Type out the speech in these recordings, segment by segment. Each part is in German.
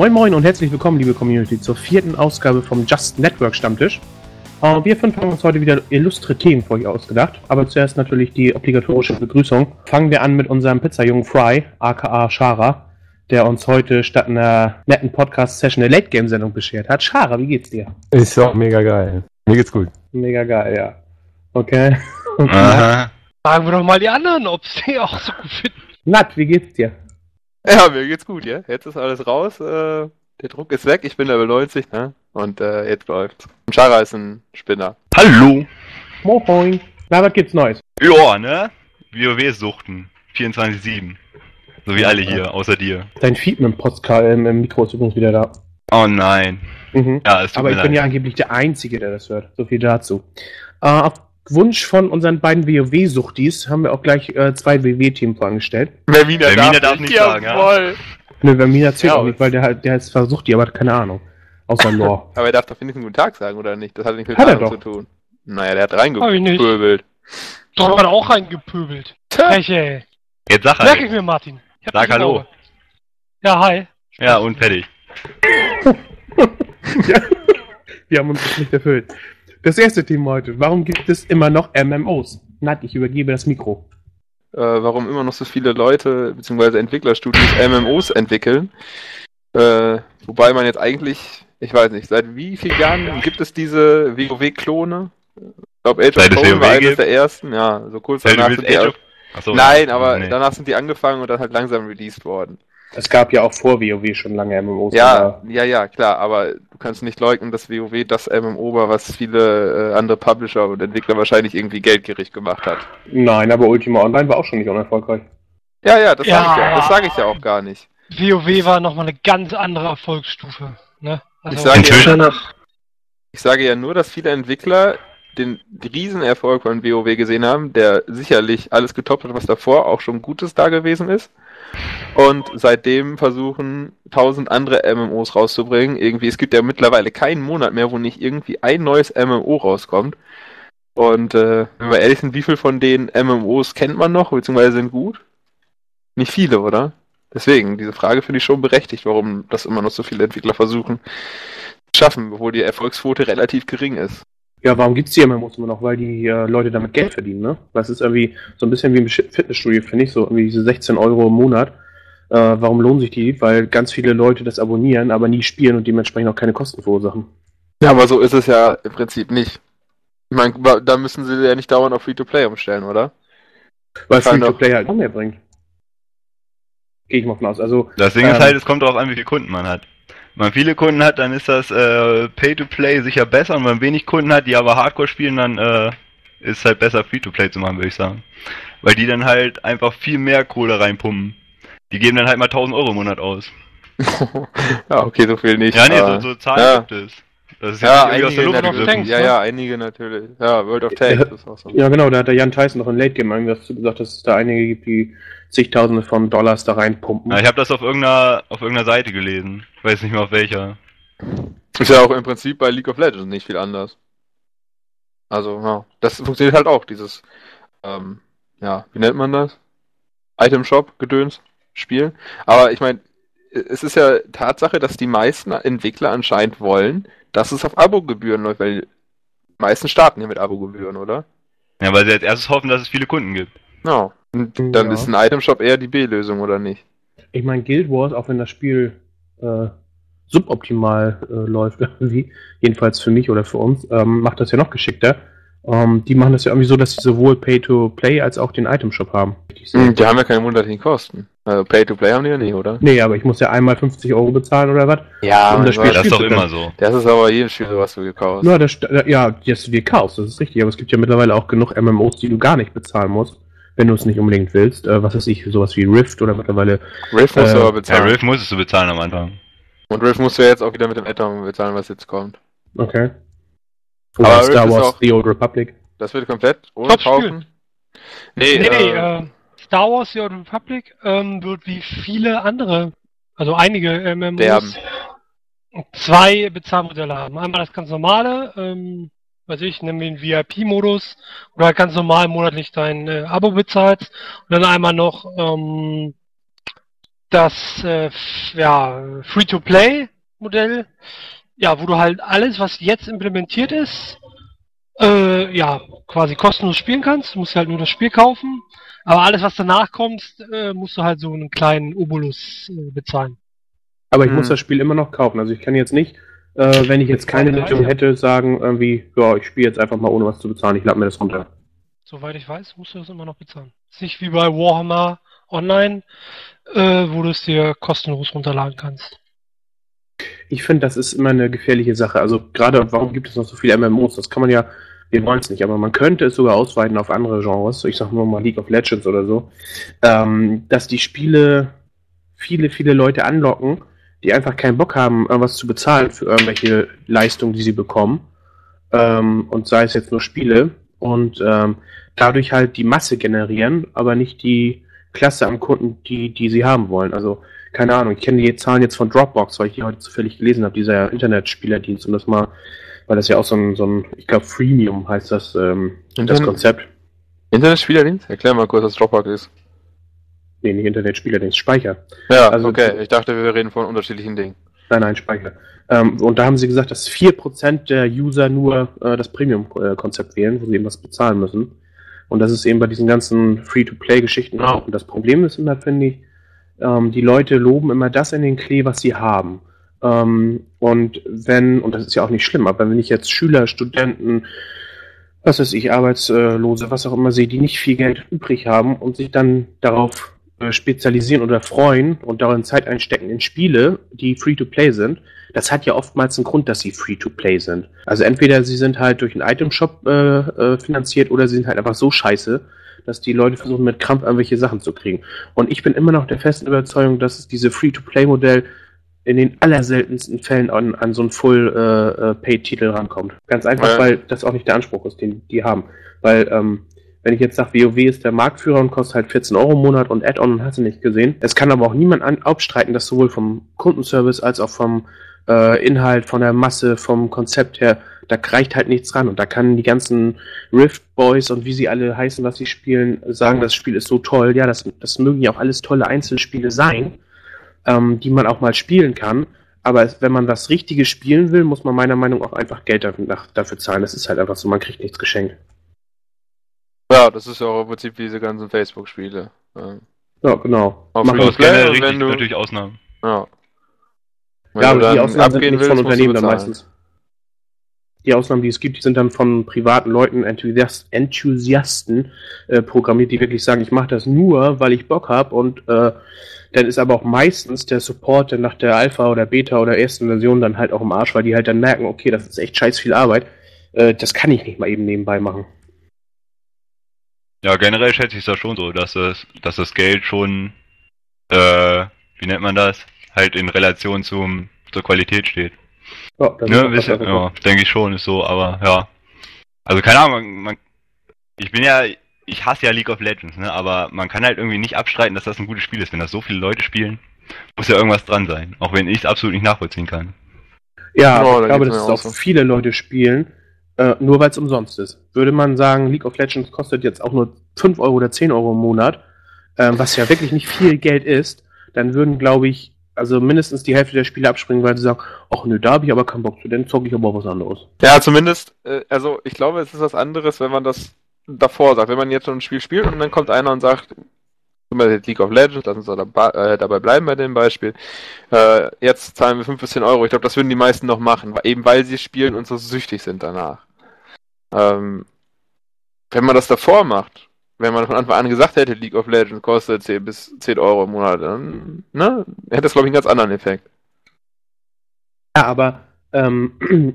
Moin Moin und herzlich willkommen, liebe Community, zur vierten Ausgabe vom Just Network Stammtisch. Äh, wir fünf haben uns heute wieder illustre Themen für euch ausgedacht, aber zuerst natürlich die obligatorische Begrüßung. Fangen wir an mit unserem Pizzajungen Fry, aka Shara, der uns heute statt einer netten Podcast-Session eine Late-Game-Sendung beschert hat. Shara, wie geht's dir? Ist auch mega geil. Mir geht's gut. Mega geil, ja. Okay. Fragen wir doch mal die anderen, ob sie auch so gut finden. Nat, wie geht's dir? Ja, mir geht's gut, ja. Jetzt ist alles raus. Äh, der Druck ist weg. Ich bin Level 90, ne? Und äh, jetzt läuft's. Und Chara ist ein Spinner. Hallo! Moin. Na, was gibt's Neues? Ja, ne? WoW-Suchten. 24-7. So wie alle hier, außer dir. Dein Feed mit dem Podcast ähm, im Mikro ist übrigens wieder da. Oh nein. Mhm. Ja, es tut Aber mir ich bin leid. ja angeblich der Einzige, der das hört. So viel dazu. Äh, auf Wunsch von unseren beiden WoW-Suchtis haben wir auch gleich äh, zwei WoW-Team vorangestellt. Vermina Vermina darf nicht sagen, ja. Ne, bei mir erzählt Ja, auch nicht, weil der, halt- der ist zwar Suchti, aber hat keine Ahnung. Außer Lore. Aber er darf doch wenigstens einen guten Tag sagen, oder nicht? Das hat nichts mit Hat er doch. zu tun. Naja, der hat ich reingepöbelt. Da hat auch reingepöbelt. Freche, ey. Jetzt sag Merke ich halt. mir, Martin. Ich hab Sag hallo. Auge. Ja, hi. Ja, und fertig. ja. Wir haben uns nicht erfüllt. Das erste Thema heute. Warum gibt es immer noch MMOs? Nat, ich übergebe das Mikro. Äh, warum immer noch so viele Leute, beziehungsweise Entwicklerstudios MMOs entwickeln. Äh, wobei man jetzt eigentlich, ich weiß nicht, seit wie vielen Jahren gibt es diese WoW-Klone? Ich glaube, Age of WoW war eines der ersten, ja, so kurz danach sind die Age of... Achso, Nein, aber nee. danach sind die angefangen und dann halt langsam released worden. Es gab ja auch vor WoW schon lange MMOs. Ja, ja, ja, klar, aber du kannst nicht leugnen, dass WoW das MMO war, was viele äh, andere Publisher und Entwickler wahrscheinlich irgendwie geldgierig gemacht hat. Nein, aber Ultima Online war auch schon nicht unerfolgreich. Ja, ja, das Ja. sage ich ja, das sage ich ja auch gar nicht. WoW war nochmal eine ganz andere Erfolgsstufe. Ne? Also, Ich sage ja, ich sage ja nur, dass viele Entwickler den Riesenerfolg von WoW gesehen haben, der sicherlich alles getoppt hat, was davor auch schon Gutes da gewesen ist. Und seitdem versuchen tausend andere MMOs rauszubringen. Irgendwie, es gibt ja mittlerweile keinen Monat mehr, wo nicht irgendwie ein neues MMO rauskommt. Und äh, wenn wir ehrlich sind, wie viel von den MMOs kennt man noch, beziehungsweise sind gut? Nicht viele, oder? Deswegen, diese Frage finde ich schon berechtigt, warum das immer noch so viele Entwickler versuchen zu schaffen, obwohl die Erfolgsquote relativ gering ist. Ja, warum gibt's die MMOs immer noch? Weil die äh, Leute damit Geld verdienen, ne? Das ist irgendwie so ein bisschen wie im Fitnessstudio, finde ich, so irgendwie diese 16 Euro im Monat. Äh, warum lohnen sich die? Weil ganz viele Leute das abonnieren, aber nie spielen und dementsprechend auch keine Kosten verursachen. Ja, aber so ist es ja im Prinzip nicht. Ich meine, da müssen sie ja nicht dauernd auf Free-to-Play umstellen, oder? Weil Free-to-Play halt noch mehr bringt. Gehe ich mal von aus. Also, Das Ding Ähm. ist halt, es kommt darauf an, wie viele Kunden man hat. Wenn man viele Kunden hat, dann ist das äh, Pay-to-Play sicher besser. Und wenn man wenig Kunden hat, die aber Hardcore spielen, dann äh, ist es halt besser, Free-to-Play zu machen, würde ich sagen. Weil die dann halt einfach viel mehr Kohle reinpumpen. Die geben dann halt mal 1000 Euro im Monat aus. ja, okay, so viel nicht. Ja, nee, so, so Zahlen ja. gibt es. Das ist Ja, der einige Luft natürlich. Tanks, Ja, ne? ja, einige natürlich. Ja, World of Tanks ist auch so. ja genau, da hat der Jan Tyson noch in Late Game gesagt, dass es da einige gibt, die zigtausende von Dollars da reinpumpen. Ja, ich habe das auf irgendeiner, auf irgendeiner Seite gelesen. Ich weiß nicht mehr auf welcher. Ist ja auch im Prinzip bei League of Legends nicht viel anders. Also, ja, das funktioniert halt auch, dieses, ähm, ja, wie nennt man das? Item Shop, Gedöns, Spiel. Aber ich meine, es ist ja Tatsache, dass die meisten Entwickler anscheinend wollen, dass es auf Abo-Gebühren läuft, weil die meisten starten ja mit Abo-Gebühren, oder? Ja, weil sie als erstes hoffen, dass es viele Kunden gibt. Ja. Und dann Ja. ist ein Item Shop eher die B-Lösung, oder nicht? Ich meine, Guild Wars, auch wenn das Spiel äh, suboptimal äh, läuft irgendwie, jedenfalls für mich oder für uns, ähm, macht das ja noch geschickter. Ähm, die machen das ja irgendwie so, dass sie sowohl Pay-to-Play als auch den Item-Shop haben. Hm, Die haben ja keine monatlichen Kosten. Also Pay-to-Play haben die ja nicht, oder? Nee, aber ich muss ja einmal 50 Euro bezahlen oder was? Ja, Um das Spiel Das ist doch immer so. das ist aber jedes Spiel, was du gekauft Ja, das, ja, dass du dir kaufst, das ist richtig. Aber es gibt ja mittlerweile auch genug MMOs, die du gar nicht bezahlen musst, wenn du es nicht unbedingt willst. Äh, was weiß ich, sowas wie Rift oder mittlerweile. Rift musst Äh, du aber Ja, bezahlen. Rift musstest du bezahlen am Anfang. Und Rift musst du ja jetzt auch wieder mit dem Add-on bezahlen, was jetzt kommt. Okay. Aber Oder Rift Star Wars auch- The Old Republic. Das wird komplett ohne Top-Spiel. kaufen. Nee, Nee, nee, äh, äh, Star Wars The Old Republic ähm, wird wie viele andere, also einige MMOs, Derben. zwei Bezahlmodelle haben. Einmal das ganz normale, ähm, weiß ich, nehmen wir den VIP-Modus oder halt ganz normal monatlich dein äh, Abo bezahlst und dann einmal noch ähm, das äh, ja, Free-to-Play-Modell, ja, wo du halt alles, was jetzt implementiert ist, äh, ja, quasi kostenlos spielen kannst. Du musst halt nur das Spiel kaufen. Aber alles, was danach kommt, äh, musst du halt so einen kleinen Obolus äh, bezahlen. Aber ich Hm. muss das Spiel immer noch kaufen. Also ich kann jetzt nicht, äh, wenn ich jetzt keine ja. hätte, sagen irgendwie, ja, ich spiele jetzt einfach mal ohne was zu bezahlen. Ich lade mir das runter. Soweit ich weiß, musst du das immer noch bezahlen. Ist nicht wie bei Warhammer Online, äh, wo du es dir kostenlos runterladen kannst. Ich finde, das ist immer eine gefährliche Sache. Also gerade, warum gibt es noch so viele MMOs? Das kann man ja, wir wollen es nicht, aber man könnte es sogar ausweiten auf andere Genres. Ich sag nur mal League of Legends oder so. Ähm, dass die Spiele viele, viele Leute anlocken, die einfach keinen Bock haben, irgendwas zu bezahlen für irgendwelche Leistungen, die sie bekommen. Ähm, und sei es jetzt nur Spiele. Und ähm, dadurch halt die Masse generieren, aber nicht die Klasse am Kunden, die, die sie haben wollen. Also keine Ahnung, ich kenne die Zahlen jetzt von Dropbox, weil ich die heute zufällig gelesen habe, dieser Internetspielerdienst, um das mal, weil das ja auch so ein, so ein ich glaube, Freemium heißt das, ähm, das Konzept. Internetspielerdienst? Erklär mal kurz, was Dropbox ist. Nee, nicht Internetspielerdienst, Speicher. Ja, Also- okay. Ich dachte, wir reden von unterschiedlichen Dingen. Nein, nein, Speicher. Ähm, und da haben sie gesagt, dass 4% der User nur äh, das Premium-Konzept wählen, wo sie eben was bezahlen müssen. Und das ist eben bei diesen ganzen Free-to-Play-Geschichten auch. Und das Problem ist immer, finde ich, ähm, die Leute loben immer das in den Klee, was sie haben. Ähm, und wenn, und das ist ja auch nicht schlimm, aber wenn ich jetzt Schüler, Studenten, was weiß ich, Arbeitslose, was auch immer sehe, die nicht viel Geld übrig haben und sich dann darauf äh, spezialisieren oder freuen und darin Zeit einstecken in Spiele, die Free-to-Play sind, das hat ja oftmals einen Grund, dass sie Free-to-Play sind. Also entweder sie sind halt durch einen Item-Shop äh, äh, finanziert oder sie sind halt einfach so scheiße, dass die Leute versuchen mit Krampf irgendwelche Sachen zu kriegen. Und ich bin immer noch der festen Überzeugung, dass es diese Free-to-Play-Modell in den allerseltensten Fällen an, an so einen Full-Paid-Titel rankommt. Ganz einfach, Ja. weil das auch nicht der Anspruch ist, den die haben. Weil, ähm, wenn ich jetzt sage, WoW ist der Marktführer und kostet halt 14 Euro im Monat und Add-on und hast du nicht gesehen. Es kann aber auch niemand an, abstreiten, dass sowohl vom Kundenservice als auch vom äh, Inhalt, von der Masse, vom Konzept her, da reicht halt nichts ran. Und da kann die ganzen Rift Boys und wie sie alle heißen, was sie spielen, sagen, das Spiel ist so toll. Ja, das, das mögen ja auch alles tolle Einzelspiele sein, ähm, die man auch mal spielen kann. Aber wenn man was Richtiges spielen will, muss man meiner Meinung nach auch einfach Geld dafür, zahlen. Das ist halt einfach so, man kriegt nichts geschenkt. Ja, das ist ja auch im Prinzip wie diese ganzen Facebook-Spiele. Ja. Ja, genau. Auf Machen Free Das to Play, wenn du- natürlich Ausnahmen. Ja. Wenn ja, aber die Ausnahmen sind nicht von willst, Unternehmen dann meistens. Die Ausnahmen, die es gibt, die sind dann von privaten Leuten, Enthusiast, Enthusiasten äh, programmiert, die wirklich sagen, ich mache das nur, weil ich Bock habe und äh, dann ist aber auch meistens der Support dann nach der Alpha oder Beta oder ersten Version dann halt auch im Arsch, weil die halt dann merken, okay, das ist echt scheiß viel Arbeit. Äh, das kann ich nicht mal eben nebenbei machen. Ja, generell schätze ich es da schon so, dass das, dass das Geld schon, äh, wie nennt man das? Halt in Relation zum, zur Qualität steht. Ja, ist Ne, was- ja, denke ich schon, ist so, aber ja. Also keine Ahnung, man, man, ich bin ja, ich hasse ja League of Legends, ne, aber man kann halt irgendwie nicht abstreiten, dass das ein gutes Spiel ist. Wenn das so viele Leute spielen, muss ja irgendwas dran sein. Auch wenn ich es absolut nicht nachvollziehen kann. Ja, aber da ich glaube, dass es auch so. viele Leute spielen, äh, nur weil es umsonst ist. Würde man sagen, League of Legends kostet jetzt auch nur 5 Euro oder 10 Euro im Monat, ähm, was ja wirklich nicht viel Geld ist, dann würden, glaube ich, also mindestens die Hälfte der Spieler abspringen, weil sie sagen, ach nö, da habe ich aber keinen Bock zu, dann zocke ich aber was anderes. Ja, zumindest, äh, also ich glaube, es ist was anderes, wenn man das davor sagt. Wenn man jetzt so ein Spiel spielt und dann kommt einer und sagt, zum League of Legends, lass uns da dabei, äh, dabei bleiben bei dem Beispiel, äh, jetzt zahlen wir 5 bis 10 Euro. Ich glaube, das würden die meisten noch machen, eben weil sie spielen und so süchtig sind danach. Ähm, wenn man das davor macht, wenn man von Anfang an gesagt hätte, League of Legends kostet 10 bis 10 Euro im Monat, dann ne, hätte das, glaube ich, einen ganz anderen Effekt. Ja, aber ähm,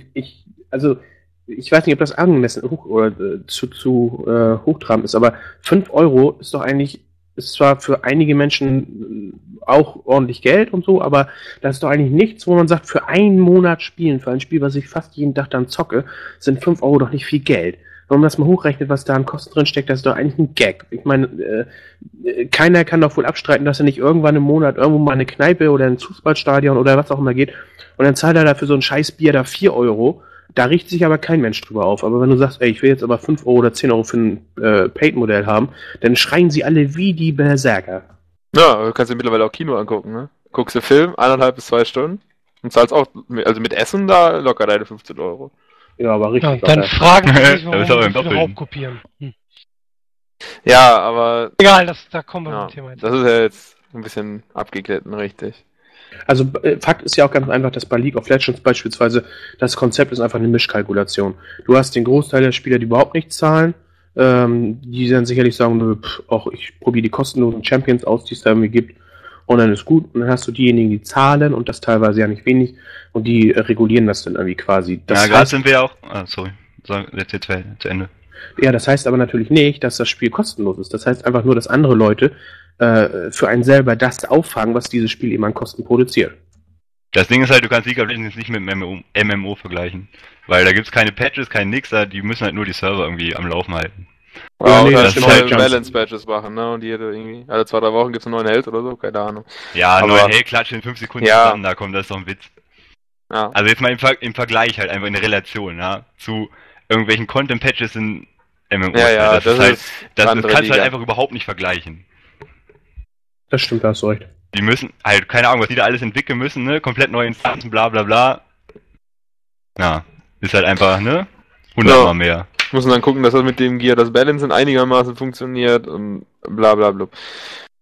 ich, also ich weiß nicht, ob das angemessen hoch, oder äh, zu, zu äh, hochtrabend ist, aber 5 Euro ist doch eigentlich, ist zwar für einige Menschen äh, auch ordentlich Geld und so, aber das ist doch eigentlich nichts, wo man sagt, für einen Monat spielen, für ein Spiel, was ich fast jeden Tag dann zocke, sind 5 Euro doch nicht viel Geld. Wenn man das mal hochrechnet, was da an Kosten drin steckt, das ist doch eigentlich ein Gag. Ich meine, äh, äh, keiner kann doch wohl abstreiten, dass er nicht irgendwann im Monat irgendwo mal eine Kneipe oder ein Fußballstadion oder was auch immer geht und dann zahlt er dafür so ein scheiß Bier da 4 Euro. Da richtet sich aber kein Mensch drüber auf. Aber wenn du sagst, ey, ich will jetzt aber 5 Euro oder 10 Euro für ein äh, Paid-Modell haben, dann schreien sie alle wie die Berserker. Ja, du kannst dir mittlerweile auch Kino angucken, ne? Guckst du Film, eineinhalb bis zwei Stunden und zahlst auch, also mit Essen da locker deine 15 Euro. Ja, aber Ja, richtig. dann geil. fragen sie warum im viele Doppelten. raubkopieren. Hm. Ja, aber Egal, das, da kommen wir ja, zum Thema jetzt. das ist ja jetzt ein bisschen abgeglitten, richtig. Also äh, Fakt ist ja auch ganz einfach, dass bei League of Legends beispielsweise das Konzept ist einfach eine Mischkalkulation. Du hast den Großteil der Spieler, die überhaupt nichts zahlen, ähm, die dann sicherlich sagen, pff, auch ich probiere die kostenlosen Champions aus, die es da irgendwie gibt, und dann ist gut. Und dann hast du diejenigen, die zahlen und das teilweise ja nicht wenig und die regulieren das dann irgendwie quasi. Das ja, gerade sind wir ja auch. Ah, sorry. Jetzt, jetzt zu Ende. ja, das heißt aber natürlich nicht, dass das Spiel kostenlos ist. Das heißt einfach nur, dass andere Leute äh, für einen selber das auffangen, was dieses Spiel eben an Kosten produziert. Das Ding ist halt, du kannst League of Legends nicht mit einem MMO, MMO vergleichen. Weil da gibt's keine Patches, kein Nix, da, die müssen halt nur die Server irgendwie am Laufen halten. Ja, nee, oder das neue ist halt Balance-Badges machen, ne? Und jede irgendwie, alle zwei, drei Wochen gibt's einen neuen Held oder so, keine Ahnung. Ja, Aber- nur hey, klatsch in 5 Sekunden Ja. zusammen, da kommt, das ist doch ein Witz. Ja. Also jetzt mal im, Ver im Vergleich halt, einfach in der Relation, ja, zu irgendwelchen Content-Patches in MMOs. Ja, ja, halt. das, das, ist halt, das, das kannst du halt einfach überhaupt nicht vergleichen. Das stimmt, da hast du recht. Die müssen, halt, keine Ahnung, was die da alles entwickeln müssen, ne, komplett neue Instanzen, bla bla bla. Ja, ist halt einfach, ne, hundertmal Ja. mehr. Müssen dann gucken, dass das mit dem Gear das Balancen einigermaßen funktioniert und bla bla bla.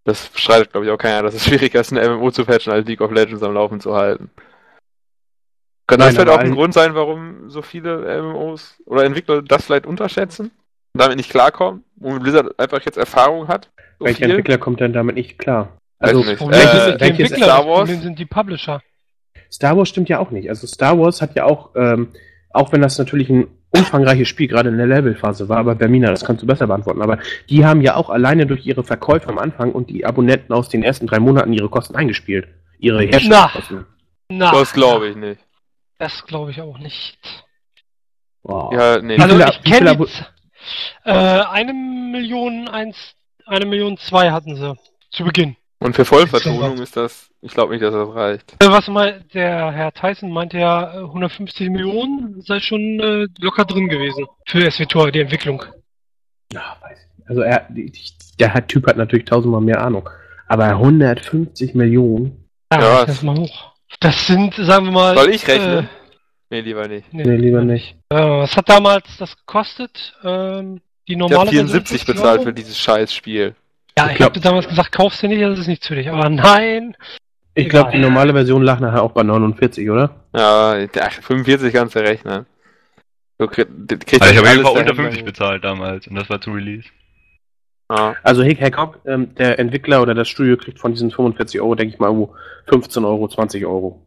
Das streitet, glaube ich, auch keiner, dass es schwieriger ist, eine MMO zu patchen, als League of Legends am Laufen zu halten. Kann das Nein, vielleicht auch ein Grund sein, warum so viele MMOs oder Entwickler das vielleicht unterschätzen? Und damit nicht klarkommen? Wo Blizzard einfach jetzt Erfahrung hat? So Welcher? Entwickler kommt denn damit nicht klar? Weiß Also, nicht. Problem Äh, sind die Entwickler, Star Wars? Problem sind die Publisher. Star Wars stimmt ja auch nicht. Also Star Wars hat ja auch, ähm, auch wenn das natürlich ein umfangreiches Spiel gerade in der Levelphase war, aber Bermina, das kannst du besser beantworten, aber die haben ja auch alleine durch ihre Verkäufe am Anfang und die Abonnenten aus den ersten drei Monaten ihre Kosten eingespielt. Ihre Herstellungskosten. Na, Das glaube ich nicht. Das glaube ich auch nicht. Wow. Ja, nee. Also viele- ich kenne äh, eine Million eins, eine Million zwei hatten sie zu Beginn. Und für Vollvertonung ist das, ich glaube nicht, dass das reicht. Äh, Was mal der Herr Tyson meinte ja, äh, 150 Millionen sei schon äh, locker drin gewesen für SWTOR, die Entwicklung. Ja, weiß ich nicht. Also er, der hat- Typ hat natürlich tausendmal mehr Ahnung. Aber 150 Millionen? Ja, Ja, rechne das mal hoch. Das sind, sagen wir mal. Soll ich rechnen? Äh, Nee, lieber nicht. nee, Nee, lieber nicht. Äh, was hat damals das gekostet? Ähm, die Ich normale habe 74 Version, bezahlt 50 für dieses Scheißspiel. Ja, Ich ich, glaub- hab dir damals gesagt, kaufst du nicht, das ist nichts für dich. Aber nein. Ich glaube, die normale Version lag nachher auch bei 49, oder? Ja, ach, 45 kannst du rechnen. Du krieg, du kriegst Also ich habe alles jeden Fall unter dahin, 50 bezahlt damals und das war zu Release. Ja. Also Hick Hackhock, ähm, der Entwickler oder das Studio kriegt von diesen 45 Euro, denke ich mal, irgendwo 15 Euro, 20 Euro.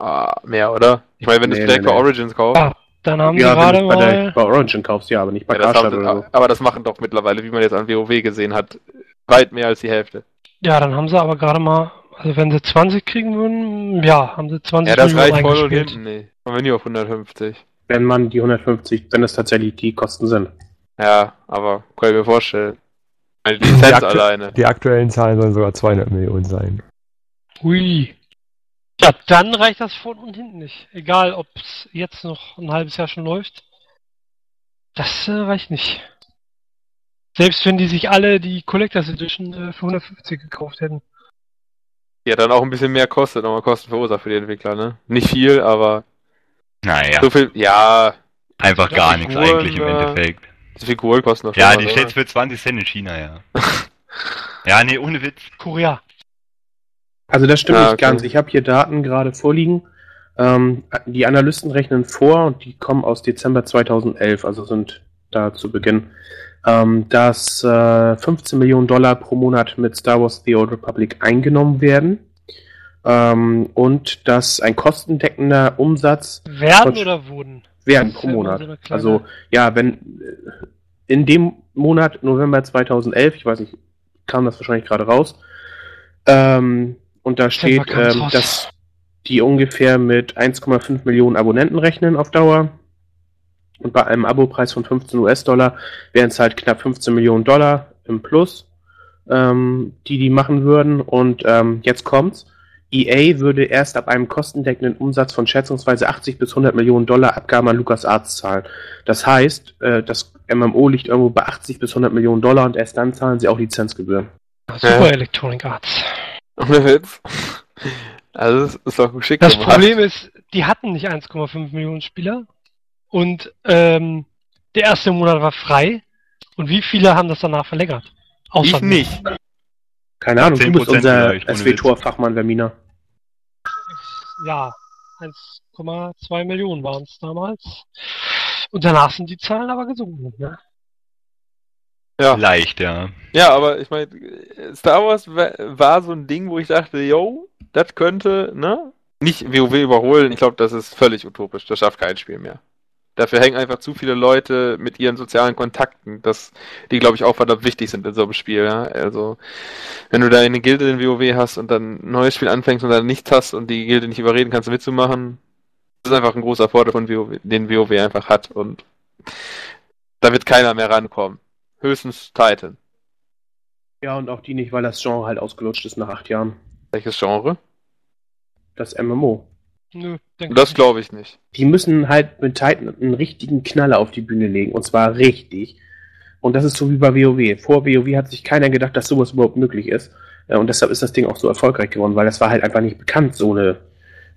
Ah, mehr, oder? Ich meine, wenn du Nee, es direkt nee, bei nee. Origins kaufst. Ja, dann haben ja, gerade du bei, der, mal. bei Origin kaufst, ja, aber nicht bei Ja, das haben, oder so. aber das machen doch mittlerweile, wie man jetzt an WoW gesehen hat, weit mehr als die Hälfte. Ja, dann haben sie aber gerade mal. Also wenn sie 20 kriegen würden, ja, haben sie 20 Ja, das Millionen reicht voll und hinten, nee. Kommen wir nie auf 150. Wenn man die 150, wenn das tatsächlich die Kosten sind. Ja, aber kann ich mir vorstellen. Eine Die, Lizenz aktu alleine. die aktuellen Zahlen sollen sogar 200 Millionen sein. Hui. Ja, dann reicht das vorn und hinten nicht. Egal, ob es jetzt noch ein halbes Jahr schon läuft. Das äh, reicht nicht. Selbst wenn die sich alle die Collectors Edition äh, für 150 gekauft hätten. Ja, dann auch ein bisschen mehr kostet, nochmal Kosten verursacht für die Entwickler, ne? Nicht viel, aber Naja, so viel, ja, einfach Ja, gar nichts eigentlich im äh, Endeffekt. so Figuren kosten doch schon Ja, die steht für 20 Cent in China, ja. ja, nee, ohne Witz. Korea. Also das stimmt Ah, nicht okay. ganz. Ich habe hier Daten gerade vorliegen. Ähm, die Analysten rechnen vor und die kommen aus Dezember 2011, also sind da zu Beginn, ähm, dass äh, 15 Millionen Dollar pro Monat mit Star Wars The Old Republic eingenommen werden ähm, und dass ein kostendeckender Umsatz Werden oder wurden? werden pro Monat. so Also ja, wenn äh, in dem Monat November 2011, ich weiß nicht, kam das wahrscheinlich gerade raus, ähm, und da steht, ähm, dass die ungefähr mit 1,5 Millionen Abonnenten rechnen auf Dauer. Und bei einem Abopreis von 15 US-Dollar wären es halt knapp 15 Millionen Dollar im Plus, ähm, die die machen würden. Und ähm, jetzt kommt's. EA würde erst ab einem kostendeckenden Umsatz von schätzungsweise 80 bis 100 Millionen Dollar Abgaben an LucasArts zahlen. Das heißt, äh, das MMO liegt irgendwo bei 80 bis 100 Millionen Dollar und erst dann zahlen sie auch Lizenzgebühren. Super Electronic Arts. Ohne Witz. Also, es ist doch geschickt Das gemacht. Problem ist, die hatten nicht 1,5 Millionen Spieler und ähm, der erste Monat war frei. Und wie viele haben das danach verlängert? Außer Ich mir. nicht. Keine Ahnung, du bist 10% unser SW-Tor-Fachmann, Vermina. Ja, 1,2 Millionen waren es damals. Und danach sind die Zahlen aber gesunken. Ne? Ja. Leicht, ja. Ja, aber ich meine, Star Wars wa- war so ein Ding, wo ich dachte, yo, das könnte, ne? Nicht WoW überholen, ich glaube, das ist völlig utopisch. Das schafft kein Spiel mehr. Dafür hängen einfach zu viele Leute mit ihren sozialen Kontakten, das, die, glaube ich, auch verdammt wichtig sind in so einem Spiel, ja. Also, wenn du da eine Gilde in WoW hast und dann ein neues Spiel anfängst und dann nichts hast und die Gilde nicht überreden kannst, mitzumachen, das ist einfach ein großer Vorteil von WoW, den WoW einfach hat und da wird keiner mehr rankommen. Höchstens Titan. Ja, und auch die nicht, weil das Genre halt ausgelutscht ist nach acht Jahren. Welches Genre? Das MMO. Nö, denke Das glaube ich nicht. Die müssen halt mit Titan einen richtigen Knaller auf die Bühne legen. Und zwar richtig. Und das ist so wie bei WoW. Vor WoW hat sich keiner gedacht, dass sowas überhaupt möglich ist. Äh, Und deshalb ist das Ding auch so erfolgreich geworden, weil das war halt einfach nicht bekannt, so eine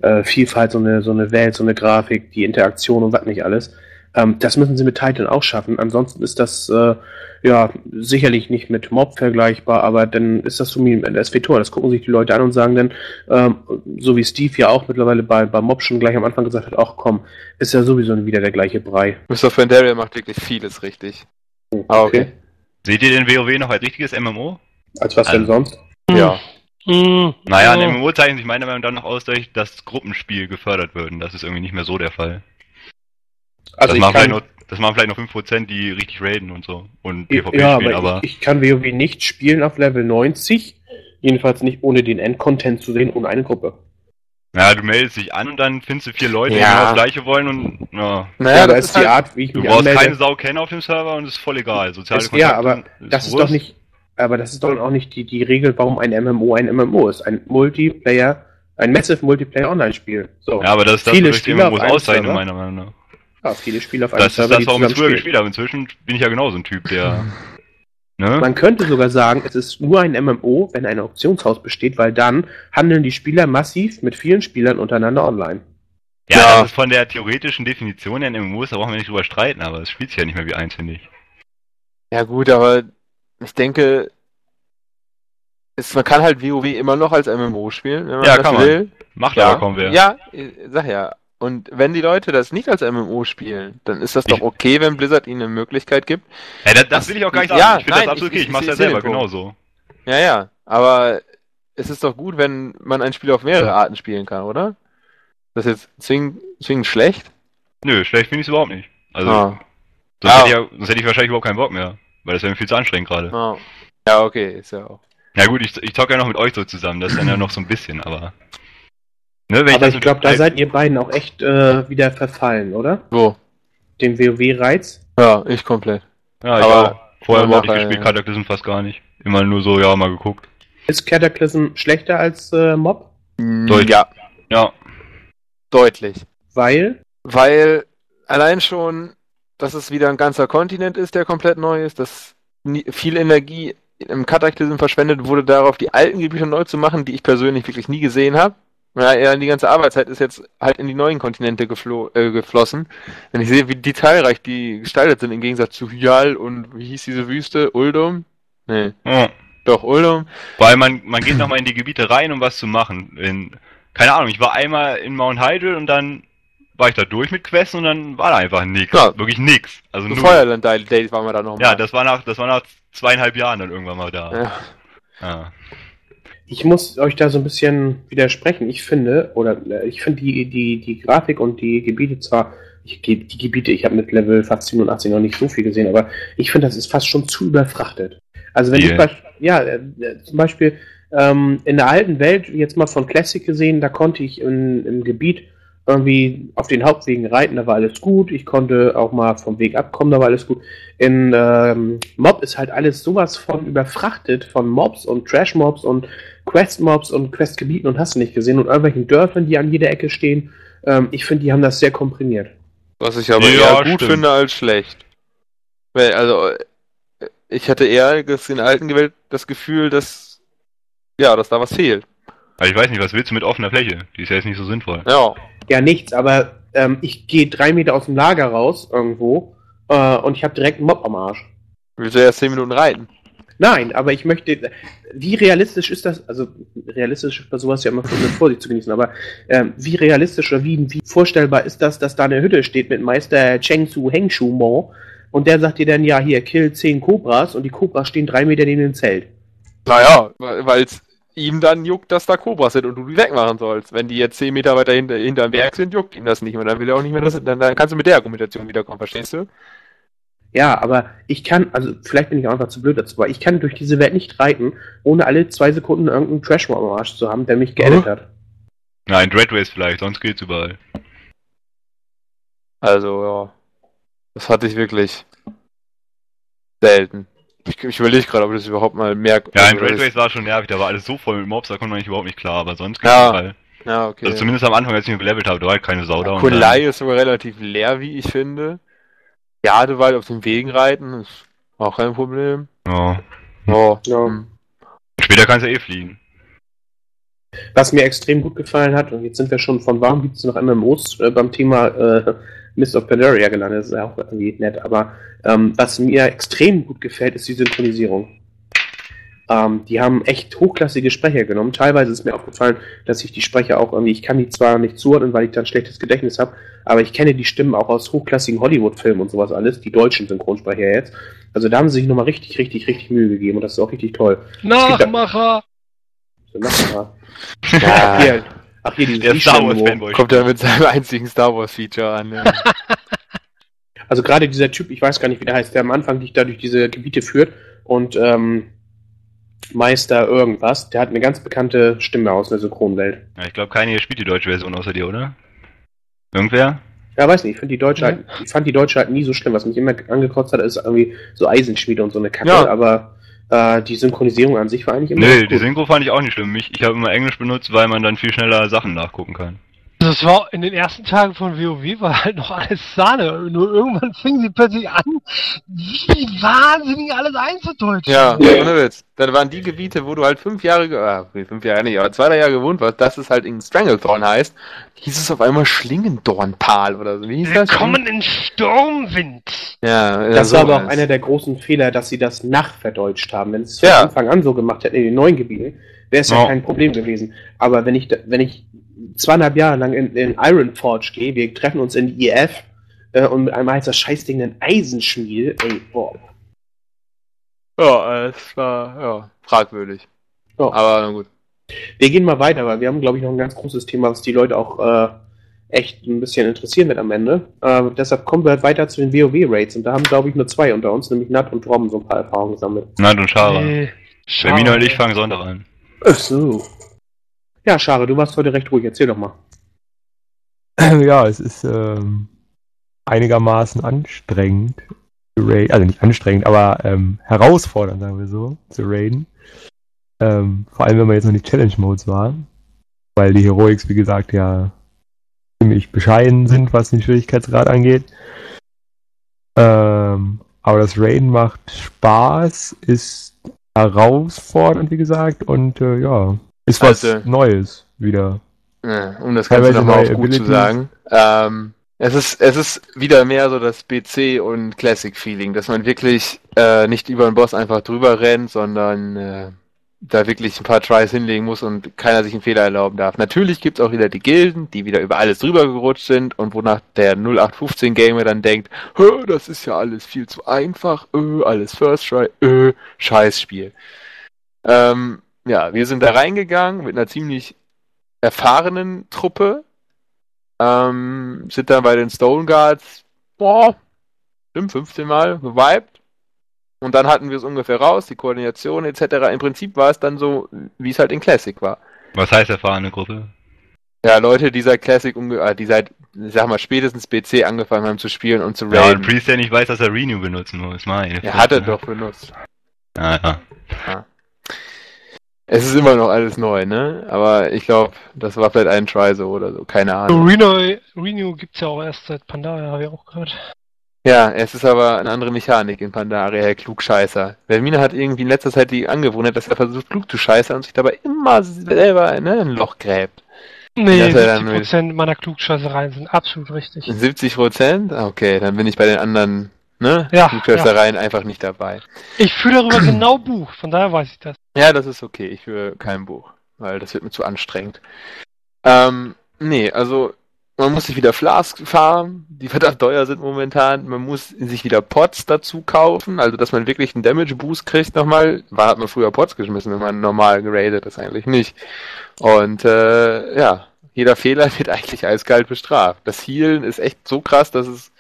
äh, Vielfalt, so eine, so eine Welt, so eine Grafik, die Interaktion und was nicht alles. Ähm, das müssen sie mit Titan auch schaffen. Ansonsten ist das äh, ja sicherlich nicht mit Mob vergleichbar, aber dann ist das so wie ein SW-Tor. Das gucken sich die Leute an und sagen dann, ähm, so wie Steve ja auch mittlerweile bei, bei Mob schon gleich am Anfang gesagt hat, ach komm, ist ja sowieso wieder der gleiche Brei. Mr. Fandaria macht wirklich vieles richtig. Ah, okay. Seht ihr den WoW noch als richtiges MMO? Als was denn Also- sonst? Ja. Naja, ja. ein MMO zeichnet sich meiner Meinung nach dann noch aus, dass Gruppenspiel gefördert würden. Das ist irgendwie nicht mehr so der Fall. Also das, ich machen kann, vielleicht noch, das machen vielleicht noch 5%, die richtig raiden und so. Und PvP ja, spielen, aber aber. ich, ich kann WoW nicht spielen auf Level 90. Jedenfalls nicht ohne den Endcontent zu sehen, ohne eine Gruppe. ja, du meldest dich an und dann findest du vier Leute, die Ja. genau das gleiche wollen und ja. Naja, ja, aber das ist ist die halt, Art, wie ich Du mich brauchst anmelde. keine Sau kennen auf dem Server und es ist voll egal. Soziale ist, ja, aber das ist doch Wurst. nicht, aber das ist doch auch nicht die, die Regel, warum ein MMO ein MMO ist. Ein Multiplayer, ein Massive Multiplayer Online-Spiel. So. Ja, aber das ist das, was MMOs auf einem auszeichne, Server. meiner Meinung nach. Ja, viele Spiele auf einem Das ist Server, das, die warum ich früher gespielt habe. Inzwischen bin ich ja genauso ein Typ, der. Ne? Man könnte sogar sagen, es ist nur ein MMO, wenn ein Auktionshaus besteht, weil dann handeln die Spieler massiv mit vielen Spielern untereinander online. Ja, Ja. das ist von der theoretischen Definition der MMOs, da brauchen wir nicht drüber streiten, aber es spielt sich ja nicht mehr wie eins, finde ich. ja gut, aber ich denke, es, man kann halt WoW immer noch als MMO spielen, wenn man Ja, das kann man. will. Macht Ja, aber kaum wer. ja, sag ja. Und wenn die Leute das nicht als MMO spielen, dann ist das doch okay, wenn Blizzard ihnen eine Möglichkeit gibt. Ja, das, das Das- will ich auch gar nicht ja, sagen. ich finde das absolut ich- okay. ich- Ich mach's ich ja selber genauso. Ja, ja, aber es ist doch gut, wenn man ein Spiel auf mehrere Arten spielen kann, oder? Das ist jetzt zwingend, zwingend schlecht? Nö, schlecht finde ich es überhaupt nicht. Also, Ah, sonst, Ah. hätte ich ja, sonst hätte ich wahrscheinlich überhaupt keinen Bock mehr. Weil das wäre mir viel zu anstrengend gerade. ah. Ja, okay, ist ja auch. Ja gut, ich, ich zocke ja noch mit euch so zusammen, das ist dann ja noch so ein bisschen, aber. Ne, wenn Aber ich mit- glaube, da seid ihr beiden auch echt äh, wieder verfallen, oder? Wo? Den WoW-Reiz. Ja, ich komplett. Ja, ich aber- auch. Vorher habe ich gespielt, ja. Cataclysm fast gar nicht. Immer nur so, ja, mal geguckt. Ist Cataclysm schlechter als äh, Mob? Deutlich. Ja, Ja, deutlich. Weil? Weil allein schon, dass es wieder ein ganzer Kontinent ist, der komplett neu ist, dass viel Energie im Cataclysm verschwendet wurde, darauf die alten Gebiete neu zu machen, die ich persönlich wirklich nie gesehen habe. Ja, ja, die ganze Arbeitszeit ist jetzt halt in die neuen Kontinente geflo äh, geflossen. Wenn ich sehe, wie detailreich die gestaltet sind, im Gegensatz zu Hyal und wie hieß diese Wüste? Uldum? Nee, ja. doch, Uldum. Weil man, man geht nochmal in die Gebiete rein, um was zu machen. In, keine Ahnung, ich war einmal in Mount Hydel und dann war ich da durch mit Quests und dann war da einfach nix. Ja. Wirklich nix. Also So null. Feuerland Days waren wir da noch Ja, das war nach, das war nach zweieinhalb Jahren dann irgendwann mal da. Ja. Ja. Ich muss euch da so ein bisschen widersprechen. Ich finde, oder äh, ich finde die, die, die Grafik und die Gebiete zwar, ich, die Gebiete, ich habe mit Level fast 87 noch nicht so viel gesehen, aber ich finde, das ist fast schon zu überfrachtet. Also wenn Wie? ich ja, äh, äh, zum Beispiel ähm, in der alten Welt, jetzt mal von Classic gesehen, da konnte ich in, im Gebiet irgendwie auf den Hauptwegen reiten, da war alles gut. Ich konnte auch mal vom Weg abkommen, da war alles gut. In ähm, Mob ist halt alles sowas von überfrachtet von Mobs und Trash-Mobs und Quest-Mobs und Questgebieten und hast du nicht gesehen und irgendwelchen Dörfern, die an jeder Ecke stehen. Ähm, ich finde, die haben das sehr komprimiert. Was ich aber Ja, eher gut stimmt. finde als schlecht. Weil, also, ich hatte eher in der alten Welt das Gefühl, dass ja, dass da was fehlt. Aber ich weiß nicht, was willst du mit offener Fläche? Die ist ja jetzt nicht so sinnvoll. Ja. Ja, nichts, aber ähm, ich gehe drei Meter aus dem Lager raus irgendwo äh, und ich habe direkt einen Mob am Arsch. Willst du erst 10 Minuten reiten? Nein, aber ich möchte. Wie realistisch ist das? Also realistisch ist bei sowas ja immer mit Vorsicht zu genießen, aber ähm, wie realistisch oder wie, wie vorstellbar ist das, dass da eine Hütte steht mit Meister Cheng Su Heng Shu Mo und der sagt dir dann, ja, hier, kill 10 Kobras und die Kobras stehen drei Meter neben dem Zelt. Naja, weil es ihm dann juckt, dass da Kobras sind und du die wegmachen sollst. Wenn die jetzt 10 Meter weiter hinter, hinterm Berg sind, juckt ihm das nicht mehr. Dann will er auch nicht mehr, das, dann, dann kannst du mit der Argumentation wiederkommen, verstehst du? Ja, aber ich kann, also vielleicht bin ich auch einfach zu blöd dazu, aber ich kann durch diese Welt nicht reiten, ohne alle zwei Sekunden irgendeinen trash am Arsch zu haben, der mich geedit hat. Nein, Dreadways vielleicht, sonst geht's überall. Also, ja. Das hatte ich wirklich selten. Ich, ich überlege gerade, ob ich das überhaupt mal merke. Ja, in Also, das- Dreadways war schon nervig, da war alles so voll mit Mobs, da konnte man nicht überhaupt nicht klar, aber sonst geht's Ja. überall. Ja, okay. Also zumindest am Anfang, als ich mich gelevelt habe, da war halt keine Sau da. Kunlei ist sogar relativ leer, wie ich finde. Ja, du weit auf den Wegen reiten, ist auch kein Problem. Ja. Ja. Ja. hm. Später kannst du eh fliegen. Was mir extrem gut gefallen hat, und jetzt sind wir schon von warum gibt es noch MMOs äh, beim Thema äh, Mist of Pandaria gelandet, das ist ja auch irgendwie nett, aber ähm, was mir extrem gut gefällt, ist die Synchronisierung. Ähm, die haben echt hochklassige Sprecher genommen. Teilweise ist mir aufgefallen, dass ich die Sprecher auch irgendwie, ich kann die zwar nicht zuordnen, weil ich da ein schlechtes Gedächtnis habe, aber ich kenne die Stimmen auch aus hochklassigen Hollywood-Filmen und sowas alles, die deutschen Synchronsprecher jetzt. Also da haben sie sich nochmal richtig, richtig, richtig Mühe gegeben und das ist auch richtig toll. Nachmacher! Mach mal. Ach, hier, ach, hier dieses Der Star Wars. Fanboy. Kommt er mit seinem einzigen Star Wars Feature an. Ja. Also gerade dieser Typ, ich weiß gar nicht, wie der heißt, der am Anfang dich da durch diese Gebiete führt und ähm, Meister irgendwas, der hat eine ganz bekannte Stimme aus der Synchronwelt. Ja, ich glaube, keiner hier spielt die deutsche Version außer dir, oder? Irgendwer? Ja, weiß nicht, ich finde die Deutsche halt, ich fand die Deutsche halt nie so schlimm. Was mich immer angekotzt hat, ist irgendwie so Eisenschmiede und so eine Kacke, Ja. aber äh, die Synchronisierung an sich war eigentlich immer Nee, die. Synchro fand ich auch nicht schlimm. Ich, ich habe immer Englisch benutzt, weil man dann viel schneller Sachen nachgucken kann. Das war in den ersten Tagen von WoW war halt noch alles Sahne. Nur irgendwann fingen sie plötzlich an, wie wahnsinnig alles einzudeutschen. Ja, ohne Witz. Dann waren die Gebiete, wo du halt fünf Jahre, ah, nee, fünf Jahre nicht, aber zwei, drei Jahre gewohnt warst, dass es halt in Stranglethorn heißt, hieß es auf einmal Schlingendornpal oder so. Wie hieß das? Willkommen in Sturmwind. Ja, Das ja, war aber auch einer der großen Fehler, dass sie das nachverdeutscht haben. Wenn sie es Ja. von Anfang an so gemacht hätten in den neuen Gebieten, wäre es ja Ja. kein Problem gewesen. Aber wenn ich, da- wenn ich zweieinhalb Jahre lang in, in Ironforge gehe, wir treffen uns in IF äh, und mit einmal heißt das Scheißding ein Eisenschmied, ey, boah. Ja, es war, ja, fragwürdig. Ja. Aber na gut. Wir gehen mal weiter, weil wir haben, glaube ich, noch ein ganz großes Thema, was die Leute auch äh, echt ein bisschen interessieren wird am Ende. Äh, deshalb kommen wir weiter zu den WoW-Raids und da haben, glaube ich, nur zwei unter uns, nämlich Nat und Robben, so ein paar Erfahrungen gesammelt. Nein, und Schara. Nee, Hermine und schade. ich fangen Sonntag an. Ach so. Ja, Schare, du warst heute recht ruhig, erzähl doch mal. ja, es ist ähm, einigermaßen anstrengend. Also nicht anstrengend, aber ähm, herausfordernd, sagen wir so, zu raiden. Ähm, vor allem, wenn man jetzt noch nicht Challenge-Modes war. Weil die Heroics, wie gesagt, ja ziemlich bescheiden sind, was den Schwierigkeitsgrad angeht. Ähm, aber das Raiden macht Spaß, ist herausfordernd, wie gesagt, und äh, ja, ist was Also- Neues wieder. Ja, um das Ganze nochmal auf gut zu Abilities. sagen. Ähm, es ist, es ist wieder mehr so das BC und Classic-Feeling, dass man wirklich äh, nicht über den Boss einfach drüber rennt, sondern äh, da wirklich ein paar Tries hinlegen muss und keiner sich einen Fehler erlauben darf. Natürlich gibt's auch wieder die Gilden, die wieder über alles drüber gerutscht sind und wonach der 0815 Gamer dann denkt, "Hö, das ist ja alles viel zu einfach, öh, alles First Try, öh, Scheißspiel. Ähm, ja, wir sind da reingegangen mit einer ziemlich erfahrenen Truppe, ähm, sind dann bei den Stone Guards, boah, stimmt, 15 Mal gewiped. Und dann hatten wir es ungefähr raus, die Koordination etc. Im Prinzip war es dann so, wie es halt in Classic war. Was heißt erfahrene Gruppe? Ja, Leute, die seit Classic, umge äh, die seit, sag mal, spätestens BC angefangen haben zu spielen und zu Ja, raiden. und Priest, der nicht weiß, dass er Renew benutzen muss. Meine er hat er Fresse. doch benutzt. Ah, ja. Es ist immer noch alles neu, ne? Aber ich glaube, das war vielleicht ein Try so oder so, keine Ahnung. Reno, Reno gibt's ja auch erst seit Pandaria, habe ich auch gehört. Ja, es ist aber eine andere Mechanik in Pandaria, Herr Klugscheißer. Vermina hat irgendwie in letzter Zeit die Angewohnheit, dass er versucht, klug zu scheißern und sich dabei immer selber ne, ein Loch gräbt. Nee, Das ist ja dann 70% meiner Klugscheißereien sind absolut richtig. 70 Prozent? Okay, dann bin ich bei den anderen ne, Ja, Klugscheißereien einfach nicht dabei. Ich führe darüber genau Buch, von daher weiß ich das. Ja, das ist okay. Ich höre kein Buch, weil das wird mir zu anstrengend. Ähm, nee, also man muss sich wieder Flask farmen, die verdammt teuer sind momentan. Man muss sich wieder Pots dazu kaufen, also dass man wirklich einen Damage Boost kriegt nochmal. War hat man früher Pots geschmissen, wenn man normal geradet ist, eigentlich nicht. Und äh, ja, jeder Fehler wird eigentlich eiskalt bestraft. Das Healen ist echt so krass, dass es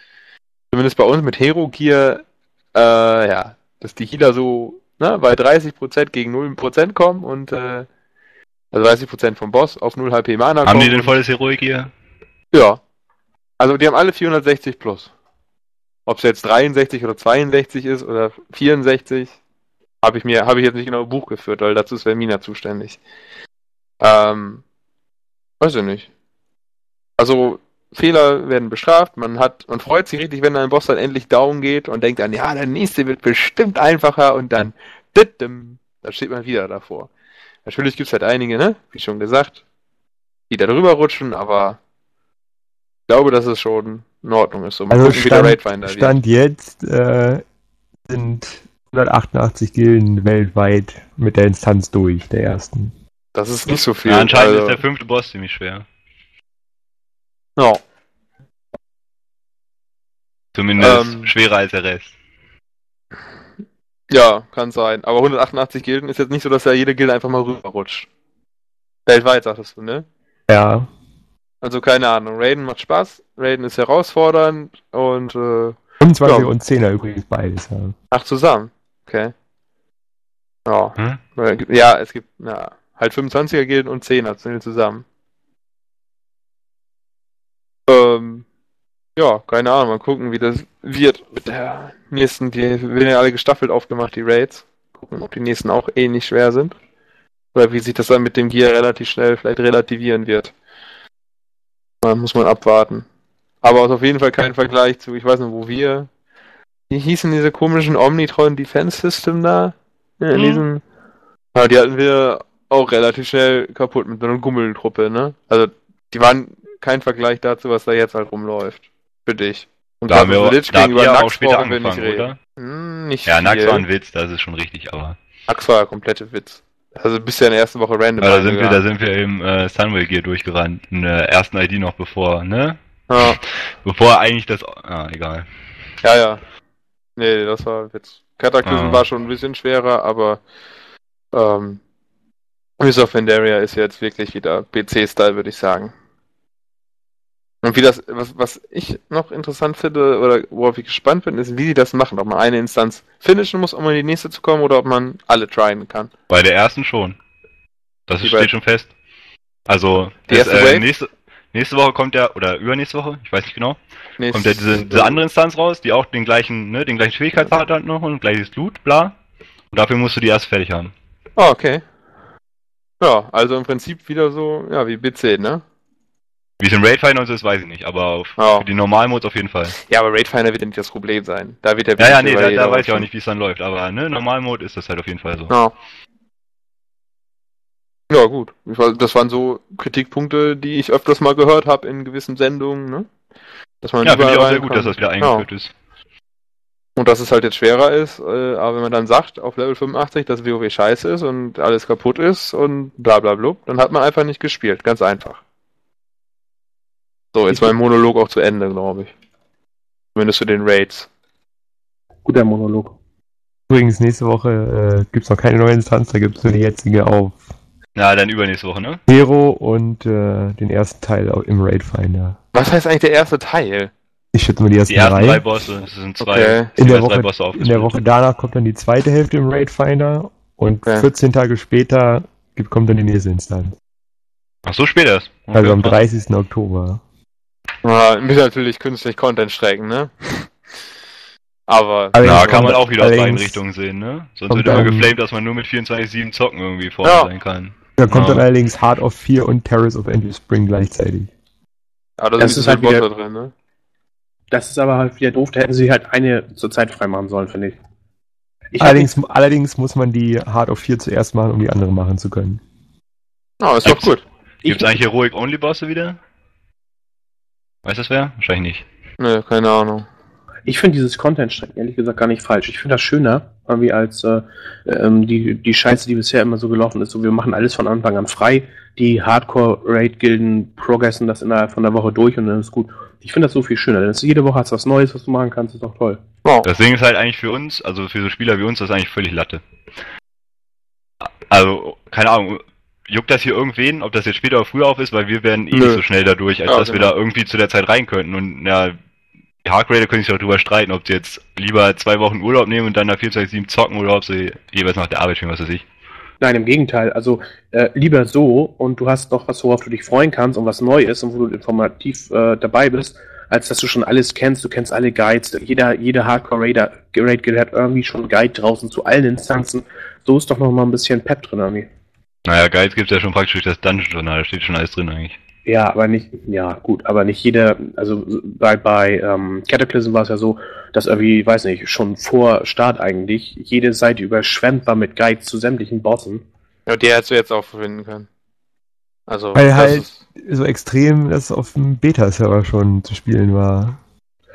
zumindest bei uns mit Hero Gear, äh, ja, dass die Healer so ne, bei 30% gegen 0% kommen und äh, also 30% vom Boss auf 0 HP Mana Haben kommen. die denn volles Heroik hier? Ja. Also die haben alle 460 plus. Ob es jetzt 63 oder 62 ist oder 64, habe ich mir, habe ich jetzt nicht genau im Buch geführt, weil dazu ist Vermina zuständig. Ähm, weiß ich nicht. Also Fehler werden bestraft, man hat, man freut sich richtig, wenn ein Boss dann endlich down geht und denkt dann, ja, der nächste wird bestimmt einfacher und dann, da steht man wieder davor. Natürlich gibt's halt einige, ne, wie schon gesagt, die da drüber rutschen, aber ich glaube, dass es schon in Ordnung ist. So, mal Also gucken, wie der Stand. Stand jetzt äh, sind 188 Gilden weltweit mit der Instanz durch, der ersten. Das ist nicht so viel. Ja, anscheinend also, ist der fünfte Boss ziemlich schwer. Ja. Zumindest Ähm. schwerer als der Rest. ja, kann sein. Aber 188 Gilden ist jetzt nicht so, dass ja jede Gilde einfach mal rüberrutscht. Weltweit, sagtest du, ne? Ja, Also keine Ahnung. Raiden macht Spaß, Raiden ist herausfordernd und äh, 25 Ja. und 10er übrigens beides. Ja. ach zusammen. Okay. Ja. Hm? Ja, es gibt ja, halt 25er Gilden und 10er sind zusammen. Ähm, ja, keine Ahnung, mal gucken, wie das wird mit der nächsten, die werden ja alle gestaffelt aufgemacht, die Raids. Gucken, ob die nächsten auch ähnlich schwer sind. Oder wie sich das dann mit dem Gear relativ schnell vielleicht relativieren wird. Da muss man abwarten. Aber ist auf jeden Fall kein Vergleich zu, ich weiß nicht, wo wir. Wie hießen diese komischen Omnitron Defense System da? Ja, in Mhm. diesem. Ja, die hatten wir auch relativ schnell kaputt mit so einer Gummeltruppe, ne? Also, die waren kein Vergleich dazu, was da jetzt halt rumläuft. Für dich. Und Da haben wir, da gegenüber ihr auch Nax später nicht angefangen, reden. oder? Hm, nicht Ja, Nax war ein Witz, das ist schon richtig, aber. Nax war ja komplette Witz. Also bist ja in der ersten Woche random. Ja, da sind wir, da sind wir im äh, Sunway Gear durchgerannt, in der ersten ID noch bevor, ne? Ja, Bevor eigentlich das. Ah, egal. ja, ja. Nee, das war ein Witz. Cataclysm Ah. war schon ein bisschen schwerer, aber ähm, Miss of Pandaria ist jetzt wirklich wieder PC-Style, würde ich sagen. Und wie das, was, was ich noch interessant finde, oder worauf ich gespannt bin, ist, wie sie das machen. Ob man eine Instanz finishen muss, um in die nächste zu kommen, oder ob man alle tryen kann. Bei der ersten schon. Das Wie steht schon fest. Also, Die das, äh, nächste, nächste Woche kommt ja, oder übernächste Woche, ich weiß nicht genau, Nächste- kommt ja diese, diese andere Instanz raus, die auch den gleichen, ne, den gleichen Schwierigkeitsgrad hat noch und gleiches Loot, bla. Und dafür musst du die erst fertig haben. Ah, okay. Ja, also im Prinzip wieder so, ja, wie BC, ne? Wie es im Raidfinder und so ist, weiß ich nicht, aber auf, Ja. für die Normalmodes auf jeden Fall. Ja, aber Raidfinder wird ja nicht das Problem sein. Da wird der Ja, ja, nee, da, da weiß ich auch nicht, wie es dann läuft, aber ne, Normalmode ist das halt auf jeden Fall so. Ja. Ja, gut. Das waren so Kritikpunkte, die ich öfters mal gehört habe in gewissen Sendungen, ne? Dass man Ja, finde ich auch sehr gut, dass reinkommt. das wieder eingeführt ist. Und dass es halt jetzt schwerer ist, äh, aber wenn man dann sagt, auf Level 85, dass WoW scheiße ist und alles kaputt ist und bla bla bla, dann hat man einfach nicht gespielt. Ganz einfach. So, jetzt mein Monolog auch zu Ende, glaube ich. Zumindest zu den Raids. Guter Monolog. Übrigens, nächste Woche äh, gibt's noch keine neue Instanz, da gibt's nur die jetzige auf Na, dann übernächste Woche, ne? Hero und äh, den ersten Teil im Raid Finder. Was heißt eigentlich der erste Teil? Ich schätze mal die ersten, Die ersten drei. drei Bosse, es sind zwei, Okay. es In sind der, Woche, Bosse in der. Woche danach kommt dann die zweite Hälfte im Raid Finder und Okay. 14 Tage später gibt, kommt dann die nächste Instanz. Ach so spät erst. Okay, Also am krass. 30. Oktober. Ah, müssen natürlich künstlich Content strecken, ne? Aber. Aber Ja, kann man auch wieder aus beiden Richtungen sehen, ne? Sonst wird immer geflamed, dass man nur mit 24-7 zocken irgendwie vorne Ja. sein kann. Da kommt Ja. dann allerdings Heart of 4 und Terrace of Endless Spring gleichzeitig. Ja, da Das sind ist diese halt wieder- Bosse drin, ne? Das ist aber halt wieder doof, da hätten sie halt eine zur Zeit freimachen sollen, finde ich. ich hab Allerdings, allerdings muss man die Hard of 4 zuerst machen, um die andere machen zu können. Oh, ist doch gut. Ich- Gibt's eigentlich Heroic Only Bosse wieder? Weiß das wer? Wahrscheinlich nicht. Nö, keine Ahnung. Ich finde dieses Content-Strecken ehrlich gesagt gar nicht falsch. Ich finde das schöner, irgendwie als äh, ähm, die, die Scheiße, die bisher immer so gelaufen ist. So, wir machen alles von Anfang an frei. Die Hardcore-Raid-Gilden progressen das innerhalb von der Woche durch und dann ist gut. Ich finde das so viel schöner, denn es jede Woche hast du was Neues, was du machen kannst, ist doch toll. Das Ding ist halt eigentlich für uns, also für so Spieler wie uns, das ist eigentlich völlig Latte. Also, keine Ahnung, juckt das hier irgendwen, ob das jetzt später oder früher auf ist, weil wir werden eh Nö. nicht so schnell dadurch, als Ja, dass wir genau. da irgendwie zu der Zeit rein könnten. Und ja, die Hardgrader können sich auch drüber streiten, ob sie jetzt lieber zwei Wochen Urlaub nehmen und dann nach 24-7 zocken oder ob sie jeweils nach der Arbeit spielen, was weiß ich. Nein, im Gegenteil. Also äh, lieber so und du hast noch was, worauf du dich freuen kannst und was neu ist und wo du informativ äh, dabei bist, als dass du schon alles kennst. Du kennst alle Guides. Jeder, jeder Hardcore-Raider hat irgendwie schon einen Guide draußen zu allen Instanzen. So ist doch noch mal ein bisschen Pep drin irgendwie. Naja, Guides gibt's ja schon praktisch durch das Dungeon-Journal, da steht schon alles drin eigentlich. Ja, aber nicht, ja gut, aber nicht jeder, also bei, bei ähm, Cataclysm war es ja so, dass irgendwie, weiß nicht, schon vor Start eigentlich jede Seite überschwemmt war mit Guides zu sämtlichen Bossen. Ja, die hättest du jetzt auch finden können. Also, Weil das halt- ist, So extrem, dass es auf dem Beta-Server schon zu spielen war.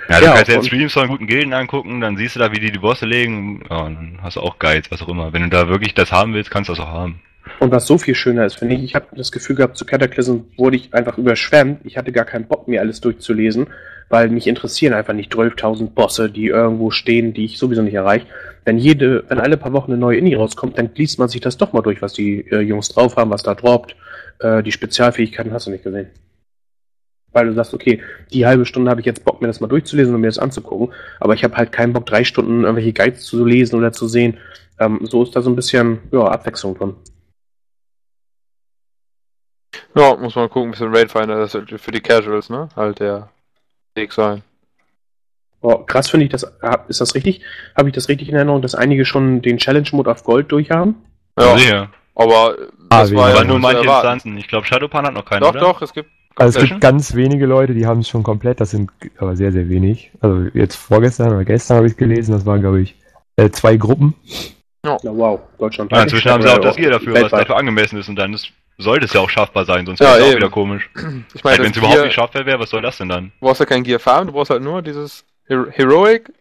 Ja, du Ja, kannst ja jetzt Streams von guten Gilden angucken, dann siehst du da, wie die die Bosse legen, ja, und dann hast du auch Guides, was auch immer. Wenn du da wirklich das haben willst, kannst du das auch haben. Und was so viel schöner ist, finde ich, ich habe das Gefühl gehabt, zu Cataclysm wurde ich einfach überschwemmt. Ich hatte gar keinen Bock, mir alles durchzulesen, weil mich interessieren einfach nicht 12.000 Bosse, die irgendwo stehen, die ich sowieso nicht erreiche. Wenn jede, wenn alle paar Wochen eine neue Indie rauskommt, dann liest man sich das doch mal durch, was die äh, Jungs drauf haben, was da droppt. Äh, die Spezialfähigkeiten hast du nicht gesehen. Weil du sagst, okay, die halbe Stunde habe ich jetzt Bock, mir das mal durchzulesen und mir das anzugucken, aber ich habe halt keinen Bock, drei Stunden irgendwelche Guides zu lesen oder zu sehen. Ähm, so ist da so ein bisschen ja, Abwechslung drin. Ja, muss man gucken, ein bisschen Raid Finder, das ist für die Casuals, ne? Halt der Weg sein. Oh, krass finde ich das. hab- Ist das richtig? Habe ich das richtig in Erinnerung, dass einige schon den Challenge-Mode auf Gold durchhaben? Ja, Sicher. aber Ah, das wie- war ja nur manche. Instanzen. Ich glaube, Shadowpan hat noch keinen, Doch, oder? doch, es gibt. Also es gibt ganz wenige Leute, die haben es schon komplett, das sind aber sehr, sehr wenig. Also jetzt vorgestern oder gestern habe ich es gelesen, das waren glaube ich äh, zwei Gruppen. Na wow, Deutschland. Ja, inzwischen haben sie auch das Gear dafür, was weltweit. dafür angemessen ist und dann ist, sollte es ja auch schaffbar sein, sonst Ja, wäre es auch wieder komisch. Ich Halt, meine, Wenn das es überhaupt Gear, nicht schaffbar wäre, was soll das denn dann? du brauchst ja kein Gear Farm, du brauchst halt nur dieses Hero Heroic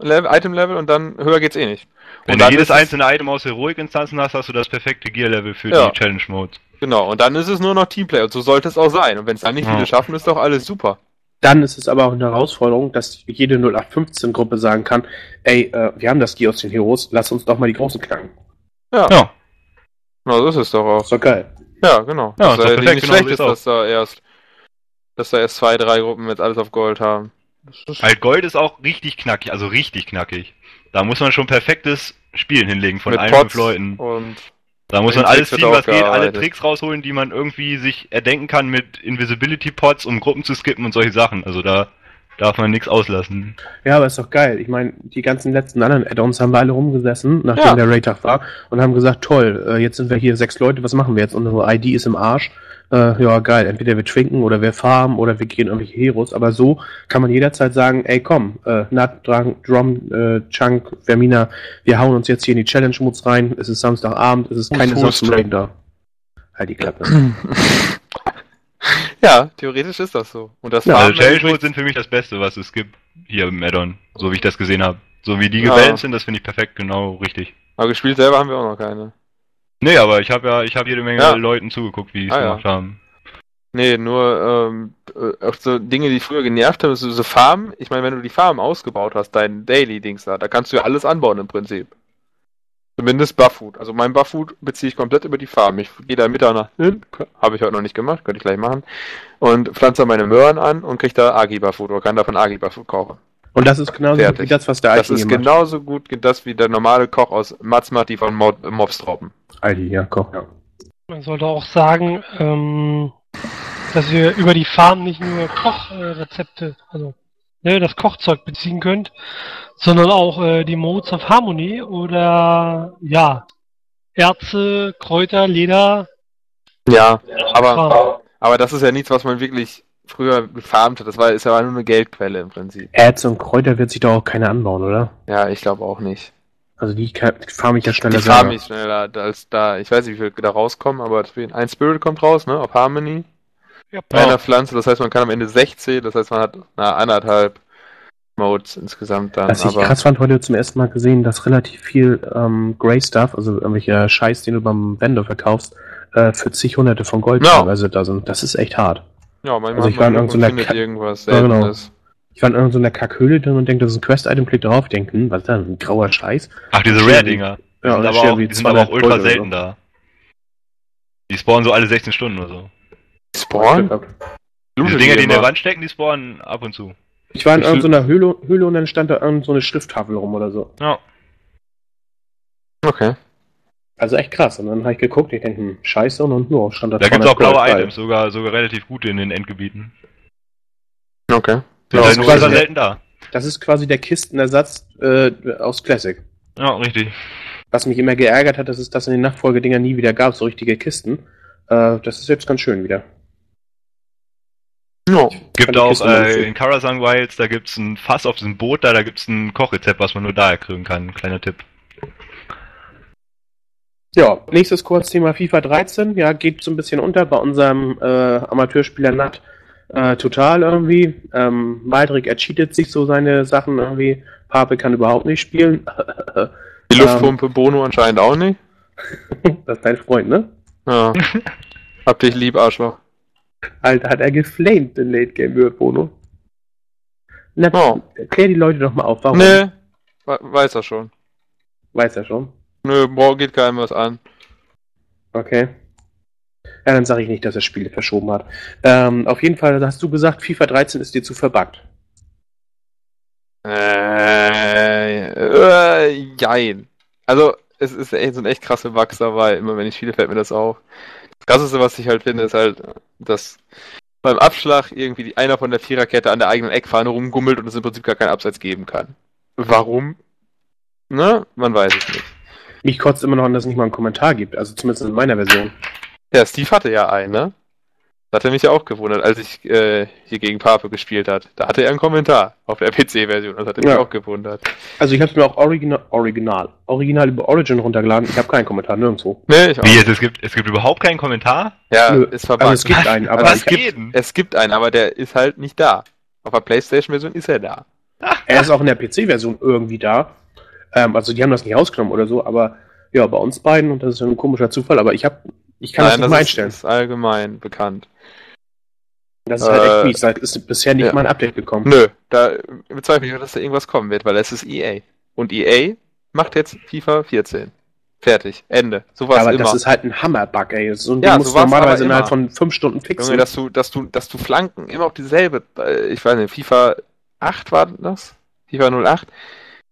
Level, Item Level und dann höher geht's eh nicht. Wenn Und du jedes einzelne Item aus Heroic-Instanzen hast, hast du das perfekte Gear-Level für Ja. die Challenge-Modes. Genau, und dann ist es nur noch Teamplay und so sollte es auch sein. Und wenn es dann nicht Ja. viele schaffen, ist doch alles super. Dann ist es aber auch eine Herausforderung, dass jede 0815-Gruppe sagen kann, ey, äh, wir haben das Gear aus den Heroes, lass uns doch mal die Großen knacken. Ja, Ja. Na, so ist es doch auch. Ist doch geil. Ja, genau. Ja, das ist perfekt, nicht genau schlecht ist, dass da erst, dass da erst zwei, drei Gruppen jetzt alles auf Gold haben. Ist Halt Gold ist auch richtig knackig, also richtig knackig. Da muss man schon perfektes Spielen hinlegen von mit allen Pots fünf Leuten. Und Da muss man alles ziehen, was geht, alle. Tricks rausholen, die man irgendwie sich erdenken kann mit Invisibility-Pots, um Gruppen zu skippen und solche Sachen. Also da darf man nichts auslassen. Ja, aber ist doch geil. Ich meine, die ganzen letzten anderen Add-ons haben wir alle rumgesessen, nachdem Ja. der Raid-Tag war, und haben gesagt, toll, äh, jetzt sind wir hier sechs Leute, was machen wir jetzt? Unsere ID ist im Arsch. Äh, ja, geil. Entweder wir trinken oder wir farmen oder wir gehen irgendwelche Heroes. Aber so kann man jederzeit sagen, ey komm, äh, Nat, Drum, Drum äh, Chunk, Vermina, wir hauen uns jetzt hier in die Challenge-Modes rein. Es ist Samstagabend, es ist keine. Sonst da. Halt die Klappe. ja, theoretisch ist das so. Und das Ja, also Farmen Modes sind für mich das Beste, was es gibt hier im Add-on, so wie ich das gesehen habe. So wie die Ja. gewählt sind, das finde ich perfekt, genau richtig. Aber gespielt selber haben wir auch noch keine. Nee, aber ich habe ja, ich habe jede Menge Ja. Leuten zugeguckt, wie die es Ah, ja. gemacht haben. Nee, nur ähm, äh, auch so Dinge, die früher genervt haben, so, so Farmen. Ich meine, wenn du die Farm ausgebaut hast, dein Daily-Dings da, da kannst du ja alles anbauen im Prinzip. Zumindest Bufffood. Also mein Bufffood beziehe ich komplett über die Farm. Ich gehe da Mitternacht hin, habe ich heute noch nicht gemacht, könnte ich gleich machen, und pflanze meine Möhren an und kriege da Agi-Bufffood oder kann davon Agi-Bufffood kochen. Und das ist genauso Fertig. wie das, was der Das Alti ist macht. genauso gut wie das wie der normale Koch aus Matzmat, die von Mob Mobs droppen. Alti, ja, komm. Ja. Man sollte auch sagen, ähm, dass ihr über die Farm nicht nur Kochrezepte, also ne, das Kochzeug beziehen könnt, sondern auch äh, die Modes of Harmony oder ja, Erze, Kräuter, Leder. Ja, aber, aber das ist ja nichts, was man wirklich früher gefarmt hat. Das war, ist ja nur eine Geldquelle im Prinzip. Erze und Kräuter wird sich doch auch keiner anbauen, oder? Ja, ich glaube auch nicht. Also die kann- farm ich ja schneller Die farm ich schneller als da. Ich weiß nicht, wie viel da rauskommen, aber ein Spirit kommt raus, ne? Auf Harmony. Ja, Bei einer Pflanze, das heißt, man kann am Ende 16, das heißt, man hat na, anderthalb Modes insgesamt dann. Was ich aber krass fand, heute zum ersten Mal gesehen, dass relativ viel ähm, Grey Stuff, also irgendwelcher Scheiß, den du beim Vendor verkaufst, äh, für zig Hunderte von Gold Ja. teilweise da sind. Das ist echt hart. ja, manchmal also ich war in man irgendeiner findet Ka- irgendwas Ja, genau. Seltenes. Ich war in irgendeiner Kackhöhle drin und denke, das ist ein Quest-Item, klick drauf, denke, hm, was ist das, ein grauer Scheiß? Ach, diese. Rare-Dinger. Die Ja, sind, das aber auch, die sind aber auch 200 ultra selten da. Die spawnen so alle 16 Stunden oder so. Spawn? Diese Dinger, die in der Wand stecken, die spawnen ab und zu. Ich war in irgendeiner Höhle, Höhle und dann stand da irgend so eine Schrifttafel rum oder so. Ja. Okay. Also echt krass. Und dann habe ich geguckt, ich denke, hm, scheiße, und dann nur stand da Da gibt's 200 auch blaue Gold. Items, sogar, sogar relativ gute in den Endgebieten. Okay. Ja, das nur ist quasi- selten da. Das ist quasi der Kistenersatz äh, aus Classic. Ja, richtig. Was mich immer geärgert hat, dass es das in den Nachfolgedingern nie wieder gab, so richtige Kisten. Äh, das ist jetzt ganz schön wieder. Ja. Gibt auch äh, in Karasang Wilds, da gibt's ein Fass auf diesem Boot da, da gibt's ein Kochrezept, was man nur da erkriegen kann. Kleiner Tipp. Ja, nächstes Kurzthema FIFA 13. Ja, geht so ein bisschen unter bei unserem äh, Amateurspieler Nat. Äh, total irgendwie. Ähm, Maldrick ercheatet sich so seine Sachen irgendwie. Pape kann überhaupt nicht spielen. Die Luftpumpe Bono anscheinend auch nicht. das ist dein Freund, ne? Ja. Hab dich lieb, Arschloch. Alter, hat er geflamed in Late Game World Bono. Na, Oh. erklär die Leute doch mal auf, warum. Nee, we- weiß er schon. Weiß er schon. Nö, boah, geht keinem was an. Okay. Ja, dann sage ich nicht, dass er Spiele verschoben hat. Ähm, auf jeden Fall hast du gesagt, FIFA 13 ist dir zu verbuggt. Äh, äh, jein. Also, es ist echt, sind echt krasse Bugs dabei. Immer wenn ich spiele, fällt mir das auf. Das Krasseste, was ich halt finde, ist halt, dass beim Abschlag irgendwie die, einer von der Viererkette an der eigenen Eckfahne rumgummelt und es im Prinzip gar keinen Abseits geben kann. Warum? Ne? Man weiß es nicht. Mich kotzt immer noch an, dass es nicht mal einen Kommentar gibt. Also zumindest in meiner Version. Ja, Steve hatte ja einen, ne? Das hatte mich ja auch gewundert, als ich äh, hier gegen Pape gespielt hat. Da hatte er einen Kommentar auf der PC-Version. Das hatte mich Ja. auch gewundert. Also ich habe es mir auch original, original, original über Origin runtergeladen. Ich habe keinen Kommentar, nirgendwo. Nee, ich auch. Wie jetzt? Es gibt, es gibt überhaupt keinen Kommentar? Ja, Nö. ist. Also es gibt einen, aber ich es gibt, jeden. es gibt einen, aber der ist halt nicht da. Auf der Playstation-Version ist er da. er ist auch in der PC-Version irgendwie da. Ähm, also die haben das nicht rausgenommen oder so, aber ja, bei uns beiden, und das ist ein komischer Zufall, aber ich habe, ich kann das nicht mal ist, einstellen. ist allgemein bekannt. Das ist halt echt äh, mies. Da ist bisher nicht ja. mal ein Update gekommen. Nö, da bezweifle ich, dass da irgendwas kommen wird, weil es ist EA. Und EA macht jetzt FIFA 14. Fertig. Ende. So war aber immer. das ist halt ein Hammer-Bug, ey. So ein Ja, Ding so musst du war's normalerweise innerhalb von fünf Stunden fixen. Junge, dass du, dass du, dass du Flanken immer auch dieselbe, äh, ich weiß nicht, FIFA 8 war das? FIFA 08?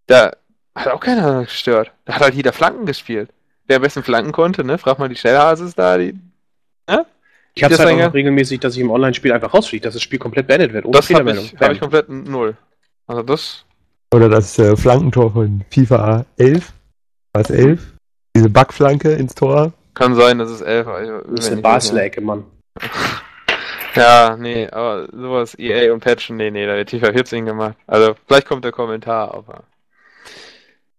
Da hat auch keiner gestört. Da hat halt jeder Flanken gespielt. Wer am besten flanken konnte, ne? Frag mal die Schnellhases da, die. Ich hab's das halt auch regelmäßig, dass ich im Online-Spiel einfach rausfliege, dass das Spiel komplett beendet wird. Ohne Das habe ich, hab ich komplett null. Also das. Oder das äh, Flankentor von FIFA 11. Was 11? Diese Backflanke ins Tor. Kann sein, dass es 11 war. Ich bin Das ist eine Basler-Ecke, Mann. Ja, nee, aber sowas EA und Patchen, nee, nee, da wird FIFA 14 gemacht. Also, vielleicht kommt der Kommentar, aber.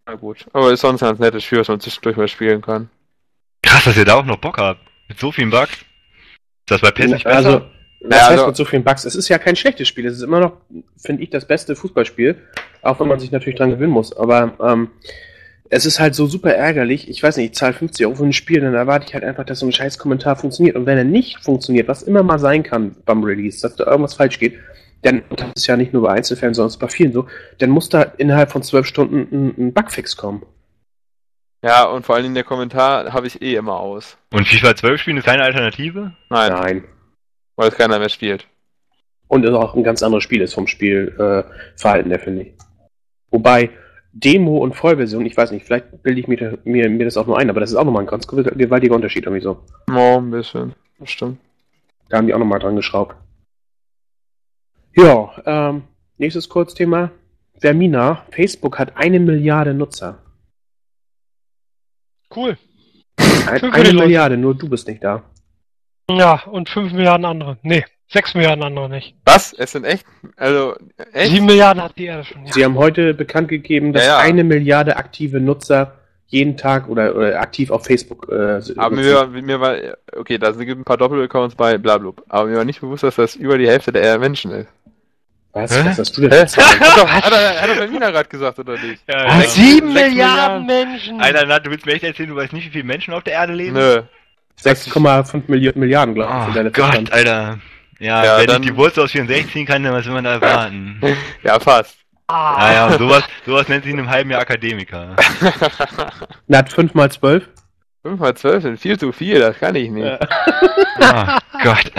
Na gut. Aber ist sonst ein ganz nettes Spiel, was man zwischendurch mal spielen kann. Krass, dass ihr da auch noch Bock habt. Mit so vielen Bugs. Das bei PES nicht besser? Also, das Ja, heißt also- mit so vielen Bugs, es ist ja kein schlechtes Spiel. Es ist immer noch, finde ich, das beste Fußballspiel. Auch wenn man sich natürlich dran gewöhnen muss. Aber ähm, es ist halt so super ärgerlich. Ich weiß nicht, ich zahle 50 Euro für ein Spiel, dann erwarte ich halt einfach, dass so ein scheiß Kommentar funktioniert. Und wenn er nicht funktioniert, was immer mal sein kann beim Release, dass da irgendwas falsch geht, dann, und das ist ja nicht nur bei Einzelfällen, sondern bei vielen so, dann muss da innerhalb von zwölf Stunden ein, ein Bugfix kommen. Ja, und vor allen Dingen der Kommentar habe ich eh immer aus. Und FIFA 12 spielen ist keine Alternative? Nein, Nein. weil es keiner mehr spielt. Und es auch ein ganz anderes Spiel ist vom Spielverhalten äh, Verhalten her, finde ich. Wobei Demo und Vollversion, ich weiß nicht, vielleicht bilde ich mir, mir, mir das auch nur ein, aber das ist auch nochmal ein ganz gewaltiger Unterschied irgendwie so. Oh, ein bisschen. Das stimmt. Da haben die auch nochmal dran geschraubt. Ja, ähm, nächstes Kurzthema. Vermina, Facebook hat eine Milliarde Nutzer. Cool. Ein, eine. Milliarde, nur du bist nicht da. Ja, und 5 Milliarden andere. Nee. 6 Milliarden andere nicht. Was? Es sind echt? Also, echt? 7 Milliarden hat die Erde schon. Ja. Sie haben heute bekannt gegeben, dass Ja, ja. eine Milliarde aktive Nutzer jeden Tag oder, oder aktiv auf Facebook äh, Aber mir, mir war, okay, da sind ein paar Doppelaccounts bei, blablub. Aber mir war nicht bewusst, dass das über die Hälfte der Menschen ist. Was? Hä? Was hast du denn Hä? Hat doch, hat er, hat er Berliner gerade gesagt, oder nicht? Ja, Ah, ja. Sieben Sechs Milliarden Menschen! Alter, na, du willst mir echt erzählen, du weißt nicht, wie viele Menschen auf der Erde leben? Nö. 6,5 Milliarden, Milliarden, glaube ich. Oh Gott, Stand. Alter. Ja, Ja, wenn dann- ich die Wurzel aus 64 ziehen kann, dann was will man da erwarten? Ja, fast. Ah, Naja, sowas, sowas nennt sich in einem halben Jahr Akademiker. Na, hat 5 mal 12. 5 mal 12 sind viel zu viel, das kann ich nicht. Ja. Oh Gott.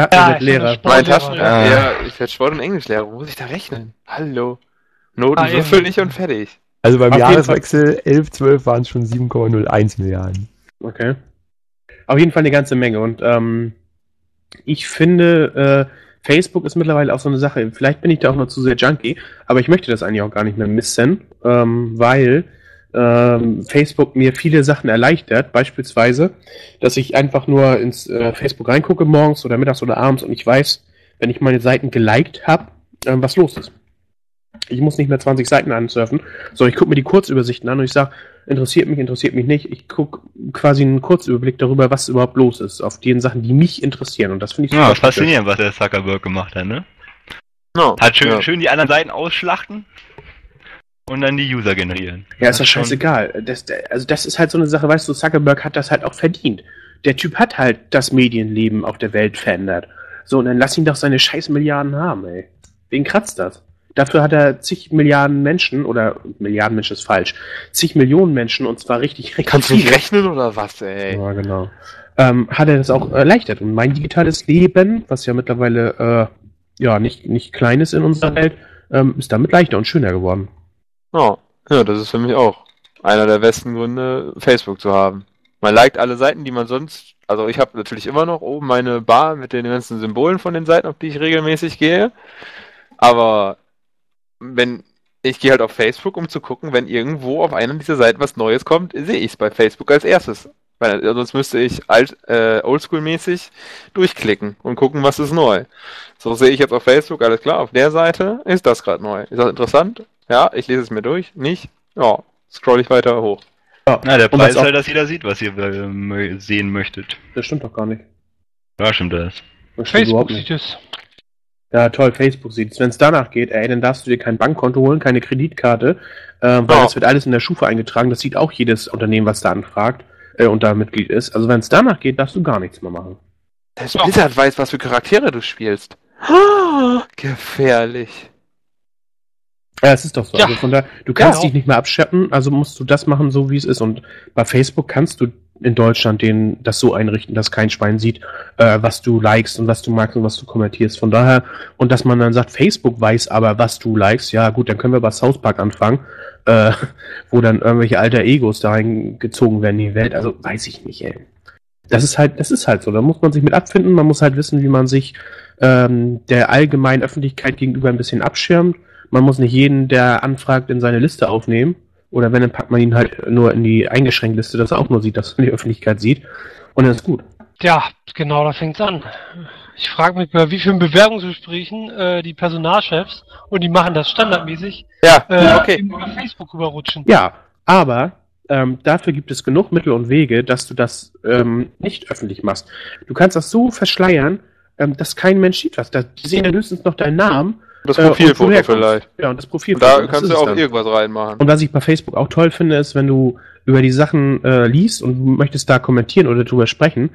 Ja, Ja, ich Lehrer. Mein Sportlehrer, Taschen, ja. ja. ich werde Sport- und Englischlehrer, wo muss ich da rechnen? Hallo. Noten Ah, würfeln eben. nicht und fertig. Also beim Auf Jahreswechsel 11, 12 waren es schon 7,01 Milliarden. Okay. Auf jeden Fall eine ganze Menge. Und ähm, ich finde, äh, Facebook ist mittlerweile auch so eine Sache. Vielleicht bin ich da auch noch zu sehr junky, aber ich möchte das eigentlich auch gar nicht mehr missen, ähm, weil ähm, Facebook mir viele Sachen erleichtert. Beispielsweise, dass ich einfach nur ins äh, Facebook reingucke morgens oder mittags oder abends und ich weiß, wenn ich meine Seiten geliked habe, ähm, was los ist. Ich muss nicht mehr 20 Seiten ansurfen, sondern ich gucke mir die Kurzübersichten an und ich sage, interessiert mich, interessiert mich nicht. Ich gucke quasi einen Kurzüberblick darüber, was überhaupt los ist, auf den Sachen, die mich interessieren. Und das finde ich Ja, super faszinierend, was der Zuckerberg gemacht hat, ne? No. Hat schön, ja. schön die anderen Seiten ausschlachten und dann die User generieren. Ja, ist Das doch schon- scheißegal. Das, also das ist halt so eine Sache, weißt du, Zuckerberg hat das halt auch verdient. Der Typ hat halt das Medienleben auf der Welt verändert. So, und dann lass ihn doch seine scheiß Milliarden haben, ey. Wen kratzt das? Dafür hat er zig Milliarden Menschen, oder Milliarden Menschen ist falsch, zig Millionen Menschen, und zwar richtig, richtig Kannst du nicht rechnen oder was, ey? Ja, genau. Ähm, hat er das auch erleichtert. Und mein digitales Leben, was ja mittlerweile äh, ja nicht, nicht klein ist in unserer Welt, ähm, ist damit leichter und schöner geworden. Ja. ja, das ist für mich auch einer der besten Gründe, Facebook zu haben. Man liked alle Seiten, die man sonst, also ich habe natürlich immer noch oben meine Bar mit den ganzen Symbolen von den Seiten, auf die ich regelmäßig gehe. Aber wenn ich gehe halt auf Facebook, um zu gucken, wenn irgendwo auf einer dieser Seiten was Neues kommt, sehe ich es bei Facebook als erstes. Weil sonst müsste ich alt, äh, oldschool-mäßig durchklicken und gucken, was ist neu. So sehe ich jetzt auf Facebook, alles klar, auf der Seite ist das gerade neu. Ist das interessant? Ja, ich lese es mir durch. Nicht? Ja, scroll ich weiter hoch. Ja, Na, der Preis ist halt, dass jeder sieht, was ihr äh, sehen möchtet. Das stimmt doch gar nicht. Ja, stimmt das. Das stimmt Facebook sieht es. Ja, toll, Facebook sieht es. Wenn es danach geht, ey, dann darfst du dir kein Bankkonto holen, keine Kreditkarte, äh, weil Ja. das wird alles in der Schufa eingetragen. Das sieht auch jedes Unternehmen, was da anfragt äh, und da Mitglied ist. Also wenn es danach geht, darfst du gar nichts mehr machen. Selbst Ja. Blizzard weiß, was für Charaktere du spielst. Gefährlich. Ja, es ist doch so. Ja. Also von da, du kannst Ja. dich nicht mehr abschatten, also musst du das machen, so wie es ist. Und bei Facebook kannst du in Deutschland den, das so einrichten, dass kein Schwein sieht, äh, was du likest und was du magst und was du kommentierst. Von daher, und dass man dann sagt, Facebook weiß aber, was du likest, ja gut, dann können wir bei South Park anfangen, äh, wo dann irgendwelche alter Egos da reingezogen werden in die Welt. Also weiß ich nicht, ey. Das ist halt, das ist halt so. Da muss man sich mit abfinden, man muss halt wissen, wie man sich ähm, der allgemeinen Öffentlichkeit gegenüber ein bisschen abschirmt. Man muss nicht jeden, der anfragt, in seine Liste aufnehmen. Oder wenn, dann packt man ihn halt nur in die eingeschränkte Liste, dass er auch nur sieht, dass er die Öffentlichkeit sieht. Und dann ist gut. Ja, genau, da fängt's an. Ich frage mich, bei wie vielen Bewerbungsgesprächen äh, die Personalchefs, und die machen das standardmäßig, Ja, äh, okay. über Facebook rüberrutschen. Ja, aber ähm, dafür gibt es genug Mittel und Wege, dass du das ähm, nicht öffentlich machst. Du kannst das so verschleiern, ähm, dass kein Mensch sieht was. Da, die sehen ja höchstens noch deinen Namen. Das äh, Profilfoto herkommst. vielleicht. Ja, und das Profil. Und da kannst du auch irgendwas reinmachen. Und was ich bei Facebook auch toll finde, ist, wenn du über die Sachen äh, liest und möchtest da kommentieren oder drüber sprechen,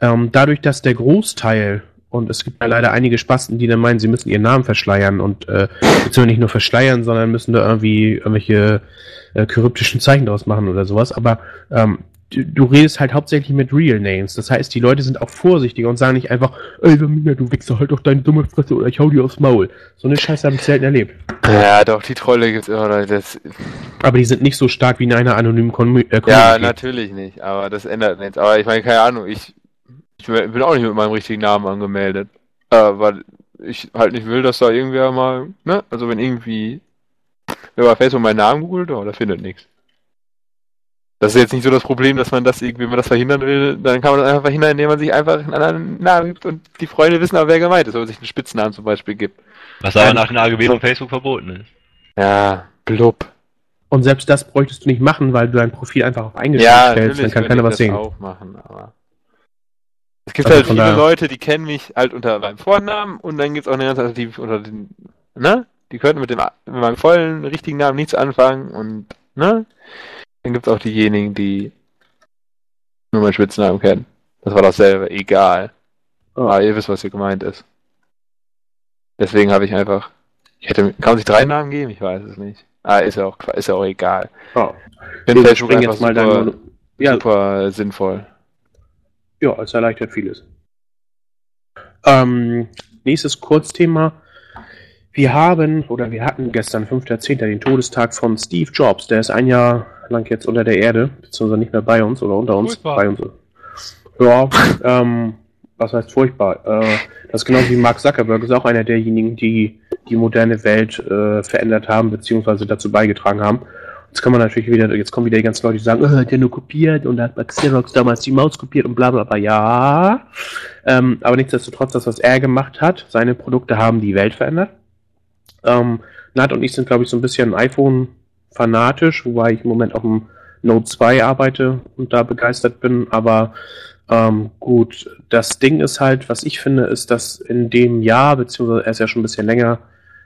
ähm, dadurch, dass der Großteil, und es gibt ja leider einige Spasten, die dann meinen, sie müssen ihren Namen verschleiern und äh, beziehungsweise nicht nur verschleiern, sondern müssen da irgendwie irgendwelche äh, kryptischen Zeichen draus machen oder sowas, aber ähm, du, redest halt hauptsächlich mit Real Names. Das heißt, die Leute sind auch vorsichtiger und sagen nicht einfach, ey, Samina, du Wichser, halt doch deine dumme Fresse oder ich hau dir aufs Maul. So eine Scheiße habe ich selten erlebt. Ja, doch, die Trolle gibt's immer. Leute, Das, Aber die sind nicht so stark wie in einer anonymen Commu äh, ja, Community. natürlich nicht, aber das ändert nichts. Aber ich meine, keine Ahnung, ich, ich bin auch nicht mit meinem richtigen Namen angemeldet. Äh, weil ich halt nicht will, dass da irgendwer mal, ne? Also wenn irgendwie bei Facebook meinen Namen googelt, oh, der findet nichts. Das ist jetzt nicht so das Problem, dass man das irgendwie, wenn man das verhindern will, dann kann man das einfach verhindern, indem man sich einfach einen anderen Namen gibt und die Freunde wissen aber, wer gemeint ist, wenn man sich einen Spitznamen zum Beispiel gibt. Was aber nach den AGB von Facebook verboten ist. Ja, blub. Und selbst das bräuchtest du nicht machen, weil du dein Profil einfach auf eingestellt Ja, stellst, dann kann keiner ich was das sehen. auch machen, aber. Es gibt Also halt von viele Leute, die kennen mich halt unter meinem Vornamen und dann gibt es auch eine ganze, also die unter den, ne? Die könnten mit dem mit meinem vollen, richtigen Namen nichts anfangen und, ne? Dann gibt es auch diejenigen, die nur meinen Spitznamen kennen. Das war dasselbe, egal. Oh. Aber ihr wisst, was hier gemeint ist. Deswegen habe ich einfach. Ich hätte, kann man sich drei Namen geben? Ich weiß es nicht. Ah, ist ja auch, ist ja auch egal. Oh. Ich finde Facebook springen einfach jetzt mal super, ja, super sinnvoll. ja, es erleichtert vieles. Ähm, nächstes Kurzthema. Wir haben, oder wir hatten gestern, 5.10., den Todestag von Steve Jobs. Der ist ein Jahr lang jetzt unter der Erde, beziehungsweise nicht mehr bei uns oder unter uns. Furchtbar. Bei uns. Ja, ähm, was heißt furchtbar? Äh, das ist genauso wie Mark Zuckerberg, ist auch einer derjenigen, die die moderne Welt äh, verändert haben, beziehungsweise dazu beigetragen haben. Jetzt kann man natürlich wieder, jetzt kommen wieder die ganzen Leute, die sagen, äh, hat der nur kopiert und hat bei Xerox damals die Maus kopiert und bla bla bla. Ja, ähm, aber nichtsdestotrotz, das, was er gemacht hat, seine Produkte haben die Welt verändert. Ähm, Nat und ich sind, glaube ich, so ein bisschen iPhone-fanatisch, wobei ich im Moment auf dem Note 2 arbeite und da begeistert bin, aber ähm, gut, das Ding ist halt, was ich finde, ist, dass in dem Jahr, beziehungsweise er ist ja schon ein bisschen länger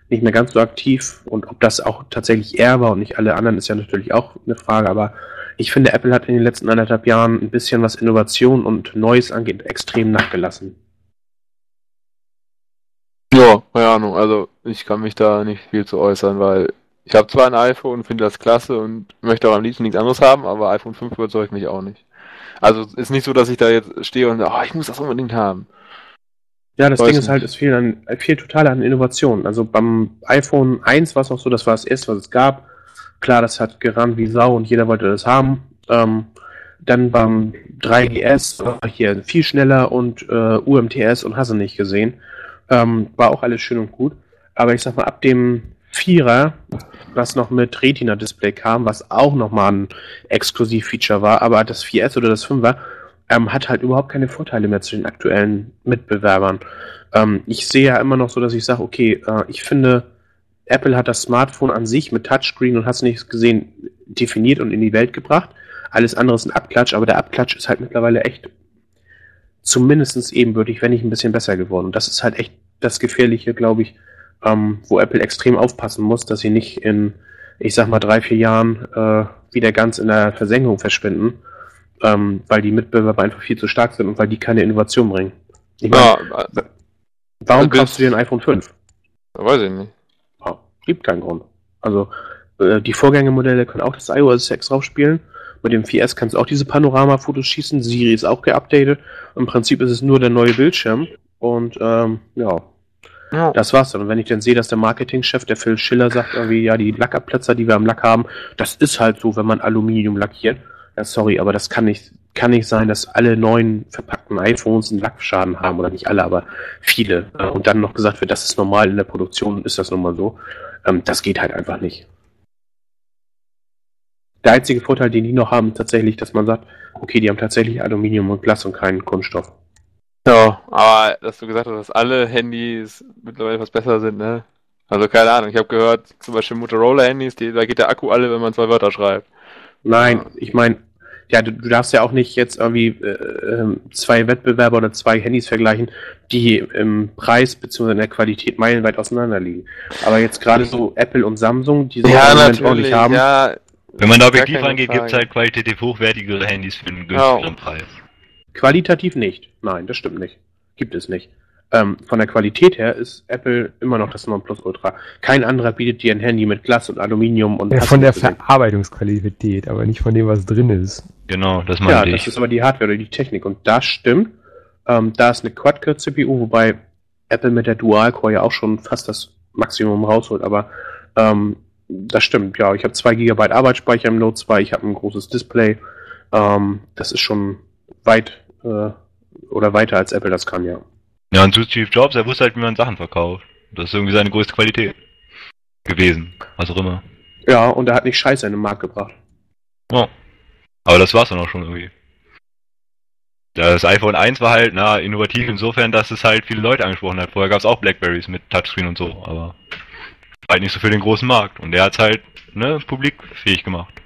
nicht mehr ganz so aktiv und ob das auch tatsächlich er war und nicht alle anderen, ist ja natürlich auch eine Frage, aber ich finde, Apple hat in den letzten anderthalb Jahren ein bisschen was Innovation und Neues angeht, extrem nachgelassen. Ja, keine Ahnung. Also ich kann mich da nicht viel zu äußern, weil ich habe zwar ein iPhone, finde das klasse und möchte auch am liebsten nichts anderes haben, aber iPhone 5 überzeugt mich auch nicht. Also ist nicht so, dass ich da jetzt stehe und sage, oh, ich muss das unbedingt haben. Ja, das Weiß Ding ist nicht. halt, es fehlt, an, fehlt total an Innovation. Also beim iPhone 1 war es noch so, das war das erste, was es gab. Klar, das hat gerannt wie Sau und jeder wollte das haben. Ähm, dann beim 3GS war hier viel schneller und äh, UMTS und hast du nicht gesehen. Ähm, war auch alles schön und gut. Aber ich sag mal, ab dem Vierer, was noch mit Retina-Display kam, was auch nochmal ein Exklusiv-Feature war, aber das 4S oder das 5er ähm, hat halt überhaupt keine Vorteile mehr zu den aktuellen Mitbewerbern. Ähm, ich sehe ja immer noch so, dass ich sage, okay, äh, ich finde, Apple hat das Smartphone an sich mit Touchscreen und hast nichts gesehen, definiert und in die Welt gebracht. Alles andere ist ein Abklatsch, aber der Abklatsch ist halt mittlerweile echt zumindest ebenbürtig, wenn nicht ein bisschen besser geworden. Und das ist halt echt das Gefährliche, glaube ich, ähm, wo Apple extrem aufpassen muss, dass sie nicht in, ich sag mal, drei, vier Jahren äh, wieder ganz in der Versenkung verschwinden, ähm, weil die Mitbewerber einfach viel zu stark sind und weil die keine Innovation bringen. Ich meine, Ja, äh, warum kaufst du dir ein iPhone 5? weiß ich nicht. Ja, gibt keinen Grund. Also, äh, die Vorgängermodelle können auch das iOS 6 draufspielen. Mit dem 4S kannst du auch diese Panorama-Fotos schießen. Siri ist auch geupdatet. Im Prinzip ist es nur der neue Bildschirm. Und ähm, ja, Ja. das war's dann. Und wenn ich dann sehe, dass der Marketingchef, der Phil Schiller, sagt irgendwie, ja, die Lackabplätzer, die wir am Lack haben, das ist halt so, wenn man Aluminium lackiert. Ja, sorry, aber das kann nicht, kann nicht sein, dass alle neuen verpackten iPhones einen Lackschaden haben. Oder nicht alle, aber viele. Äh, Und dann noch gesagt wird, das ist normal in der Produktion, ist das nun mal so. Ähm, das geht halt einfach nicht. Der einzige Vorteil, den die noch haben, tatsächlich, dass man sagt, okay, die haben tatsächlich Aluminium und Glas und keinen Kunststoff. Ja, aber dass du gesagt hast, dass alle Handys mittlerweile etwas besser sind, ne? Also keine Ahnung, ich habe gehört, zum Beispiel Motorola-Handys, die- da geht der Akku alle, wenn man zwei Wörter schreibt. Nein, ich meine, ja, du, du darfst ja auch nicht jetzt irgendwie äh, ähm, zwei Wettbewerber oder zwei Handys vergleichen, die im Preis bzw. in der Qualität meilenweit auseinander liegen. Aber jetzt gerade so Apple und Samsung, die Moment auch nicht haben, ja. Wenn man da objektiv rangeht, Frage. gibt es halt qualitativ hochwertigere Handys für einen Ja. günstigeren Preis. Qualitativ nicht. Nein, das stimmt nicht. Gibt es nicht. Ähm, von der Qualität her ist Apple immer noch das Nonplusultra. Kein anderer bietet dir ein Handy mit Glas und Aluminium und Ja, von der. Verarbeitungsqualität, aber nicht von dem, was drin ist. Genau, das Ja, meinte das ich. ist aber die Hardware oder die Technik. Und das stimmt. Ähm, da ist eine Quad-Core-CPU, wobei Apple mit der Dual-Core ja auch schon fast das Maximum rausholt. Aber ähm, das stimmt, ja. Ich habe 2 GB Arbeitsspeicher im Note 2, ich habe ein großes Display. Ähm, das ist schon weit äh, oder weiter als Apple das kann, ja. Ja, und zu Steve Jobs, er wusste halt, wie man Sachen verkauft. Das ist irgendwie seine größte Qualität gewesen. Was auch immer. Ja, und er hat nicht Scheiße in den Markt gebracht. Ja. Aber das war's dann auch schon irgendwie. Das iPhone 1 war halt, na, innovativ insofern, dass es halt viele Leute angesprochen hat. Vorher gab es auch Blackberries mit Touchscreen und so, aber halt nicht so für den großen Markt. Und der hat's halt, ne, publikfähig gemacht.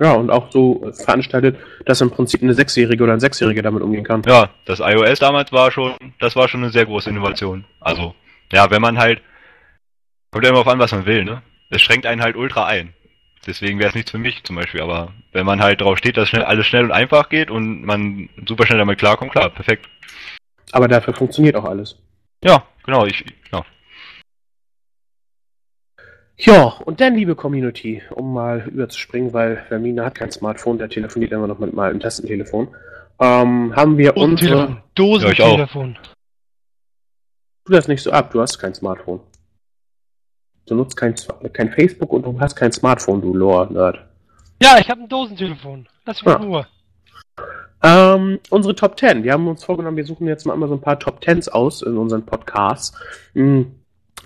Ja, und auch so veranstaltet, dass im Prinzip eine Sechsjährige oder ein Sechsjährige damit umgehen kann. Ja, das iOS damals war schon, das war schon eine sehr große Innovation. Also, ja, wenn man halt, kommt ja immer auf an, was man will, ne? Es schränkt einen halt ultra ein. Deswegen wäre es nichts für mich zum Beispiel, aber wenn man halt drauf steht, dass schnell, alles schnell und einfach geht und man super schnell damit klarkommt, klar, perfekt. Aber dafür funktioniert auch alles. Ja, genau, ich, ja. Ja, und dann, liebe Community, um mal überzuspringen, weil Vermina hat kein Smartphone, der telefoniert immer noch mit meinem Tastentelefon, ähm, haben wir unsere... Dosentelefon. Ja. Tu das nicht so ab, du hast kein Smartphone. Du nutzt kein, kein Facebook und du hast kein Smartphone, du Lore-Nerd. Ja, ich habe ein Dosentelefon. Lass mich in Ruhe. Ähm, unsere Top 10. Wir haben uns vorgenommen, wir suchen jetzt mal immer so ein paar Top 10s aus in unseren Podcasts, mh,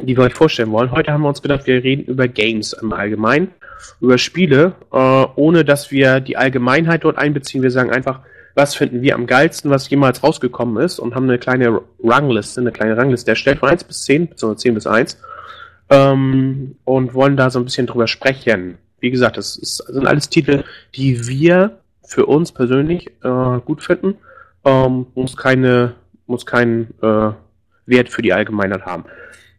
die wir euch vorstellen wollen. Heute haben wir uns gedacht, wir reden über Games im Allgemeinen, über Spiele, äh, ohne dass wir die Allgemeinheit dort einbeziehen. Wir sagen einfach, was finden wir am geilsten, was jemals rausgekommen ist und haben eine kleine Rangliste, eine kleine Rangliste erstellt von 1 bis 10, beziehungsweise 10 bis 1 ähm, und wollen da so ein bisschen drüber sprechen. Wie gesagt, das ist, sind alles Titel, die wir für uns persönlich äh, gut finden, ähm, muss keine, muss keinen äh, Wert für die Allgemeinheit haben.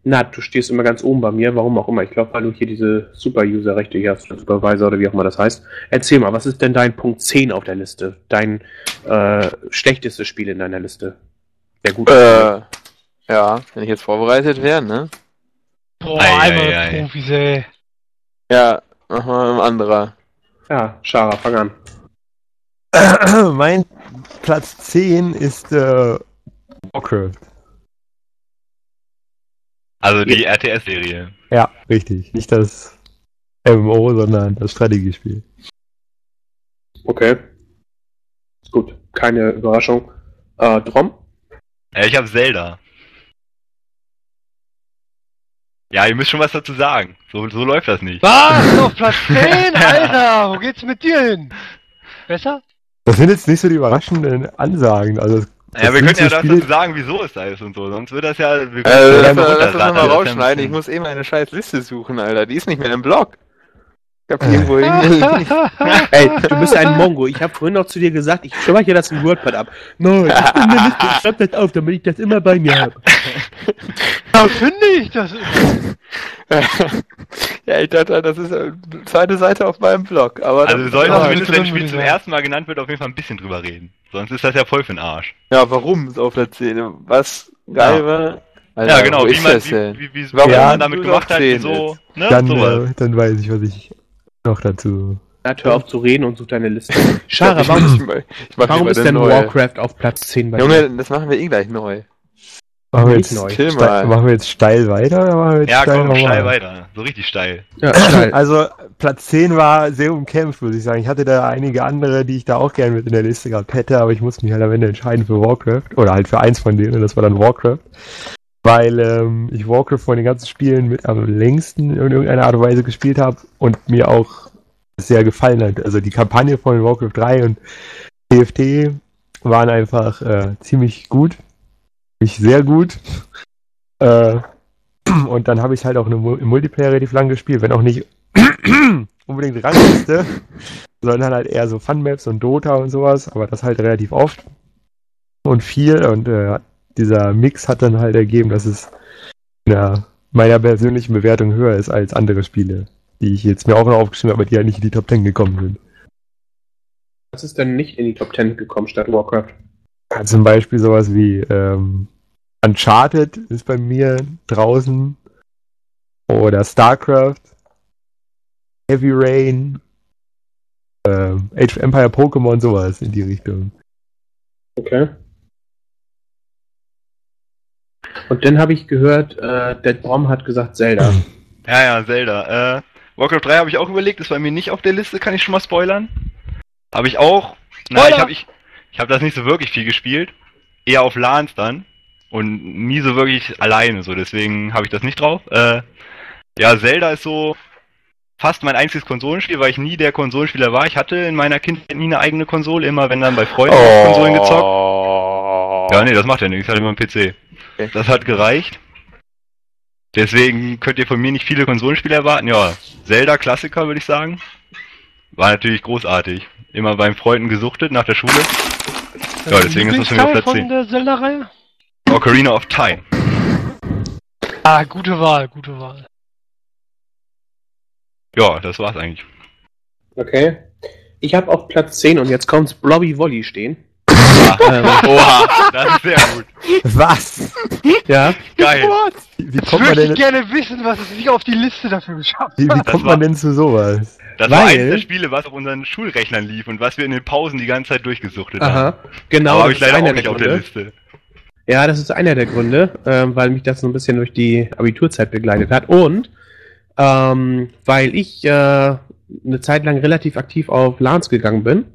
Na, du stehst immer ganz oben bei mir, warum auch immer. Ich glaube, weil du hier diese Super-User-Rechte hier hast, Supervisor oder wie auch immer das heißt. Erzähl mal, was ist denn dein Punkt 10 auf der Liste? Dein äh, schlechtestes Spiel in deiner Liste? Der gute. Äh, ja, wenn ich jetzt vorbereitet wäre, ne? Boah, Ei, einmal ei, ei. Profis, ey. Ja, mach mal ein anderer. Ja, Schara, fang an. mein Platz 10 ist äh, Warcraft. Also die RTS-Serie. Ja, richtig. Nicht das MMO, sondern das Strategiespiel. Okay. Gut, keine Überraschung. Äh, Drom? Ja, ich habe Zelda. Ja, ihr müsst schon was dazu sagen. So, so läuft das nicht. Was? Auf Platz 10? Alter, wo geht's mit dir hin? Besser? Das sind jetzt nicht so die überraschenden Ansagen. Also, das Ja, wir können ja so das Spiele- dazu sagen, wieso es da ist und so. Sonst wird das ja. Wir können Äh, das lass, lass das runterraten. mal Das ist ja rausschneiden. Ich muss eben eine scheiß Liste suchen, Alter. Die ist nicht mehr im Blog. Ich hab die irgendwo hingelegt. Ey, du bist ein Mongo. Ich habe vorhin noch zu dir gesagt, ich speichere das im WordPad ab. Nein, ich bin in der Liste. Schreib das auf, damit ich das immer bei mir habe. ich das. ja, ich dachte, das ist eine zweite Seite auf meinem Blog. Aber Also wir das- sollten Ja, zumindest, wenn würde Spiel zum ersten Mal genannt wird, auf jeden Fall ein bisschen drüber reden. Sonst ist das ja voll für den Arsch. Ja, warum ist auf der 10? Was geil Ja. war? ja, genau, wie ist man, das wie, denn? wie, wie, Warum was Ja, man damit gemacht hat, 10 so, ne, Dann, sowas. äh, dann weiß ich, was ich noch dazu. Na, hör auf zu reden und such deine Liste. Schara, warum, ich, ich mach warum ist denn neue. Warcraft auf Platz 10 bei dir? Junge, das machen wir eh gleich neu. Machen wir jetzt, steil, machen wir jetzt steil weiter oder machen wir jetzt Ja, steil komm, steil weiter. So richtig steil. Ja, steil. Also Platz 10 war sehr umkämpft, muss ich sagen. Ich hatte da einige andere, die ich da auch gerne mit in der Liste gehabt hätte, aber ich musste mich halt am Ende entscheiden für Warcraft. Oder halt für eins von denen, und das war dann Warcraft. Weil ähm, ich Warcraft von den ganzen Spielen mit am längsten in irgendeiner Art und Weise gespielt habe und mir auch sehr gefallen hat. Also die Kampagne von Warcraft 3 und TFT waren einfach äh, ziemlich gut. Mich sehr gut. Äh, und dann habe ich halt auch im Multiplayer relativ lang gespielt, wenn auch nicht unbedingt Rangliste, sondern halt eher so Fun-Maps und Dota und sowas, aber das halt relativ oft und viel und äh, dieser Mix hat dann halt ergeben, dass es der, meiner persönlichen Bewertung höher ist als andere Spiele, die ich jetzt mir auch noch aufgeschrieben habe, aber die halt nicht in die Top 10 gekommen sind. Was ist denn nicht in die Top 10 gekommen statt Warcraft? Ja, zum Beispiel sowas wie ähm, Uncharted ist bei mir draußen oder StarCraft, Heavy Rain, ähm, Age of Empire Pokémon, sowas in die Richtung. Okay. Und dann habe ich gehört, äh, der Drom hat gesagt Zelda. Ja, ja, Zelda. Äh, Warcraft 3 habe ich auch überlegt, ist bei mir nicht auf der Liste, kann ich schon mal spoilern. Habe ich auch. Na, Spoiler! ich habe ich, ich hab das nicht so wirklich viel gespielt. Eher auf LANs dann. Und nie so wirklich alleine, so deswegen habe ich das nicht drauf. Äh, ja, Zelda ist so. fast mein einziges Konsolenspiel, weil ich nie der Konsolenspieler war. Ich hatte in meiner Kindheit nie eine eigene Konsole, immer wenn dann bei Freunden Oh. Konsolen gezockt. Ja, nee, das macht ja nichts, ich hatte immer einen PC. Okay. Das hat gereicht. Deswegen könnt ihr von mir nicht viele Konsolenspiele erwarten. Ja, Zelda Klassiker würde ich sagen. War natürlich großartig. Immer beim Freunden gesuchtet nach der Schule. Ja, deswegen ist das für mich Platz von 10. der Zelda-Reihe? Ocarina of Time. Ah, gute Wahl, gute Wahl. Ja, das war's eigentlich. Okay. Ich habe auf Platz 10 und jetzt kommt's Blobby Wolly stehen. ähm, Oha, das ist sehr gut. Was? ja. Geil. Wie, wie Ich kommt man möchte denn, gerne wissen, was es sich auf die Liste dafür geschafft wie, wie hat. kommt war- man denn zu sowas? Das war Weil- eines der Spiele, was auf unseren Schulrechnern lief und was wir in den Pausen die ganze Zeit durchgesuchtet haben. Aha. Genau. Aber habe ich leider auch nicht auf der. Liste. Ja, das ist einer der Gründe, ähm, weil mich das so ein bisschen durch die Abiturzeit begleitet hat. Und ähm, weil ich äh, eine Zeit lang relativ aktiv auf LANs gegangen bin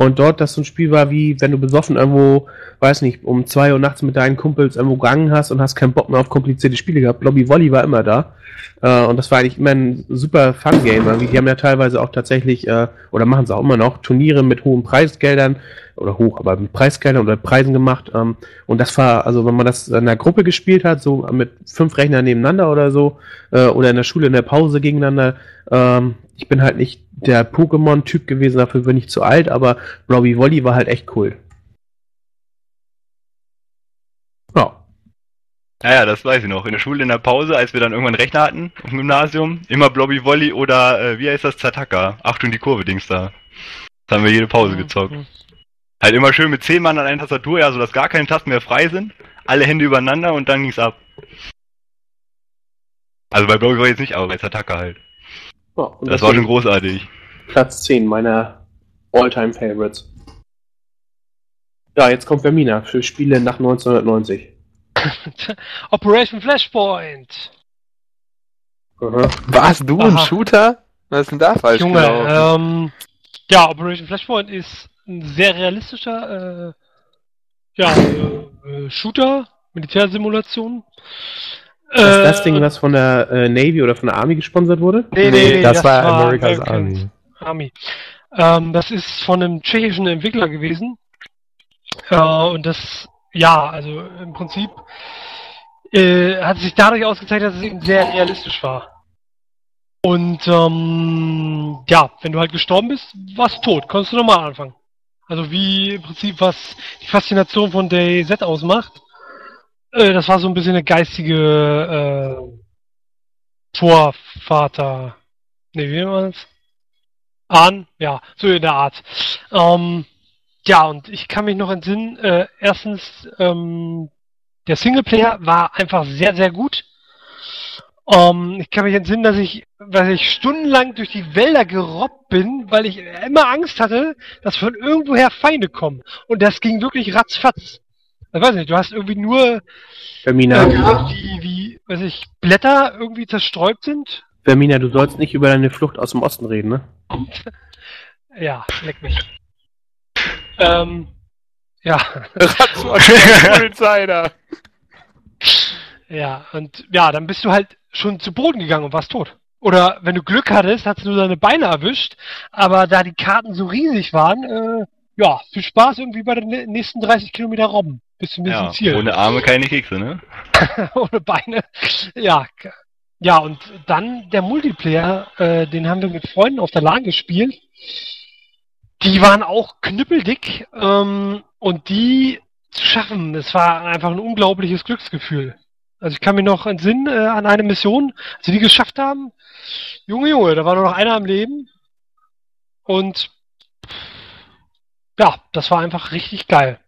und dort das so ein Spiel war, wie wenn du besoffen irgendwo, weiß nicht, um zwei Uhr nachts mit deinen Kumpels irgendwo gegangen hast und hast keinen Bock mehr auf komplizierte Spiele gehabt. Lobby Volley war immer da. Äh, und das war eigentlich immer ein super Fun-Game. Die haben ja teilweise auch tatsächlich, äh, oder machen es auch immer noch, Turniere mit hohen Preisgeldern, oder hoch, aber mit Preisgeldern oder Preisen gemacht. Ähm, und das war, also wenn man das in einer Gruppe gespielt hat, so mit fünf Rechnern nebeneinander oder so, äh, oder in der Schule in der Pause gegeneinander, ähm, ich bin halt nicht der Pokémon-Typ gewesen, dafür bin ich zu alt, aber Robbie Wolly war halt echt cool. Ja. Naja, das weiß ich noch. In der Schule in der Pause, als wir dann irgendwann Rechner hatten, im Gymnasium, immer Blobby Volley oder, äh, wie heißt das, Zataka. Achtung, die Kurve-Dings da. Das haben wir jede Pause gezockt. Halt immer schön mit zehn Mann an einer Tastatur, ja, so dass gar keine Tasten mehr frei sind. Alle Hände übereinander und dann ging's ab. Also bei Volley jetzt nicht, aber bei Zataka halt. Ja, und Das war schon großartig. Platz 10 meiner All-Time Favorites. Ja, jetzt kommt Vermina für Spiele nach 1990. Operation Flashpoint. Aha. Warst du ein Aha. Shooter? Was ist denn da falsch Junge, gelaufen? ähm, ja, Operation Flashpoint ist ein sehr realistischer äh, ja, äh, äh, Shooter, Militärsimulation. Ist Äh, das Ding, was von der äh, Navy oder von der Army gesponsert wurde? Nee, nee, nee, das, war America's American Army. Army. Ähm, das ist von einem tschechischen Entwickler gewesen. Äh, und das, ja, also im Prinzip äh, hat sich dadurch ausgezeichnet, dass es eben sehr realistisch war. Und ähm, ja, wenn du halt gestorben bist, warst du tot, konntest du nochmal anfangen. Also wie im Prinzip was die Faszination von DayZ ausmacht. Äh, das war so ein bisschen eine geistige äh, Vorvater. Ne, wie nennt man das? Ahn? Ja, so in der Art. Ähm, ja, und ich kann mich noch entsinnen, äh, erstens, ähm, der Singleplayer war einfach sehr, sehr gut. Ähm, ich kann mich entsinnen, dass ich, dass ich stundenlang durch die Wälder gerobbt bin, weil ich immer Angst hatte, dass von irgendwoher Feinde kommen. Und das ging wirklich ratzfatz. Ich weiß nicht, du hast irgendwie nur Vermina, äh, gehört, wie, wie, weiß ich, Blätter irgendwie zerstreut sind. Vermina, du sollst nicht über deine Flucht aus dem Osten reden, ne? Ja, leck mich. Ähm, ja, Polizei da. ja, und ja, dann bist du halt schon zu Boden gegangen und warst tot. Oder wenn du Glück hattest, hast du deine Beine erwischt, aber da die Karten so riesig waren, äh, ja, viel Spaß irgendwie bei den nä- nächsten 30 Kilometer Robben. Bis zum nächsten Ja, Ziel. ohne Arme keine Kekse, ne? ohne Beine. Ja, ja, und dann der Multiplayer, äh, den haben wir mit Freunden auf der LAN gespielt. Die waren auch knüppeldick ähm, und die zu schaffen, das war einfach ein unglaubliches Glücksgefühl. Also ich kann mich noch entsinnen äh, an eine Mission, als wir die geschafft haben. Junge, Junge, da war nur noch einer am Leben. Und ja, das war einfach richtig geil.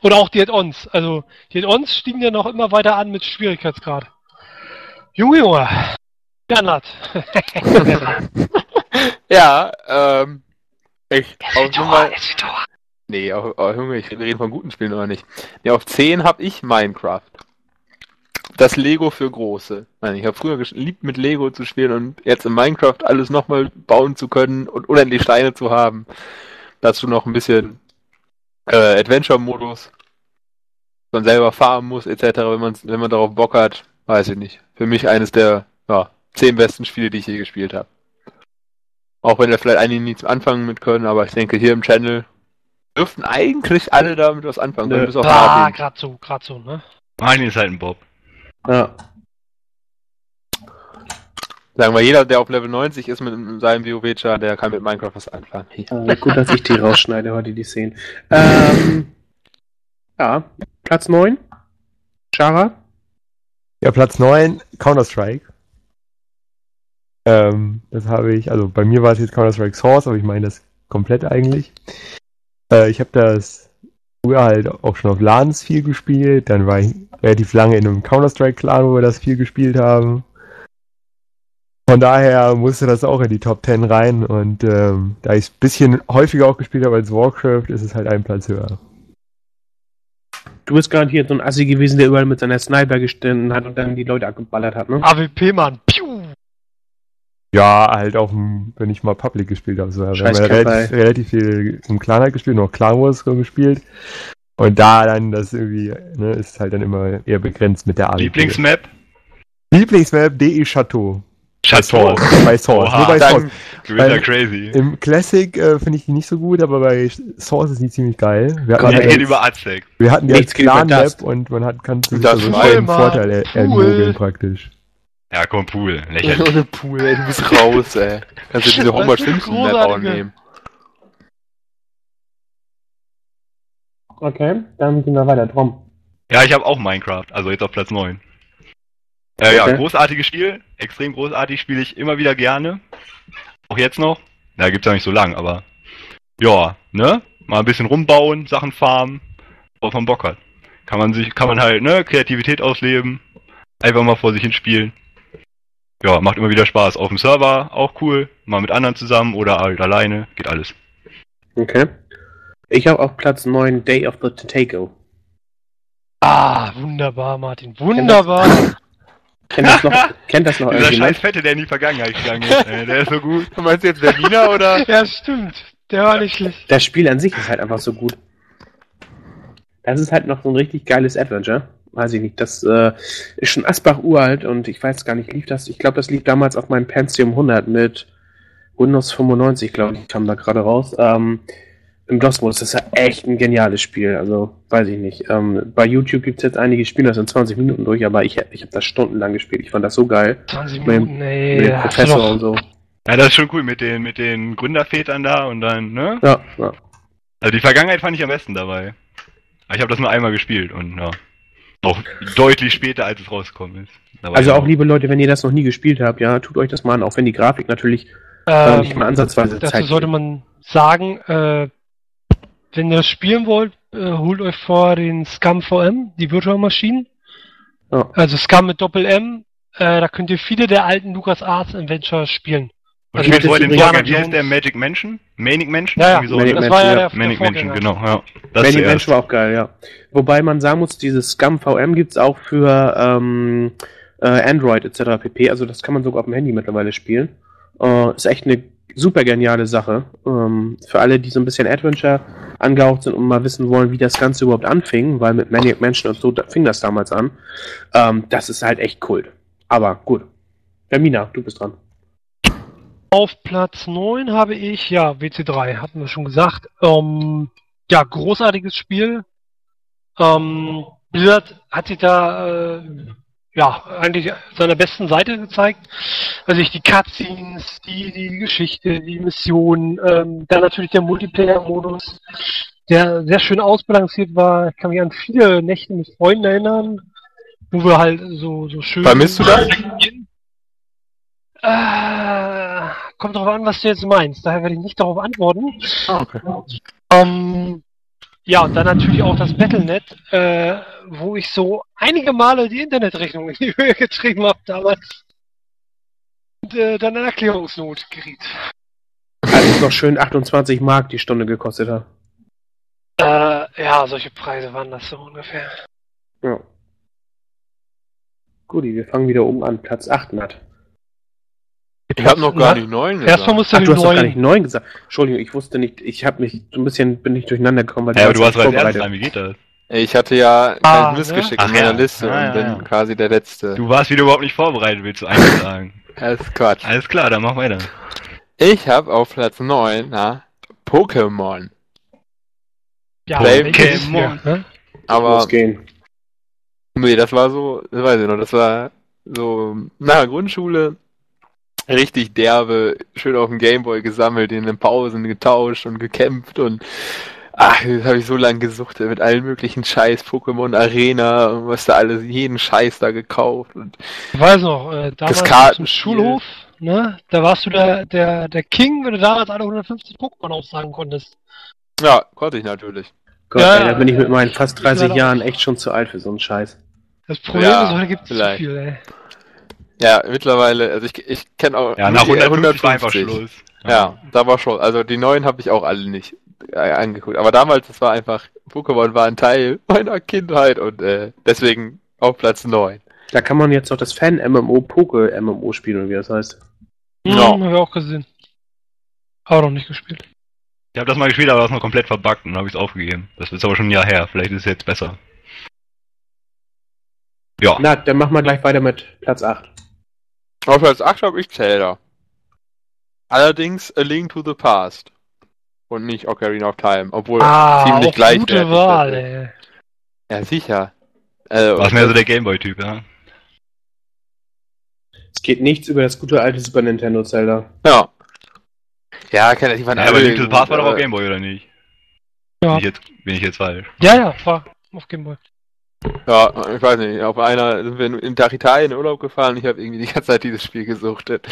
Und auch die Add-ons. Also die Add-ons stiegen ja noch immer weiter an mit Schwierigkeitsgrad. Junge, Junge. Bernhard. Ja, ähm. Ich, auf Nummer, nee, auf, auf, Junge, ich wir reden von guten Spielen oder nicht. Nee, auf 10 habe ich Minecraft. Das Lego für Große. Ich meine, ich habe früher geliebt, mit Lego zu spielen und jetzt in Minecraft alles nochmal bauen zu können und unendlich Steine zu haben. Dazu noch ein bisschen äh, Adventure-Modus. Man selber farmen muss, etc., wenn man, wenn man darauf Bock hat. Weiß ich nicht. Für mich eines der ja, zehn besten Spiele, die ich je gespielt habe. Auch wenn da vielleicht einige nichts anfangen mit können, aber ich denke, hier im Channel dürften eigentlich alle damit was anfangen können, Nö. bis auf Ah, grad so, grad so, ne? Martin ist halt ein Bob. Ja. Sagen wir, jeder, der auf Level 90 ist mit seinem WoW-Char, der kann mit Minecraft was anfangen. Äh, gut, dass ich die rausschneide heute, die Szenen. Ähm, ja, Platz 9. Chara. Ja, Platz 9, Counter-Strike. Ähm, das habe ich, also bei mir war es jetzt Counter-Strike Source, aber ich meine das komplett eigentlich. Äh, ich habe das früher halt auch schon auf LANs viel gespielt, dann war ich relativ lange in einem Counter-Strike-Clan, wo wir das viel gespielt haben. Von daher musste das auch in die Top 10 rein und ähm, da ich es ein bisschen häufiger auch gespielt habe als Warcraft, ist es halt einen Platz höher. Du bist garantiert so ein Assi gewesen, der überall mit seiner Sniper gestanden hat und dann die Leute abgeballert hat, ne? AWP, Mann. Piu! Ja, halt auch, wenn ich mal Public gespielt habe. So. Wir haben ja relativ, relativ viel im Clan halt gespielt, noch Clan Wars gespielt. Und da dann das irgendwie, ne, ist halt dann immer eher begrenzt mit der AWP. Lieblingsmap? Lieblingsmap DE Chateau. Bei Chateau. Source. Bei Source. Oha, Nur bei Source. Ja Weil- crazy. Im Classic äh, finde ich die nicht so gut, aber bei Source ist die ziemlich geil. Wir hatten, ey. die, geht über Aztec. wir hatten die als Clan-Map und man hat, kann sich Das so einen Vorteil er, cool. ermogeln praktisch. Ja, komm, Pool. Lächerlich. ohne Pool, ey, du bist raus, ey. Kannst du diese Homer Simpson Map auch nehmen. Okay, dann gehen wir weiter. Tom. Ja, ich habe auch Minecraft, also jetzt auf Platz 9. Äh, Ja, Okay. großartiges Spiel, extrem großartig, spiele ich immer wieder gerne. Auch jetzt noch. Na, gibt's ja nicht so lang, aber ja, ne? Mal ein bisschen rumbauen, Sachen farmen, worauf man Bock hat. Kann man sich, kann man halt, ne, Kreativität ausleben, einfach mal vor sich hin spielen. Ja, macht immer wieder Spaß. Auf dem Server auch cool, mal mit anderen zusammen oder halt alleine, geht alles. Okay. Ich habe auf Platz 9 Day of the Tentacle. Ah, wunderbar, Martin. Wunderbar. Kennt das noch, kennt das noch Dieser scheiß? Fette, der in die Vergangenheit gegangen ist, ey, der ist so gut. Meinst du jetzt Berliner oder? ja, stimmt. Der war nicht schlecht. Das Spiel an sich ist halt einfach so gut. Das ist halt noch so ein richtig geiles Adventure. Weiß ich nicht. Das äh, ist schon Asbach uralt und ich weiß gar nicht, lief das. Ich glaube, das lief damals auf meinem Pentium 100 mit Windows 95, glaube ich, kam da gerade raus. Ähm, Im DOS-Modus. Das ist ja echt ein geniales Spiel. Also, weiß ich nicht. Ähm, bei YouTube gibt es jetzt einige Spiele, das sind 20 Minuten durch, aber ich, ich habe das stundenlang gespielt. Ich fand das so geil. 20 Mit dem- Minuten, ey. mit dem Professor und so. Ja, das ist schon cool mit den, mit den Gründervätern da und dann, ne? Ja, ja. Also die Vergangenheit fand ich am besten dabei. Aber Ich habe das nur einmal gespielt und ja. Auch deutlich später, als es rausgekommen ist. War Also ich auch, liebe Leute, wenn ihr das noch nie gespielt habt, ja, tut euch das mal an, auch wenn die Grafik natürlich äh, Ähm, nicht mal ansatzweise Dazu Zeit sollte man sagen, äh, wenn ihr das spielen wollt, äh, holt euch vor den Scum VM, die Virtual Maschinen. Ja. Also Scum mit Doppel M. Äh, da könnt ihr viele der alten LucasArts Adventures spielen. Und Also das vorher den Indiana Vorgänger, wie heißt der Magic Mansion? Manic Mansion? Ja, ja, so, Manic das war ja Mansion, der, ja. der Manic Mansion, genau, ja. Das zuerst. Mensch war auch geil, ja. Wobei man sagen muss, dieses Scum VM gibt es auch für ähm, äh, Android etc. pp. Also das kann man sogar auf dem Handy mittlerweile spielen. Äh, ist echt eine super geniale Sache. Ähm, für alle, die so ein bisschen Adventure angehaucht sind und mal wissen wollen, wie das Ganze überhaupt anfing, weil mit Maniac Mansion und so da fing das damals an. Ähm, das ist halt echt Kult. Aber gut. Hermina, du bist dran. Auf Platz 9 habe ich, ja, WC3, hatten wir schon gesagt. Ähm, ja, großartiges Spiel. Ähm, Blizzard hat sich da, äh, ja, eigentlich seiner besten Seite gezeigt. Also ich die Cutscenes, die, die Geschichte, die Mission, ähm, dann natürlich der Multiplayer-Modus, der sehr schön ausbalanciert war. Ich kann mich an viele Nächte mit Freunden erinnern, wo wir halt so, so schön... Vermisst du das? Äh, kommt drauf an, was du jetzt meinst. Daher werde ich nicht darauf antworten. Ah, okay. Ähm, ja, und dann natürlich auch das Battlenet, äh, wo ich so einige Male die Internetrechnung in die Höhe getrieben habe damals. Und äh, dann in Erklärungsnot geriet. Als es noch schön 28 Mark die Stunde gekostet hat. Äh, ja, solche Preise waren das so ungefähr. Ja. Guti, wir fangen wieder oben an. Platz 8, Matt. Ich habe noch gar Na, nicht neun Erstmal musst du Ach, du hast doch gar nicht neun gesagt. Entschuldigung, ich wusste nicht, ich habe mich so ein bisschen, bin nicht durcheinander gekommen, weil Ja, aber du warst als erstes dran, wie geht das? Ich hatte ja ein Ah, ne? Missgeschick Ach in meiner ja. Liste Ah, und bin ja. quasi der Letzte. Du warst wieder überhaupt nicht vorbereitet, willst du eigentlich sagen. Ist Quatsch. Alles klar, dann mach weiter. Ich habe auf Platz 9 na, Pokémon. Ja, Pokémon. ne? Aber Losgehen. nee, das war so, weiß ich noch, das war so nach der Grundschule richtig derbe, schön auf dem Gameboy gesammelt, in den Pausen getauscht und gekämpft und ach, das habe ich so lange gesucht mit allen möglichen Scheiß, Pokémon Arena und was da alles, jeden Scheiß da gekauft und Ich weiß noch, äh, damals zum Schulhof, ne? Da warst du der, der, der King, wenn du damals alle 150 Pokémon aussagen konntest. ja, konnte ich natürlich. Gott, Ja, ey, da bin ich mit meinen fast 30 leider auch. Jahren echt schon zu alt für so einen Scheiß. Das Problem Ja, ist, heute gibt es zu vielleicht. viel, ey. Ja, mittlerweile, also ich, ich kenne auch Ja, nach die 150 war einfach Schluss. Ja, da war schon. Also die neuen habe ich auch alle nicht äh, angeguckt. Aber damals, das war einfach, Pokémon war ein Teil meiner Kindheit und äh, deswegen auf Platz 9. Da kann man jetzt noch das Fan-MMO Poke-MMO spielen, oder wie das heißt. Hm, Ja. Hab ich auch gesehen. Aber noch nicht gespielt. Ich habe das mal gespielt, aber das noch komplett verbuggt und habe ich es aufgegeben. Das ist aber schon ein Jahr her. Vielleicht ist es jetzt besser. Ja. Na, dann machen wir gleich weiter mit Platz 8. Auf Platz 8 habe ich Zelda. Allerdings A Link to the Past. Und nicht Ocarina of Time, obwohl Ah, ziemlich gleich. gute Wahl, ey. Ja, sicher. Also, War mehr so der Gameboy-Typ, ja. Es geht nichts über das gute alte Super Nintendo Zelda. ja. Ja, kann ich waren Ja, aber Link to the Past war doch auch aber- Gameboy, oder nicht? Ja. Bin ich jetzt, bin ich jetzt falsch? Ja, ja, war auf Gameboy. Ja, ich weiß nicht. Auf einer sind wir in nach Italien in Urlaub gefahren. Ich habe irgendwie die ganze Zeit dieses Spiel gesuchtet.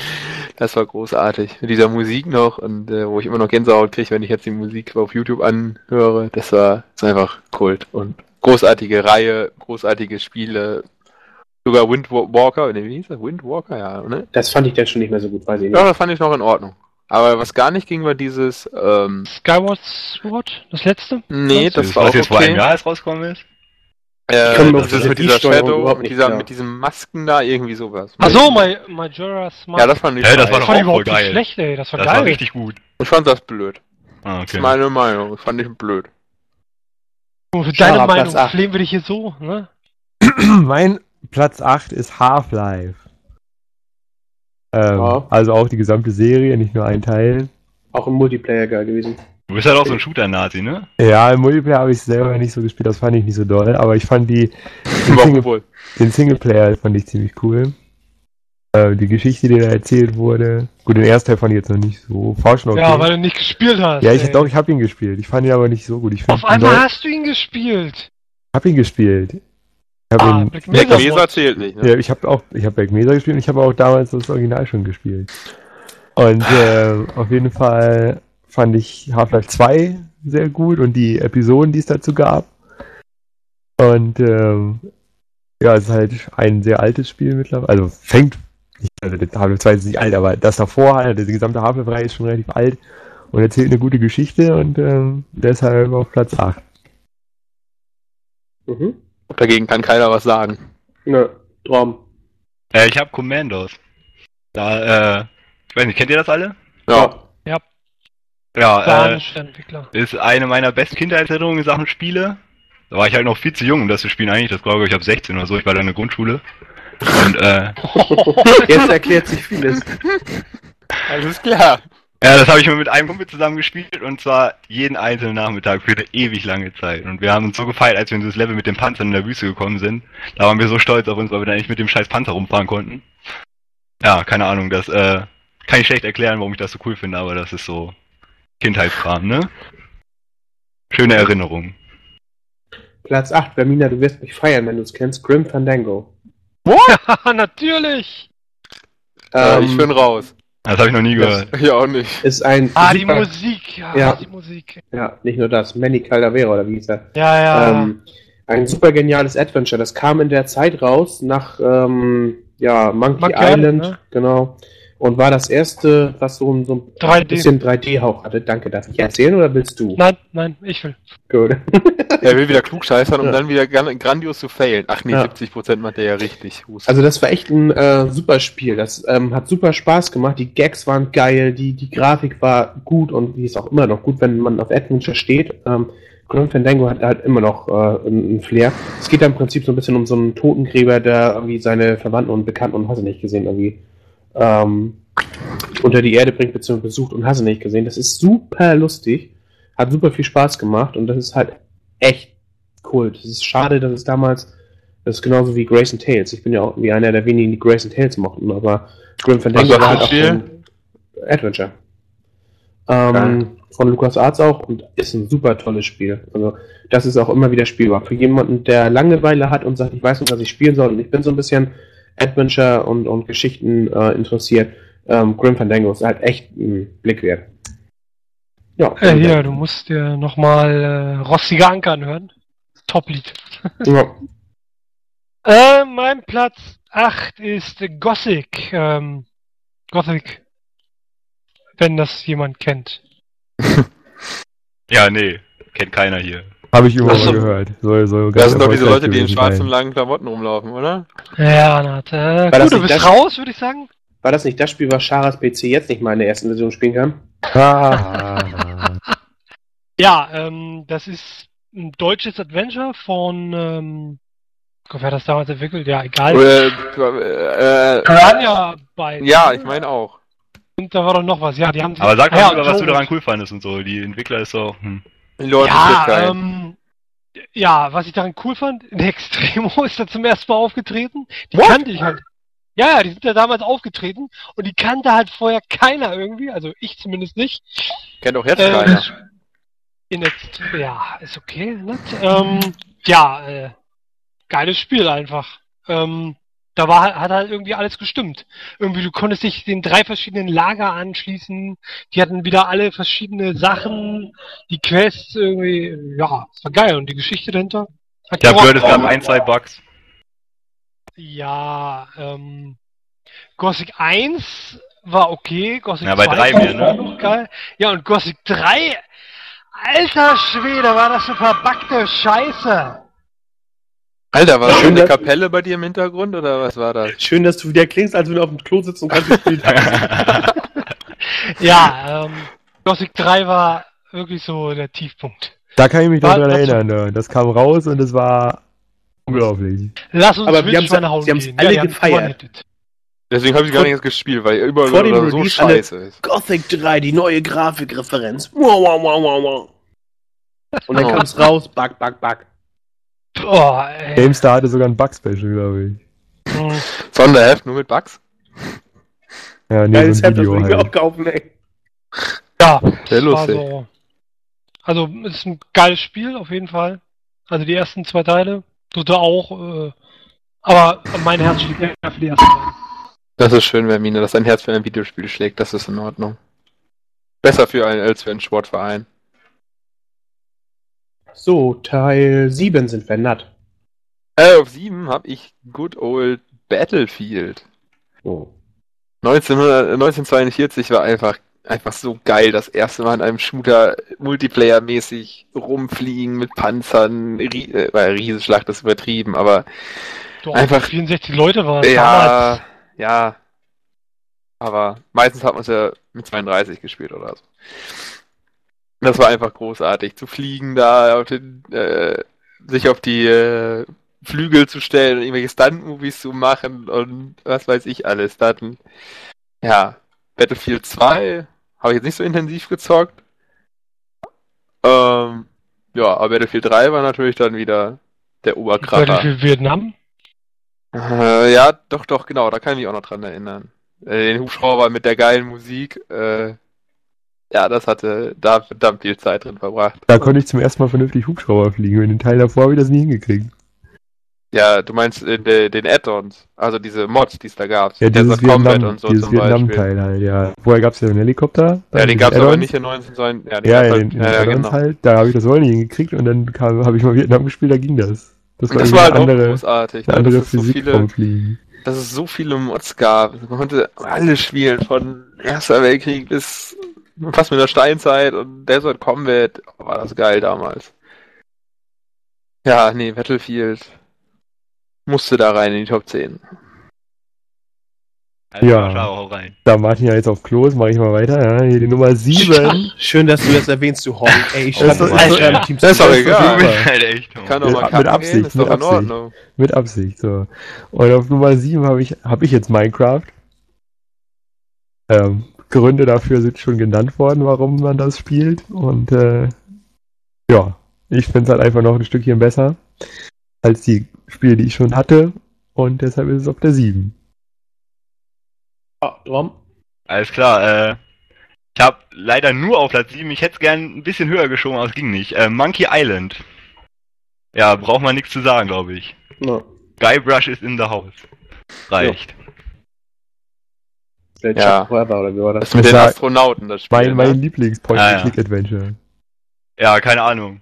Das war großartig. Mit dieser Musik noch und äh, wo ich immer noch Gänsehaut kriege, wenn ich jetzt die Musik auf YouTube anhöre. Das war das ist einfach Kult und großartige Reihe, großartige Spiele. Sogar Windwalker, ne, wie hieß das? Windwalker, ja, ne? Das fand ich dann schon nicht mehr so gut, weiß ich Ja, nicht. das fand ich noch in Ordnung. Aber was gar nicht ging, war dieses, ähm, Skyward Sword, das letzte? nee, das was war auch jetzt vor okay. einem Jahr erst rausgekommen ist? Äh, das ist mit dieser Shadow, überhaupt mit, nicht dieser, klar. mit diesen Masken da, irgendwie sowas. Ach so, My, Majora's Mask. Ja, das fand ich Hey, das war das doch auch voll überhaupt nicht geil. schlecht, ey. Das war Das geil. war richtig gut. Ich fand das blöd. Ah, Das okay. ist meine Meinung. Das fand ich blöd. Und für deine Platz Meinung flehen wir dich hier so, ne? mein Platz 8 ist Half-Life. Ähm, Ja. Also auch die gesamte Serie, nicht nur ein Teil. Auch im Multiplayer geil gewesen. Du bist halt auch so ein Shooter-Nazi, ne? Ja, im Multiplayer habe ich selber nicht so gespielt, das fand ich nicht so doll, aber ich fand die, den, Single, den Singleplayer fand ich ziemlich cool. Äh, die Geschichte, die da erzählt wurde. Gut, den ersten Teil fand ich jetzt noch nicht so. War schon okay. Ja, weil du nicht gespielt hast. ja, ich ey. doch, ich habe ihn gespielt. Ich fand ihn aber nicht so gut. Ich Auf einmal Neu- hast du ihn gespielt. hab ihn gespielt. Ich habe Ah, ihn, Black Black Mesa Mod. zählt nicht, ne? ja, ich habe auch, ich habe Black Mesa gespielt und ich habe auch damals das Original schon gespielt. Und äh, auf jeden Fall fand ich Half-Life 2 sehr gut und die Episoden, die es dazu gab. Und ähm, ja, es ist halt ein sehr altes Spiel mittlerweile. Also fängt, nicht, also Half-Life 2 ist nicht alt, aber das davor, halt, die gesamte Half-Life-Reihe ist schon relativ alt und erzählt eine gute Geschichte und ähm, deshalb auf Platz 8. Mhm. Dagegen kann keiner was sagen. Nö, Traum. Äh, ich habe Commandos. Da, äh, ich weiß nicht, kennt ihr das alle? Ja. Ja, äh, ist eine meiner besten Kindheitserinnerungen in Sachen Spiele. Da war ich halt noch viel zu jung, um das zu spielen eigentlich. Das glaube ich, ich habe 16 oder so. Ich war da in der Grundschule. Und äh, Jetzt erklärt sich vieles. Alles klar. ja, das habe ich mal mit einem Kumpel zusammen gespielt und zwar jeden einzelnen Nachmittag für eine ewig lange Zeit. Und wir haben uns so gefeiert, als wir in dieses Level mit den Panzern in der Wüste gekommen sind. Da waren wir so stolz auf uns, weil wir da nicht mit dem scheiß Panzer rumfahren konnten. Ja, keine Ahnung, das äh, kann ich schlecht erklären, warum ich das so cool finde, aber das ist so Kindheitskram, ne? Schöne Erinnerung. Platz 8, Bermina, du wirst mich feiern, wenn du es kennst. Grim Fandango. Ja, natürlich. Äh, Ähm, ich bin raus. Das habe ich noch nie gehört. Ich auch nicht. ist ein Ah, die super- Musik. Ja, Ja. die Musik. Ja, nicht nur das. Manny Caldavera, oder wie hieß er? Ja, ja. Ähm, ein super geniales Adventure. Das kam in der Zeit raus nach ähm, ja, Monkey, Monkey Island, Island, ne? genau. Und war das erste, was so, ein- so ein 3D. bisschen 3D-Hauch hatte. Danke, darf ich erzählen oder willst du? Nein, nein, ich will. Gut. Er will wieder klugscheißern, um Ja. dann wieder gran- grandios zu failen. Ach nee, Ja. 70% macht er ja richtig. Hust. Also das war echt ein äh, super Spiel. Das ähm, hat super Spaß gemacht. Die Gags waren geil, die, die Grafik war gut und die ist auch immer noch gut, wenn man auf Adventure steht. Ähm, Grim Fandango hat halt immer noch äh, einen Flair. Es geht da im Prinzip so ein bisschen um so einen Totengräber, der irgendwie seine Verwandten und Bekannten und hast du nicht gesehen irgendwie ähm, unter die Erde bringt bzw. besucht und hast du nicht gesehen. Das ist super lustig, hat super viel Spaß gemacht und das ist halt echt Kult. Es ist schade, dass es damals, das ist genauso wie Grayson Tales. Ich bin ja auch wie einer der wenigen, die Grayson Tales mochten, aber Grim Fandango war war halt das auch ein Adventure. Ähm, von LucasArts auch und ist ein super tolles Spiel. Also das ist auch immer wieder spielbar. Für jemanden, der Langeweile hat und sagt, ich weiß nicht, was ich spielen soll und ich bin so ein bisschen Adventure und, und Geschichten äh, interessiert, ähm, Grim Fandango ist halt echt ein Blick wert. Ja, Äh, hier, du musst dir nochmal äh, Rostige Anker anhören. Top-Lied. ja. Äh, mein Platz 8 ist Gothic. Ähm, Gothic. Wenn das jemand kennt. Ja, nee, kennt keiner hier. Habe ich immer mal gehört. Soll, soll Das ganz sind doch diese Leute, die in schwarzen sein. langen Klamotten rumlaufen, oder? Ja, Nat. Äh, das gut, du nicht bist das- raus, würde ich sagen. War das nicht das Spiel, was Charas PC jetzt nicht mal in der ersten Version spielen kann? Ah, Ja, ähm, das ist ein deutsches Adventure von, ähm, wer hat das damals entwickelt? Ja, egal. Äh, äh, äh, Piranha bei. ja, ich meine auch. Und da war doch noch was. Ja, die haben. Aber sag Ah mal ja, lieber, was du daran cool fandest und so. Die Entwickler ist so, hm. Ja, ähm, ja, was ich daran cool fand, in Extremo ist er zum ersten Mal aufgetreten. Die What? kannte ich halt. Ja, ja, die sind ja damals aufgetreten und die kannte halt vorher keiner irgendwie, also ich zumindest nicht. Kennt auch jetzt Äh, keiner. In Ext ja, ist okay, ne? Ähm, ja, äh, geiles Spiel einfach. Ähm, da war, hat halt irgendwie alles gestimmt. Irgendwie, du konntest dich den drei verschiedenen Lager anschließen. Die hatten wieder alle verschiedene Sachen. Die Quests irgendwie, ja, es war geil. Und die Geschichte dahinter. Hat Ich habe gehört, es gab ein, zwei Bugs. Ja, ähm, Gothic 1 war okay, Gothic Ja, bei 2 drei war mehr, ne? auch noch geil. Ja, und Gothic 3, alter Schwede, war das eine verbackte Scheiße. Alter, war das Schön, eine dass- Kapelle bei dir im Hintergrund oder was war das? Schön, dass du wieder klingst, als wenn du auf dem Klo sitzt und kannst gespielt haben. Ja, ähm, Gothic 3 war wirklich so der Tiefpunkt. da kann ich mich noch War- dran erinnern. Ne? Das kam raus und es war unglaublich. Lass uns Aber wir haben's- Wildschweine hauen sie haben's gehen. alle die haben gefeiert. Deswegen habe ich gar Vor- nicht erst gespielt, weil überall vor dem oder so Release alle- scheiße ist. Gothic 3, die neue Grafikreferenz. Wow, wow, wow, wow, wow. Und dann Oh. kam es raus, bug, bug, bug. Boah, ey. GameStar hatte sogar ein Bug-Special, glaube ich. Sonderheft, nur mit Bugs? Ja, nee, Geiles so ein Heft, das Video will ich mir halt. auch kaufen, ey. Ja, Sehr das war lustig. so. Also, es ist ein geiles Spiel, auf jeden Fall. Also, die ersten zwei Teile. Dritte auch, äh, aber mein Herz schlägt eher für die ersten beiden. Das ist schön, Vermine, dass dein Herz für ein Videospiel schlägt. Das ist in Ordnung. Besser für einen als für einen Sportverein. So, Teil 7 sind wir natt. Äh, auf 7 habe ich Good Old Battlefield. Oh. 1900, 1942 war einfach, einfach so geil, das erste Mal in einem Shooter Multiplayer-mäßig rumfliegen mit Panzern. Rie äh, weil Riesenschlacht ist übertrieben, aber Doch, Einfach- 64 Leute waren ja, damals. ja. Aber meistens hat man es ja mit 32 gespielt oder so. Das war einfach großartig, zu fliegen da, auf den, äh, sich auf die äh, Flügel zu stellen und irgendwelche Stunt-Movies zu machen und was weiß ich alles. Dann, ja, Battlefield 2 habe ich jetzt nicht so intensiv gezockt. Ähm, ja, aber Battlefield 3 war natürlich dann wieder der Oberkracher. Battlefield Vietnam. Äh, ja, doch, doch, genau, da kann ich mich auch noch dran erinnern. Äh, den Hubschrauber mit der geilen Musik, äh, ja, das hatte da verdammt viel Zeit drin verbracht. Da konnte ich zum ersten Mal vernünftig Hubschrauber fliegen. In den Teil davor habe ich das nie hingekriegt. Ja, du meinst in de, den Add-ons, also diese Mods, die es da gab. Ja, dieses Vietnam, und so dieses. Vietnam-Teil halt, ja. Vorher gab es ja einen Helikopter. Ja, den gab es aber nicht in 19 sein. Ja, den Ja, in halt, den, ja, den ja, genau. halt. Da habe ich das auch nicht hingekriegt und dann habe ich mal Vietnam gespielt, da ging das. Das war, Das war halt eine auch andere, großartig, eine ne? andere dass, es so Physik viele, vom Fliegen. dass es so viele Mods gab. Man konnte alles spielen, von Erster Weltkrieg bis fast mit der Steinzeit und Desert Combat. Oh, war das geil damals. Ja, nee, Battlefield musste da rein in die Top 10. Also, Ja. Schau, hau rein. Da Martin ja jetzt auf Klo ist, mache ich mal weiter. Ja, hier die Nummer 7. Schön, dass du das erwähnst, du Honk. Ey, ich Das schreibe ist- das das- im Team. das ist doch Das egal. Halt echt. Kann doch Mit- mal mit Absicht, gehen, ist doch mit in Absicht. Ordnung. Mit Absicht, so. Und auf Nummer 7 habe ich, hab ich jetzt Minecraft. Ähm, Gründe dafür sind schon genannt worden, warum man das spielt. Und äh, ja, ich finde es halt einfach noch ein Stückchen besser als die Spiele, die ich schon hatte. Und deshalb ist es auf der 7. Ah, Drum. Alles klar, äh, ich habe leider nur auf Platz 7, ich hätte es gern ein bisschen höher geschoben, aber es ging nicht. Äh, Monkey Island. Ja, braucht man nichts zu sagen, glaube ich. Ja. Guybrush ist in the house. Reicht. Der Ja. Forever, oder wie war Das das? mit Das den war Astronauten, das Spiel. Mein, mein ne? Lieblings-Point-and-Click-Adventure. Ja, keine Ahnung.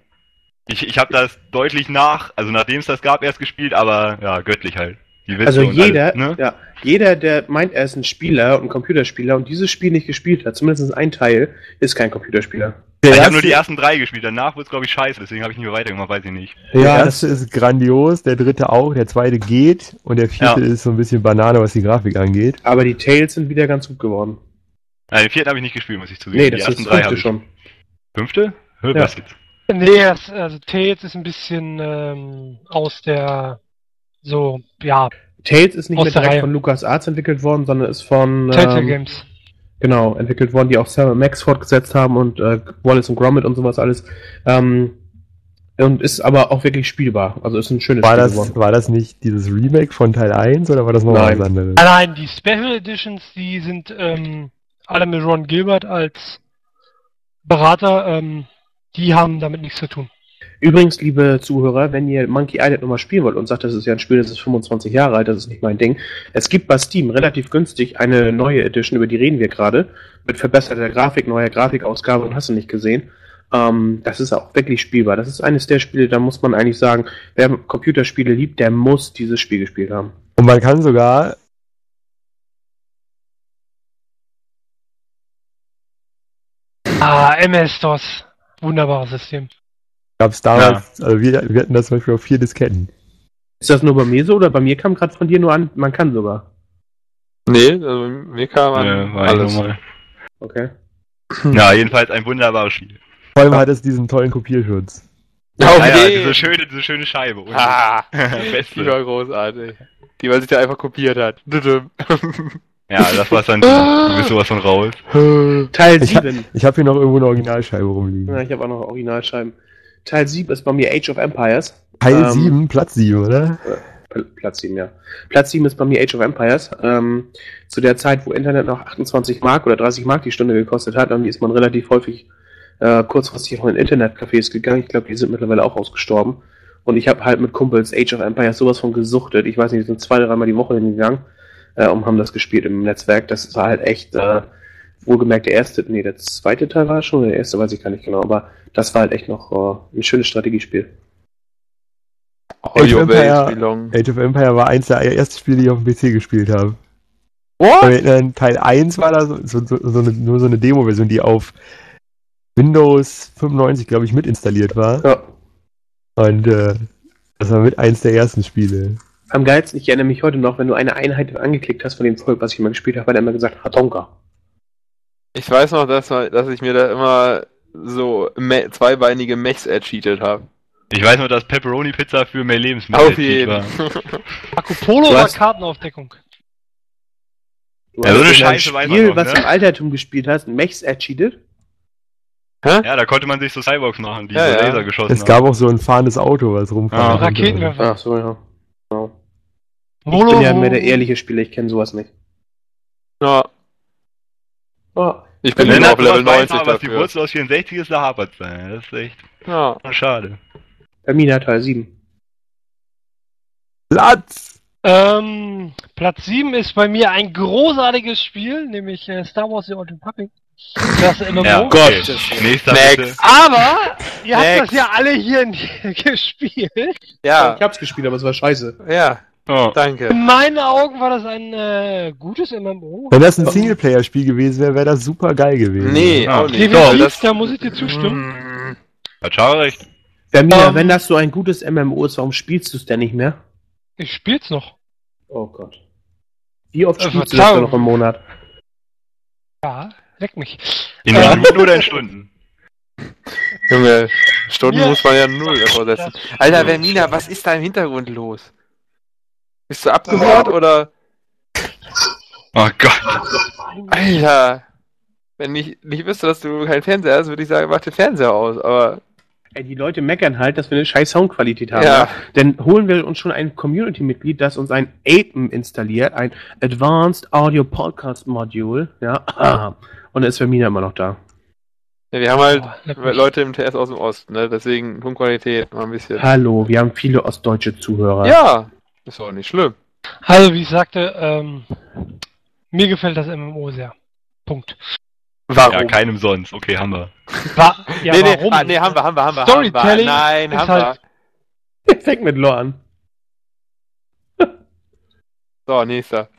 Ich, ich habe das deutlich nach, also nachdem es das gab, erst gespielt, aber ja, göttlich halt. Die Also jeder, alles, ne? ja, jeder, der meint, er ist ein Spieler und ein Computerspieler und dieses Spiel nicht gespielt hat, zumindest ein Teil, ist kein Computerspieler. Der ich habe nur die ersten drei gespielt, danach wurde es glaube ich scheiße, deswegen habe ich nicht mehr weitergemacht, weiß ich nicht. der Ja, erste ist grandios, der dritte auch, der zweite geht und der vierte Ja. ist so ein bisschen Banane, was die Grafik angeht. Aber die Tales sind wieder ganz gut geworden. Nein, den vierten habe ich nicht gespielt, muss ich zugeben. Nee, die das ersten ist drei fünfte ich. schon. Fünfte? Hör, Ja. was jetzt? Nee, das, also Tales ist ein bisschen ähm, aus der so, ja, Tales ist nicht mehr direkt Reihe. von LucasArts entwickelt worden, sondern ist von Telltale ähm, Games. genau entwickelt worden, die auch Sam Max fortgesetzt haben und äh, Wallace und Gromit und sowas alles. Ähm, und ist aber auch wirklich spielbar. Also ist ein schönes War Spiel das, geworden. war das nicht dieses Remake von Teil 1 oder war das noch Nein. was anderes? Allein die Special Editions, die sind ähm, alle mit Ron Gilbert als Berater, ähm, die haben damit nichts zu tun. Übrigens, liebe Zuhörer, wenn ihr Monkey Island nochmal spielen wollt und sagt, das ist ja ein Spiel, das ist 25 Jahre alt, das ist nicht mein Ding. Es gibt bei Steam relativ günstig eine neue Edition, über die reden wir gerade, mit verbesserter Grafik, neuer Grafikausgabe und hast du nicht gesehen. Ähm, das ist auch wirklich spielbar. Das ist eines der Spiele, da muss man eigentlich sagen, wer Computerspiele liebt, der muss dieses Spiel gespielt haben. Und man kann sogar Ah, MS-DOS. Wunderbares System. Gab es damals, also wir, wir hatten das zum Beispiel auf vier Disketten. Ist das nur bei mir so oder bei mir kam gerade von dir nur an, man kann sogar. Nee, also mir kam an Ja, war alles. normal. Okay. Ja, jedenfalls ein wunderbares Spiel. Vor allem hat es diesen tollen Kopierschutz. Ja, ja, nee. diese schöne, diese schöne Scheibe. Und Ah, die Beste. war großartig. Die, weil sich da einfach kopiert hat. Ja, das war's dann. Du bist sowas von raus. Teil Ich, ha 7. ich habe hier noch irgendwo eine Originalscheibe rumliegen. Ja, ich habe auch noch Originalscheiben. Teil 7 ist bei mir Age of Empires. Teil Ähm, 7, Platz 7, oder? Pl- Platz 7, ja. Platz 7 ist bei mir Age of Empires. Ähm, zu der Zeit, wo Internet noch 28 Mark oder 30 Mark die Stunde gekostet hat, dann ist man relativ häufig äh, kurzfristig auch in Internetcafés gegangen. Ich glaube, die sind mittlerweile auch ausgestorben. Und ich habe halt mit Kumpels Age of Empires sowas von gesuchtet. Ich weiß nicht, wir sind zwei, dreimal die Woche hingegangen äh, und haben das gespielt im Netzwerk. Das war halt echt, äh, wohlgemerkt der erste, nee, der zweite Teil war schon, der erste weiß ich gar nicht genau, aber das war halt echt noch äh, ein schönes Strategiespiel. Age of Empire-. Age of Empire war eins der ersten Spiele, die ich auf dem PC gespielt habe. What? Teil 1 war da so, so, so, so eine, nur so eine Demo-Version, die auf Windows 95, glaube ich, mit installiert war. Ja. Und äh, das war mit eins der ersten Spiele. Am geilsten, ich erinnere mich heute noch, wenn du eine Einheit angeklickt hast von dem Volk, was ich immer gespielt habe, hat er immer gesagt, Hatonka. Ich weiß noch, dass, dass ich mir da immer so me zweibeinige Mechs ercheatet habe. Ich weiß nur, dass Pepperoni Pizza für mehr Lebensmittel Auf jeden war. Marco Polo hast- Kartenaufdeckung? Du Ja, so eine in einem Scheiße weiß man Spiel, noch, was ne? du im Altertum gespielt hast, Mechs ercheatet? Ja, da konnte man sich so Cyborgs machen, die Ja, so ja. Laser geschossen Es haben. gab auch so ein fahrendes Auto, was rumfahren Ah. Raketenwerfer. Ach so, ja. Genau. Ich bin ja mehr der ehrliche Spieler, ich kenne sowas nicht. Ja, Ah, ich bin immer er auf Level sowas weiß, 90 was die dafür. Wurzel aus 64 ist, da hapert es dann. Das ist echt Ja. schade. Hermina Teil 7. Platz! Ähm, Platz 7 ist bei mir ein großartiges Spiel, nämlich äh, Star Wars The Old Republic. Das MMO. Ja, Gott. okay. Nächster Next. Aber ihr habt Next. das ja alle hier gespielt. Ja, Ich hab's gespielt, aber es war scheiße. ja, Oh. danke. In meinen Augen war das ein äh, gutes MMO. Wenn das ein Singleplayer-Spiel gewesen wäre, wäre das super geil gewesen. Nee, Ah. auch nicht. Definitiv, das, da muss ich dir zustimmen. Mm, Hat Chara recht. Hermina, Ähm. wenn das so ein gutes MMO ist, warum spielst du es denn nicht mehr? Ich spiel's noch. Oh Gott. Wie oft Äh, spielst du das noch im Monat? Ja, leck mich. In Ähm. Minuten oder in Stunden? Junge, Stunden Ja. muss man ja null davor setzen. Das- Alter, Vermina, was ist da im Hintergrund los? Bist du abgehört oder? Oh Gott. Alter, Wenn ich nicht wüsste, dass du keinen Fernseher hast, würde ich sagen, mach den Fernseher aus. Aber Ey, die Leute meckern halt, dass wir eine scheiß Soundqualität haben. Ja. Denn holen wir uns schon ein Community-Mitglied, das uns ein APM installiert, ein Advanced Audio Podcast Module, ja. Und da ist Vermina immer noch da. ja, wir haben halt mich. Leute im TS aus dem Osten, ne? Deswegen Tonqualität mal ein bisschen. Hallo, wir haben viele ostdeutsche Zuhörer. Ja, ist auch nicht schlimm. Also, wie ich sagte, ähm, mir gefällt das MMO sehr. Punkt. Warum? Ja, keinem sonst. Okay, haben wir. Wa ja, nee, nee, warum? ah, nee, haben wir, haben wir, haben wir. Storytelling haben wir. Nein, ist haben halt- Fängt mit Lore an. wir. So, nächster.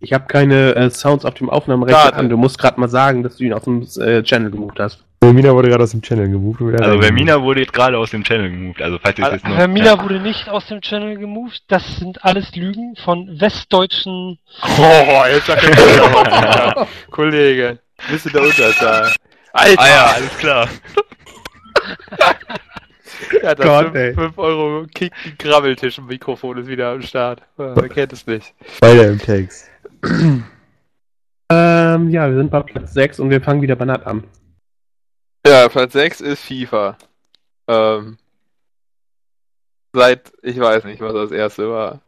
Ich habe keine äh, Sounds auf dem Aufnahmerechner Schade. an. Du musst gerade mal sagen, dass du ihn aus dem äh, Channel gebucht hast. Vermina wurde gerade aus dem Channel gemoved. Also. Vermina wurde gerade aus dem Channel gemoved. Also falls ihr es jetzt noch... Vermina wurde nicht aus dem Channel gemoved. Das sind alles Lügen von westdeutschen. Oh, jetzt sagt er Kollege, bist du der Unterzahl. Alter! Ah ja, alles klar. Ja, das Gott, 5, ey. 5 Euro Kick Grabbeltisch im Mikrofon ist wieder am Start. Ja, Wer kennt es nicht? Weiter im Text. Ähm, ja, wir sind bei Platz 6 und wir fangen wieder bei Nat an. Ja, Platz 6 ist FIFA. Ähm, seit, ich weiß nicht, was das erste war.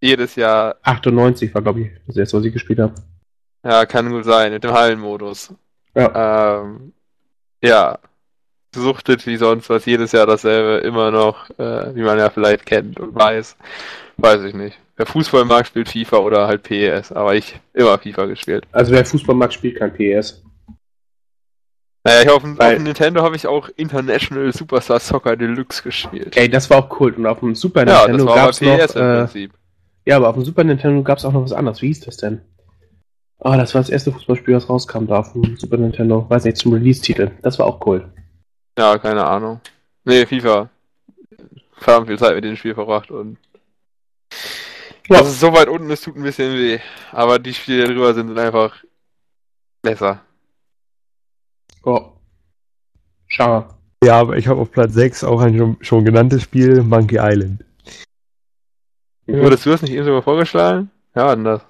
Jedes Jahr, 98 war, glaube ich, das erste, was ich gespielt habe. ja, kann gut sein, mit dem Hallenmodus. Ja. Ähm, ja, suchtet wie sonst was, jedes Jahr dasselbe, immer noch, äh, wie man ja vielleicht kennt und weiß. Weiß ich nicht. Wer Fußball mag, spielt FIFA oder halt PES, aber ich immer FIFA gespielt. Also wer Fußball mag, spielt kein PS. Naja, ich auf, dem- auf Weil- dem Nintendo habe ich auch International Superstar Soccer Deluxe gespielt. Ey, das war auch Kult. Und auf dem Super ja, Nintendo das aber gab's noch. Äh, ja, aber auf dem Super Nintendo gab's auch noch was anderes. Wie hieß das denn? Ah, das war das erste Fußballspiel, das rauskam da auf dem Super Nintendo. Weiß nicht, zum Release-Titel. Das war auch cool. Ja, keine Ahnung. Nee, FIFA. Verdammt viel Zeit mit dem Spiel verbracht und Ja. dass es so weit unten ist, tut ein bisschen weh. Aber die Spiele, die drüber sind, sind einfach besser. Oh. Schade. Ja, aber ich habe auf Platz 6 auch ein schon, schon genanntes Spiel, Monkey Island. Wurdest du das nicht eben sogar vorgeschlagen? Ja, das?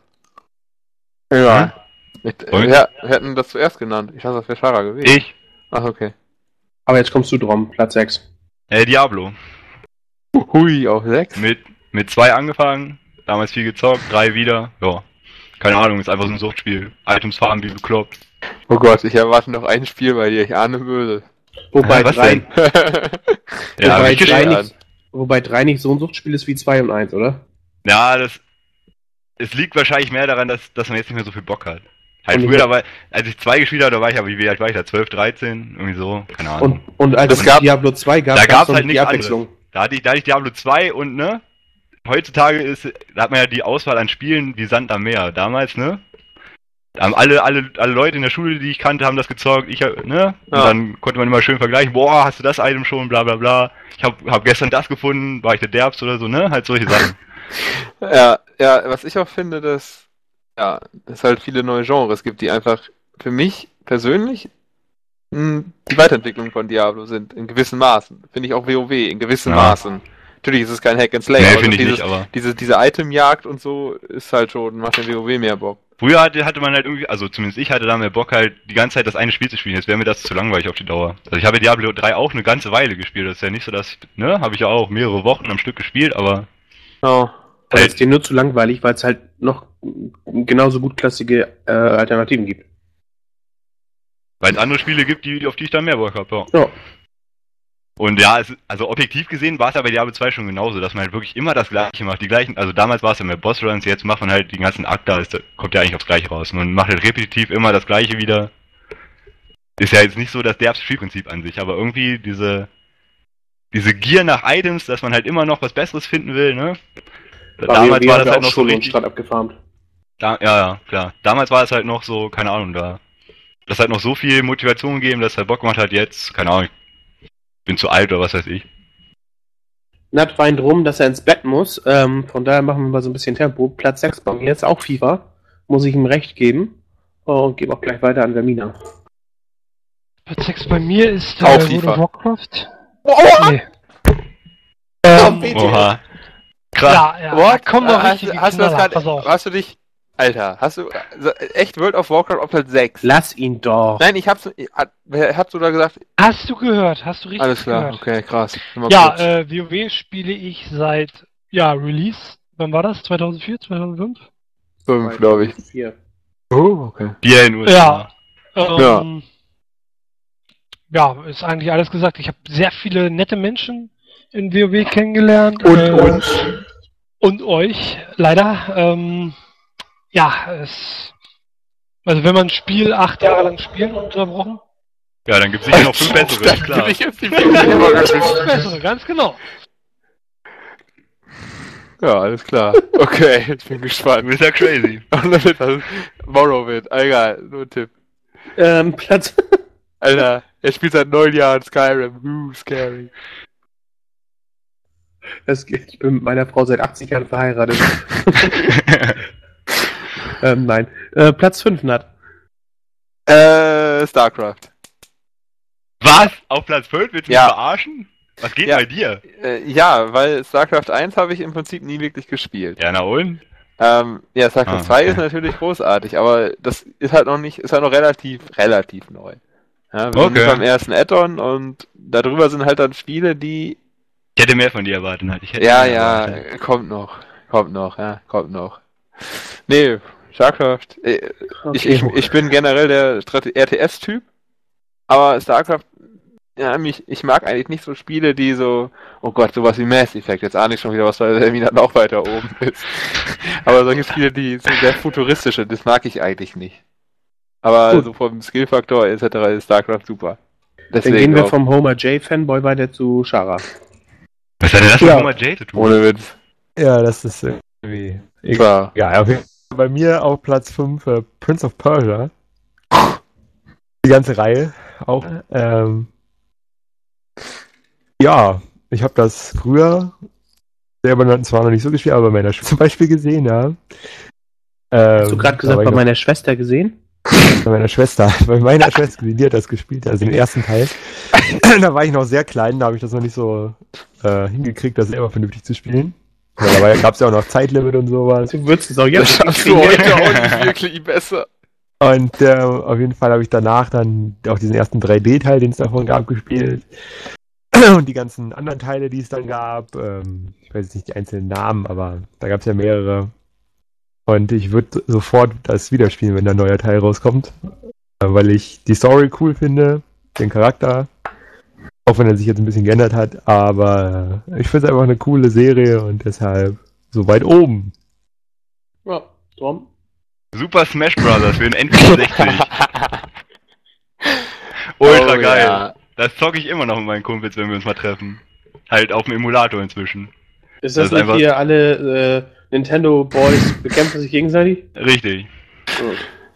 Ja. Mit, Und? ja, wir hätten das zuerst genannt. Ich dachte, das wäre Schara gewesen. Ich? Ach, okay. Aber jetzt kommst du drum, Platz 6. Äh, Diablo. Hui, auf 6? Mit, mit zwei angefangen, damals viel gezockt, drei wieder. Ja. Keine Ahnung, ist einfach so ein Suchtspiel. Items farmen wie bekloppt. Oh Gott, ich erwarte noch ein Spiel bei dir. Ich ahne böse. Wobei Hä, was drei, denn? hab Ja, wobei, drei nicht, wobei drei nicht so ein Suchtspiel ist wie 2 und 1, oder? Ja, das. Es liegt wahrscheinlich mehr daran, dass, dass man jetzt nicht mehr so viel Bock hat. Halt früher, hab- da war, als ich zwei gespielt habe, da war ich aber, wie alt war ich da? 12, 13? Irgendwie so, keine Ahnung. Und, und als es gab- Diablo 2 gab, da gab's noch halt die nichts Abwechslung. Da hatte ich, da hatte ich Diablo 2 und ne, heutzutage ist, hat man ja die Auswahl an Spielen wie Sand am Meer. Damals, ne? Haben alle, alle, alle Leute in der Schule, die ich kannte, haben das gezockt, ich, ne? Und Ja. dann konnte man immer schön vergleichen, boah, hast du das Item schon, bla bla bla. Ich hab, hab gestern das gefunden, war ich der Derbst oder so, ne? Halt solche Sachen. Ja, ja, was ich auch finde, dass ja, es halt viele neue Genres gibt, die einfach für mich persönlich mh, die Weiterentwicklung von Diablo sind, in gewissen Maßen. Finde ich auch WoW, in gewissen Ja. Maßen. Natürlich ist es kein Hack and Slay, nee, aber finde ich dieses, nicht, aber. diese, diese Itemjagd und so ist halt schon, macht den WoW mehr Bock. Früher hatte, hatte man halt irgendwie, also zumindest ich hatte da mehr Bock halt, die ganze Zeit das eine Spiel zu spielen. Jetzt wäre mir das zu langweilig auf die Dauer. Also ich habe Diablo 3 auch eine ganze Weile gespielt. Das ist ja nicht so, dass, ne, habe ich ja auch mehrere Wochen am Stück gespielt, aber Oh. Aber ist dir nur zu langweilig, weil es halt noch genauso gut klassische äh, Alternativen gibt. weil es andere Spiele gibt, die, auf die ich dann mehr Bock habe, ja. Ja. Und ja, es, also objektiv gesehen war es ja bei Diablo 2 schon genauso, dass man halt wirklich immer das gleiche macht. Die gleichen, also damals war es ja mehr Bossruns, jetzt macht man halt den ganzen Akt da, ist, kommt ja eigentlich aufs gleiche raus. Man macht halt repetitiv immer das gleiche wieder. Ist ja jetzt nicht so das derbste Spielprinzip an sich, aber irgendwie diese, diese Gier nach Items, dass man halt immer noch was Besseres finden will, ne? Damals war das halt noch so richtig. Abgefarmt. Da, ja, ja, klar. Damals war es halt noch so, keine Ahnung, da. Das hat noch so viel Motivation gegeben, dass er Bock gemacht hat, jetzt, keine Ahnung, bin zu alt oder was weiß ich. Nat weint rum, dass er ins Bett muss. Ähm, von daher machen wir mal so ein bisschen Tempo. Platz 6 bei mir jetzt auch FIFA. Muss ich ihm recht geben. Und gebe auch gleich weiter an Vermina. Platz 6 bei mir ist äh, Auch FIFA. Warcraft. Oh, Nee. Ähm, bitte. Oha. Krass. ja, ja, What? da kommen noch hast, hast, hast du dich Alter, hast du also, echt World of Warcraft auf Platz 6? Lass ihn doch. Nein, ich hab's. Wer hat sogar gesagt? Hast du gehört? Hast du richtig Alles klar, gehört? okay, krass. Ja, äh, WoW spiele ich seit, ja, Release. Wann war das? 2004, 2005? fünf, glaube ich. Vier. Oh, okay. Bier in den Ja. Ähm, ja. ist eigentlich alles gesagt. Ich habe sehr viele nette Menschen in WoW kennengelernt. Und äh, uns. Und euch, leider. Ähm, ja, es. Also wenn man ein Spiel acht Jahre lang spielt und unterbrochen. Ja, dann gibt's sicher noch fünf bessere, ist klar. Bin ich jetzt die Firma Bessere, ganz genau. Ja, alles klar. Okay, ich bin gespannt. bist ja crazy. Morrowind, egal, nur ein Tipp. Ähm, Platz. Alter, er spielt seit neun Jahren Skyrim. Uh, scary. Das, ich bin mit meiner Frau seit 80 Jahren verheiratet. Ähm, nein. Äh, Platz 5, Nat. Äh, StarCraft. Was? Auf Platz 5? Willst du Ja. mich verarschen? Was geht Ja. bei dir? Äh, ja, weil StarCraft 1 habe ich im Prinzip nie wirklich gespielt. Ja, na und? Ähm, ja, StarCraft Ah, 2 okay. ist natürlich großartig, aber das ist halt noch nicht, ist halt noch relativ, relativ neu. Ja, wir sind Okay. beim ersten Add-on und darüber sind halt dann Spiele, die, Ich hätte mehr von dir erwartet. Halt. Ich hätte ja, ja, erwartet. kommt noch, kommt noch, ja, kommt noch. Nee, StarCraft, äh, ich, ich, ich bin generell der RTS-Typ, aber StarCraft, ja, mich, ich mag eigentlich nicht so Spiele, die so, oh Gott, sowas wie Mass Effect, jetzt ahne ich schon wieder, was bei der Mina noch weiter oben ist. aber solche Spiele, die so sehr futuristisch sind, das mag ich eigentlich nicht. Aber Gut. so vom Skillfaktor etc. ist StarCraft super. Dann Deswegen gehen wir auch, vom Homer J Fanboy weiter zu Shara. Was hat denn das Ja. mit Homer J zu tun? ohne Witz. Ja, das ist irgendwie. Klar. Ja, jeden Fall bei mir auf Platz 5 äh, Prince of Persia. Die ganze Reihe auch. Ähm, ja, ich habe das früher selber zwar noch nicht so gespielt, aber bei meiner Schwester zum Beispiel gesehen, ja. Ähm, Hast du gerade gesagt, bei ich meiner Schwester gesehen? bei meiner Schwester, bei meiner Schwester, die hat das gespielt, also den ersten Teil. da war ich noch sehr klein, da habe ich das noch nicht so äh, hingekriegt, das selber vernünftig zu spielen. Weil da gab es ja auch noch Zeitlimit und sowas. Du würdest es auch jetzt schaffst du heute auch nicht wirklich besser. Und äh, auf jeden Fall habe ich danach dann auch diesen ersten 3D-Teil, den es davon gab, gespielt. Und die ganzen anderen Teile, die es dann gab. Ähm, ich weiß jetzt nicht die einzelnen Namen, aber da gab es ja mehrere. Und ich würde sofort das wieder spielen, wenn der neue Teil rauskommt. Äh, weil ich die Story cool finde, den Charakter. Auch wenn er sich jetzt ein bisschen geändert hat. Aber ich finde es einfach eine coole Serie und deshalb so weit oben. Ja, Tom. Super Smash Brothers für den N64. Ultra Oh, geil. ja. Das zocke ich immer noch mit meinen Kumpels, wenn wir uns mal treffen. Halt auf dem Emulator inzwischen. Ist Das das, ist nicht einfach- hier alle äh, Nintendo Boys bekämpfen sich gegenseitig? Richtig.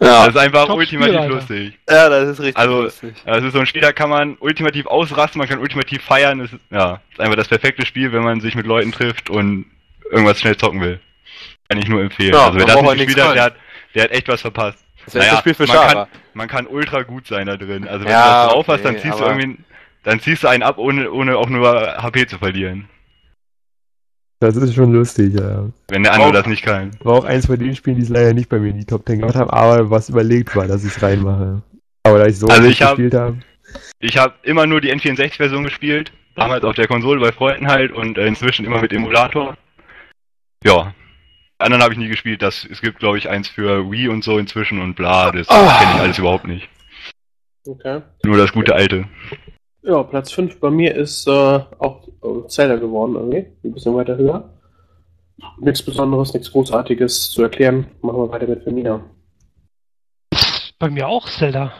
Ja. Das ist einfach Top ultimativ Spiel, lustig. ja, das ist richtig Also, lustig. Das ist so ein Spiel, da kann man ultimativ ausrasten, man kann ultimativ feiern. Das ist, ja, ist einfach das perfekte Spiel, wenn man sich mit Leuten trifft und irgendwas schnell zocken will. Kann ich nur empfehlen. Ja, also wer man das nicht ja gespielt hat, der hat, der hat echt was verpasst. Das ist das Spiel für man Schara. kann, man kann ultra gut sein da drin. Also wenn Ja, du das drauf hast, dann okay, ziehst du irgendwie, dann ziehst du einen ab, ohne, ohne auch nur HP zu verlieren. Das ist schon lustig, ja. Wenn der andere Oh. das nicht kann. War auch eins von den Spielen, die es leider nicht bei mir in die Top 10 gemacht haben, aber was überlegt war, dass ich es reinmache. Aber da ich so Also ich hab- gespielt habe. Ich habe immer nur die N64-Version gespielt, damals auf der Konsole bei Freunden halt und äh, inzwischen immer mit Emulator. Ja. Anderen habe ich nie gespielt. Das, es gibt, glaube ich, eins für Wii und so inzwischen und bla, das Ah. kenne ich alles überhaupt nicht. Okay. Nur das gute alte. Ja, Platz 5 bei mir ist äh, auch äh, Zelda geworden irgendwie. Ein bisschen weiter höher. Nichts Besonderes, nichts Großartiges zu erklären. Machen wir weiter mit Femina. Bei mir auch Zelda.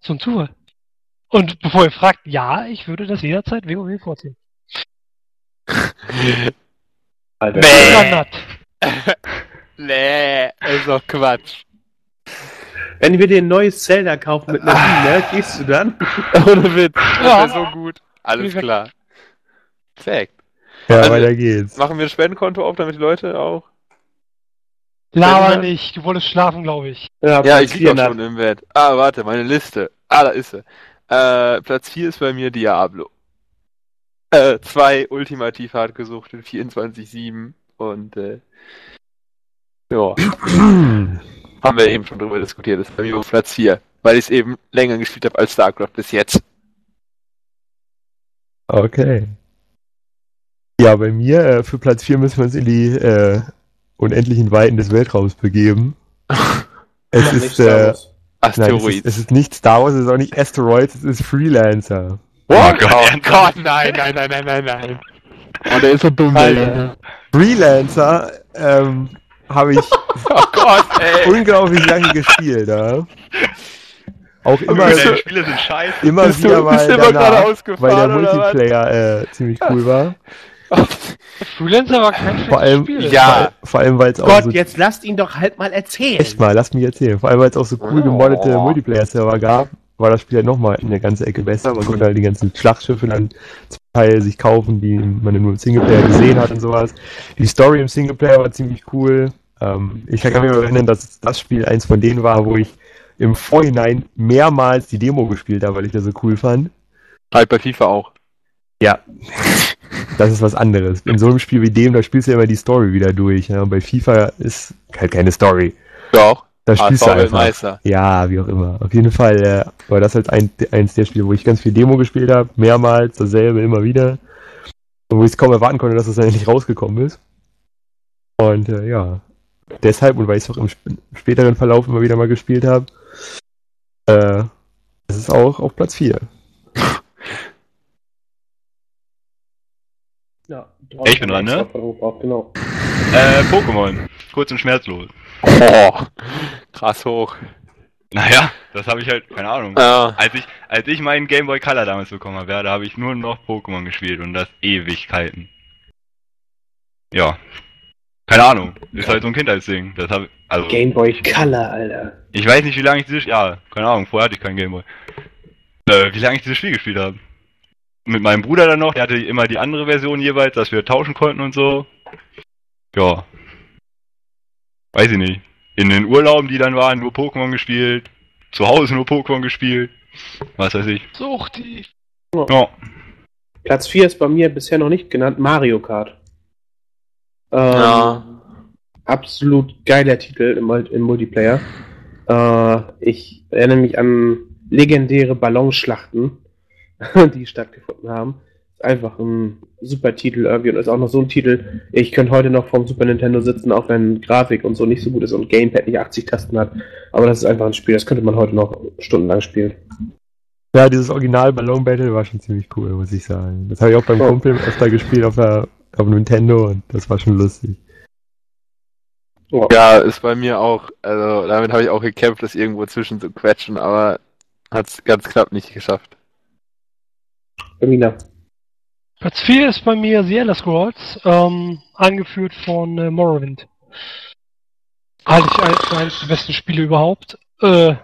So ein Zufall. Und bevor ihr fragt, ja, ich würde das jederzeit WoW vorziehen. Alter. Nee. Nee, ist doch Quatsch. Wenn wir dir ein neues Zelda kaufen mit einer Biene, gehst du dann? Ohne Witz. Das Ja. wäre so gut. Alles klar. Perfekt. Ja, Also- weiter geht's. Machen wir ein Spendenkonto auf, damit die Leute auch. Laber nicht, du wolltest schlafen, glaube ich. Ja, Platz ich liege schon im Bett. Ah, warte, meine Liste. Ah, da ist sie. Äh, Platz 4 ist bei mir Diablo. Äh, zwei ultimativ hart gesucht in 24-7 und äh, Ja, haben wir eben schon drüber diskutiert. Das ist bei mir auf Platz 4, weil ich es eben länger gespielt habe als StarCraft bis jetzt. Okay. Ja, bei mir äh, für Platz 4 müssen wir uns in die äh, unendlichen Weiten des Weltraums begeben. Es ist, Star äh, Wars. nein, es, ist, es ist nicht Star Wars, es ist auch nicht Asteroids, es ist Freelancer. What? Oh Gott, Oh ernsthaft? Gott, nein, nein, nein, nein, nein, nein. Oh, der ist so dumm, Alter. Freelancer ähm, habe ich Oh Gott, ey. unglaublich lange gespielt. Ja? Auch immer, Immer, deine Spiele sind scheiße. immer Bist du- wieder bist mal du immer gerade danach, ausgefahren, weil der? Multiplayer äh, ziemlich cool war. Freelancer war kein Vor allem, schlechtes Spiel. Ja. vor allem weil es auch Gott, so jetzt lasst ihn doch halt mal erzählen. Echt mal, lass mich erzählen. Vor allem, weil es auch so cool Oh. gemoddete Multiplayer-Server gab, war das Spiel halt nochmal eine ganze Ecke besser. Man konnte halt die ganzen Schlachtschiffe dann zum Teil sich kaufen, die man nur im Singleplayer gesehen hat und sowas. Die Story im Singleplayer war ziemlich cool. Ähm, ich kann mich erinnern, dass das Spiel eins von denen war, wo ich im Vorhinein mehrmals die Demo gespielt habe, weil ich das so cool fand. Halt bei FIFA auch. Ja, das ist was anderes. In so einem Spiel wie dem, da spielst du ja immer die Story wieder durch. Ja? Bei FIFA ist halt keine Story. Doch. Da spielst du ASV einfach. Meister. Ja, wie auch immer. Auf jeden Fall äh, war das halt ein, eins der Spiele, wo ich ganz viel Demo gespielt habe, mehrmals, dasselbe, immer wieder. Und wo ich es kaum erwarten konnte, dass es dann endlich rausgekommen ist. Und äh, ja, deshalb, und weil ich es auch im sp späteren Verlauf immer wieder mal gespielt habe, äh, das ist auch auf Platz 4. Ja, Ich bin dran, ne? Braucht, genau. Äh, Pokémon. Kurz und schmerzlos. Oh, krass hoch. Naja, das habe ich halt, keine Ahnung. Ja. Als ich, als ich meinen Game Boy Color damals bekommen habe, ja, da habe ich nur noch Pokémon gespielt und das Ewigkeiten. Ja. Keine Ahnung. Ist halt so ein Kindheitsding. Das habe also Game Boy Color, Alter. ich weiß nicht, wie lange ich dieses ja, keine Ahnung, vorher hatte ich keinen Game Boy. Äh, wie lange ich dieses Spiel gespielt habe. Mit meinem Bruder dann noch, der hatte immer die andere Version jeweils, dass wir tauschen konnten und so. Ja. Weiß ich nicht. In den Urlauben, die dann waren, nur Pokémon gespielt. Zu Hause nur Pokémon gespielt. Was weiß ich. Sucht die. Ja. Platz 4 ist bei mir bisher noch nicht genannt, Mario Kart. Ähm, Ja. Absolut geiler Titel im, im Multiplayer. Äh, ich erinnere mich an legendäre Ballonschlachten, die stattgefunden haben. Ist einfach ein super Titel irgendwie und ist auch noch so ein Titel. Ich könnte heute noch vom Super Nintendo sitzen, auch wenn Grafik und so nicht so gut ist und Gamepad nicht 80 Tasten hat. Aber das ist einfach ein Spiel, das könnte man heute noch stundenlang spielen. Ja, dieses Original Ballon Battle war schon ziemlich cool, muss ich sagen. Das habe ich auch beim Oh. Kumpel öfter gespielt auf der auf Nintendo und das war schon lustig. Oh. Ja, ist bei mir auch, also damit habe ich auch gekämpft, das irgendwo zwischen zu quetschen, aber hat's ganz knapp nicht geschafft. Romina. Platz 4 ist bei mir The Elder Scrolls, ähm, angeführt von äh, Morrowind. Halte ich als für eines der besten Spiele überhaupt. Äh,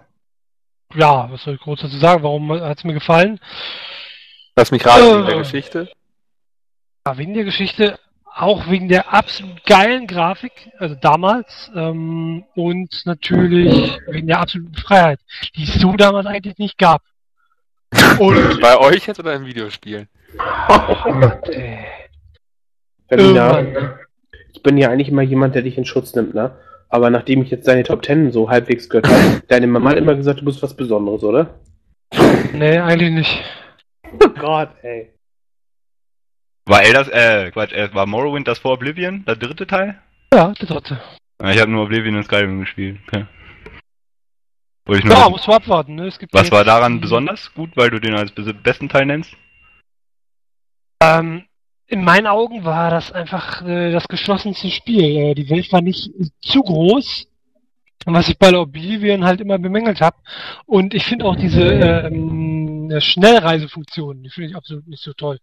ja, was soll ich groß dazu sagen? Warum hat es mir gefallen? Lass mich raten, Äh. in der Geschichte. Ja, wegen der Geschichte, auch wegen der absolut geilen Grafik, also damals, ähm, und natürlich wegen der absoluten Freiheit, die es so damals eigentlich nicht gab. Und Bei euch jetzt oder in Videospielen? äh, Romina. irgendwann. Ich bin ja eigentlich immer jemand, der dich in Schutz nimmt, ne? Aber nachdem ich jetzt deine Top Ten so halbwegs gehört habe, deine Mama hat immer gesagt, du bist was Besonderes, oder? Nee, eigentlich nicht. Oh Gott, ey. War Elders, äh, Quatsch, äh, war Morrowind das vor Oblivion, der dritte Teil? Ja, der dritte. Ich habe nur Oblivion und Skyrim gespielt. Okay. Ja, musst du abwarten, ne? Was war daran besonders gut, weil du den als bes- besten Teil nennst? Ähm, in meinen Augen war das einfach äh, das geschlossenste Spiel. Äh, die Welt war nicht zu groß, was ich bei Oblivion halt immer bemängelt habe. Und ich finde auch diese ähm, äh, Schnellreisefunktion, die finde ich absolut nicht so toll.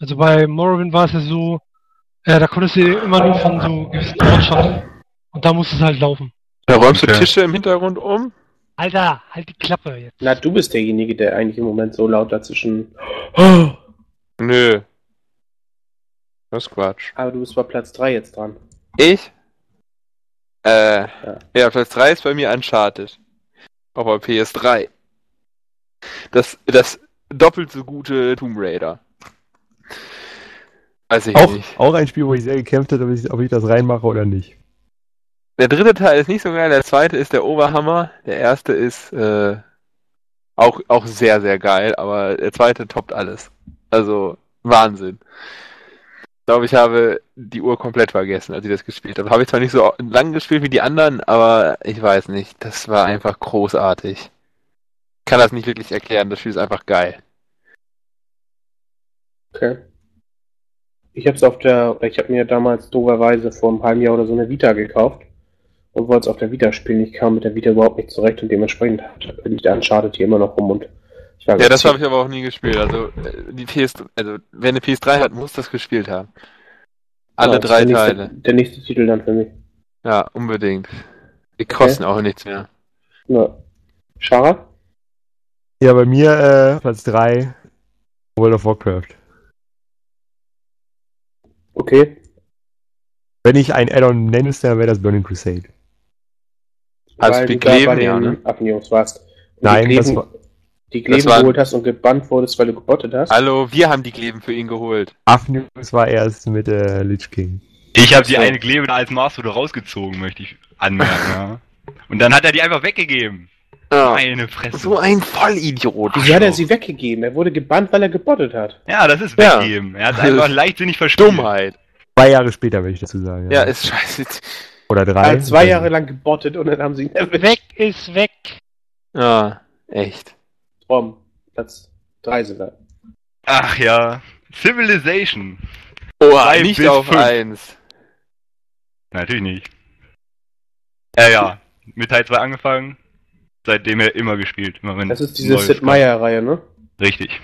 Also bei Morrowind war es ja so, äh, da konntest du immer nur von so gewissen Ortschaften. Und da musste es halt laufen. Da räumst du Okay. Tische im Hintergrund um? Alter, halt die Klappe jetzt. Na, du bist derjenige, der eigentlich im Moment so laut dazwischen. Nö. Das ist Quatsch. Aber du bist bei Platz 3 jetzt dran. Ich? Äh, Ja. ja, Platz 3 ist bei mir Uncharted. Auf der PS3. Das, das doppelt so gute Tomb Raider. Weiß ich Auch, nicht. auch ein Spiel, wo ich sehr gekämpft habe, ob ich, ob ich das reinmache oder nicht. Der dritte Teil ist nicht so geil, der zweite ist der Oberhammer, der erste ist äh, auch, auch sehr, sehr geil, aber der zweite toppt alles. Also Wahnsinn. Ich glaube, ich habe die Uhr komplett vergessen, als ich das gespielt habe. Habe ich zwar nicht so lang gespielt wie die anderen, aber ich weiß nicht. Das war einfach großartig. Ich kann das nicht wirklich erklären, das Spiel ist einfach geil. Okay. Ich hab's auf der, ich habe mir damals doverweise vor einem halben Jahr oder so eine Vita gekauft und wollte es auf der Vita spielen. Ich kam mit der Vita überhaupt nicht zurecht und dementsprechend liegt der Uncharted hier immer noch rum und ich war Ja, das habe ich aber auch nie gespielt. Also äh, die PS, also wer eine PS3 hat, muss das gespielt haben. Alle Ja, drei der nächste, Teile. Der nächste Titel dann für mich. Ja, unbedingt. Die kosten auch nichts mehr. Ja. Schara? Ja, bei mir äh, Platz 3 World of Warcraft. Okay. Wenn ich ein Add-on nennen müsste, dann wäre das Burning Crusade. Als Weil du da bei Leben, den ja, ne? Affenjungs warst. Und Nein, die das Gleben, war die Gleben war- geholt hast und gebannt wurdest, weil du gebottet hast. Hallo, wir haben die Gleben für ihn geholt. Afnews war erst mit äh, Lich King. Ich habe die So. eine Klebe da als Maßfoto rausgezogen, möchte ich anmerken, ja. Und dann hat er die einfach weggegeben. Ja. Meine Fresse. So ein Vollidiot. Wieso hat er sie weggegeben? Er wurde gebannt, weil er gebottet hat. Ja, das ist Ja. weggeben. Er hat einfach leichtsinnig verspielt. Dummheit. Zwei Jahre später, würde ich dazu sagen. Ja, ist scheiße. Oder drei. Er hat zwei Jahre lang gebottet und dann haben sie ihn erwischt. Weg ist weg. Ja, echt. Tom, Platz 3 sogar. Ach ja. Civilization. Oh, Drei nicht auf fünf. eins. Natürlich nicht. Äh, ja. Mit Teil 2 angefangen. Seitdem er immer gespielt. Immer wenn Das ist diese Sid. Meier-Reihe, ne? Richtig.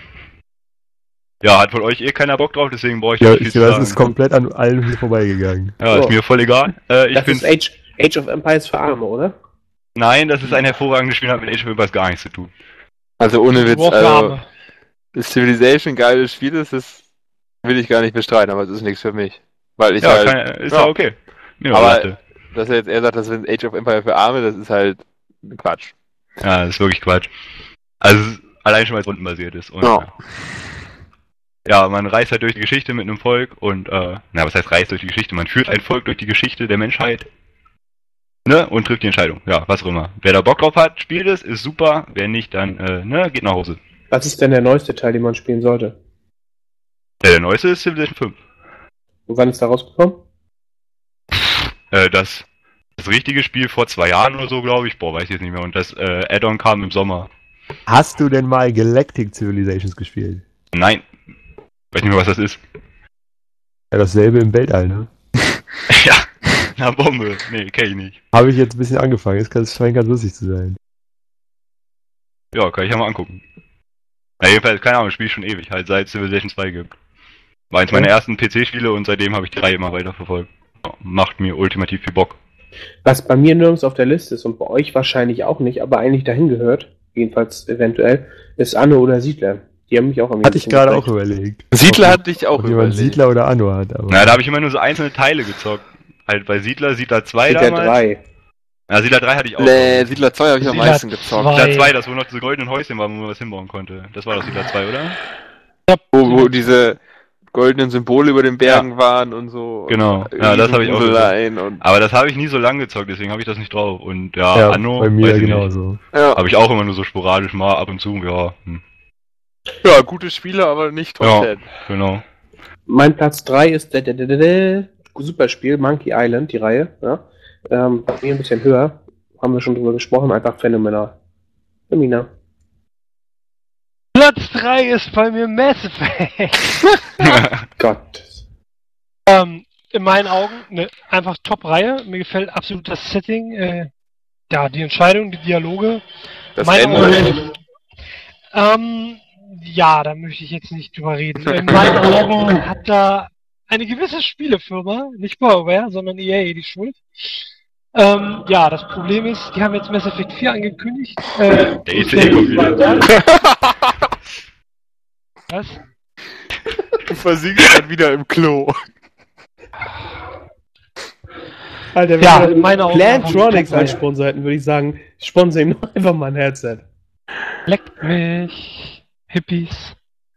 Ja, hat von euch eh keiner Bock drauf, deswegen brauche ich Ja, nicht viel ich, das sagen. ist komplett an allen hier vorbeigegangen. Ja, ist So. mir voll egal. Äh, ich das bin ist Age, Age of Empires für Arme, oder? Nein, das ist ein hervorragendes Spiel, hat mit Age of Empires gar nichts zu tun. Also ohne Witz, also, das Civilization ein geiles Spiel ist, das will ich gar nicht bestreiten, aber es ist nichts für mich. Weil ich ja, halt, kann, ist ja, okay. Ja, Aber- warte. dass er jetzt eher sagt, das ist Age of Empire für Arme, das ist halt Quatsch. Ja, das ist wirklich Quatsch. Also es ist allein schon, weil es rundenbasiert ist. Und, Ja. ja, man reist halt durch die Geschichte mit einem Volk und, äh, na, was heißt reist durch die Geschichte? Man führt ein Volk durch die Geschichte der Menschheit. Ne? Und trifft die Entscheidung. Ja, was auch immer. Wer da Bock drauf hat, spielt es, ist super. Wer nicht, dann, äh, ne, geht nach Hause. Was ist denn der neueste Teil, den man spielen sollte? Ja, der neueste ist Civilization 5. Und wann ist da rausgekommen? Äh, das, das richtige Spiel vor zwei Jahren oder so, glaube ich. Boah, weiß ich jetzt nicht mehr. Und das äh, Add-on kam im Sommer. Hast du denn mal Galactic Civilizations gespielt? Nein. Weiß nicht mehr, was das ist. Ja, dasselbe im Weltall, ne? ja. Na, Bombe. Nee, kenn ich nicht. Habe ich jetzt ein bisschen angefangen. Es kann- scheint ganz lustig zu sein. Ja, kann ich ja mal angucken. Ja, jedenfalls, keine Ahnung, spiele ich schon ewig, halt seit Civilization 2 gibt. War eins meiner ersten PC-Spiele und seitdem habe ich die Reihe immer weiter verfolgt. Ja, macht mir ultimativ viel Bock. Was bei mir nirgends auf der Liste ist und bei euch wahrscheinlich auch nicht, aber eigentlich dahin gehört, jedenfalls eventuell, ist Anno oder Siedler. Die haben mich auch am Hatte ich gerade auch überlegt. Siedler Ob- hat dich auch überlegt. Siedler oder Anno hat. Aber Na, da habe ich immer nur so einzelne Teile gezockt. Halt bei Siedler, Siedler 2 Siedler damals. 3. Ja, Siedler 3 hatte ich auch. Nee, Siedler 2 habe ich am Siedler meisten gezockt. 2. Siedler 2, das wo noch diese goldenen Häuschen waren, wo man was hinbauen konnte. Das war doch Siedler 2, oder? Wo, wo diese goldenen Symbole über den Bergen waren und so. Genau. Ja, das habe ich auch Und, Aber das habe ich nie so lange gezockt, deswegen habe ich das nicht drauf. Und ja, ja, Anno, bei mir weiß ich nicht. genauso. ja. Habe ich auch immer nur so sporadisch mal ab und zu, ja, hm, ja, gute Spiele, aber nicht Top Ja. 10. genau. Mein Platz 3 ist der, der, der, der, der Superspiel, Monkey Island, die Reihe. Ja. Ähm, bei mir ein bisschen höher. Haben wir schon drüber gesprochen, einfach phänomenal. Femina. Platz 3 ist bei mir Mass Effect. Gott. ähm, in meinen Augen eine einfach Top-Reihe. Mir gefällt absolut das Setting. Äh, ja, die Entscheidung, die Dialoge. Das Meine Ende. Augen- Ähm, ja, da möchte ich jetzt nicht drüber reden. In meinen Augen hat da eine gewisse Spielefirma, nicht BioWare, sondern EA die Schuld. Ähm, ja, das Problem ist, die haben jetzt Mass Effect 4 angekündigt. Äh, Der ECE kommt wieder. Was? Du versiegst dann wieder im Klo. Alter, wenn Ja, wir in Augen Plantronics als Sponsor hätten, würde ich sagen, sponsor ihm einfach mal ein Headset. Leckt mich. Hippies.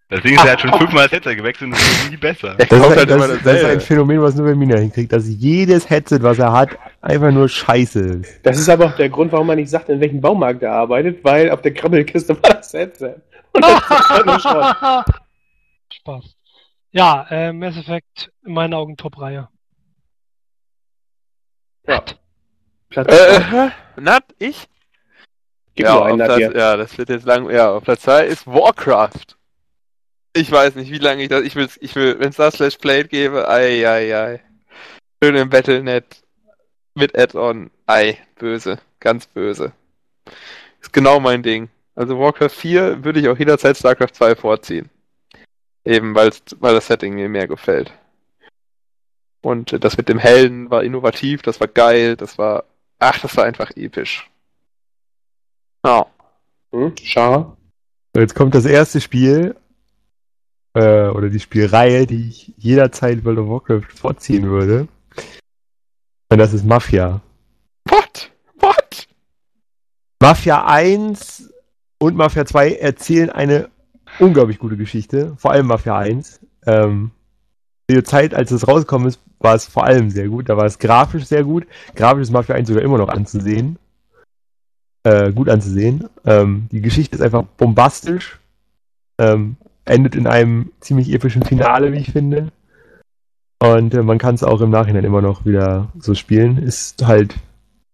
Deswegen ist er halt schon fünfmal das Headset gewechselt und es ist nie besser. Das, Kauft ist, halt das, immer das ist ein. Phänomen, was nur Mina hinkriegt, dass jedes Headset, was er hat, einfach nur scheiße ist. Das ist aber auch der Grund, warum man nicht sagt, in welchem Baumarkt er arbeitet, weil auf der Krabbelkiste war das Headset. Spaß. Ja, äh, Mass Effect in meinen Augen Top-Reihe. Ja. Platz Äh, zwei. äh, Nat, ich? Gib ja, einen Platz, ja, das wird jetzt lang. Ja, auf Platz 2 ist Warcraft. Ich weiß nicht, wie lange ich das. Ich will, ich will, wenn es da Slash Played gäbe, ei, ei, ei. Schön im Battlenet mit Add-on. Ei, böse, ganz böse. Ist genau mein Ding. Also Warcraft 4 würde ich auch jederzeit StarCraft 2 vorziehen. Eben, weil das Setting mir mehr gefällt. Und äh, das mit dem Helden war innovativ, das war geil, das war. Ach, das war einfach episch. Ja. Hm? Schar. So, jetzt kommt das erste Spiel, äh, oder die Spielreihe, die ich jederzeit World of Warcraft vorziehen würde. Und das ist Mafia. What? What? Mafia 1 und Mafia 2 erzählen eine unglaublich gute Geschichte. Vor allem Mafia 1. Ähm, der Zeit, als es rausgekommen ist, war es vor allem sehr gut. Da war es grafisch sehr gut. Grafisch ist Mafia 1 sogar immer noch anzusehen. Äh, gut anzusehen. Ähm, die Geschichte ist einfach bombastisch. Ähm, endet in einem ziemlich epischen Finale, wie ich finde. Und äh, man kann es auch im Nachhinein immer noch wieder so spielen. Ist halt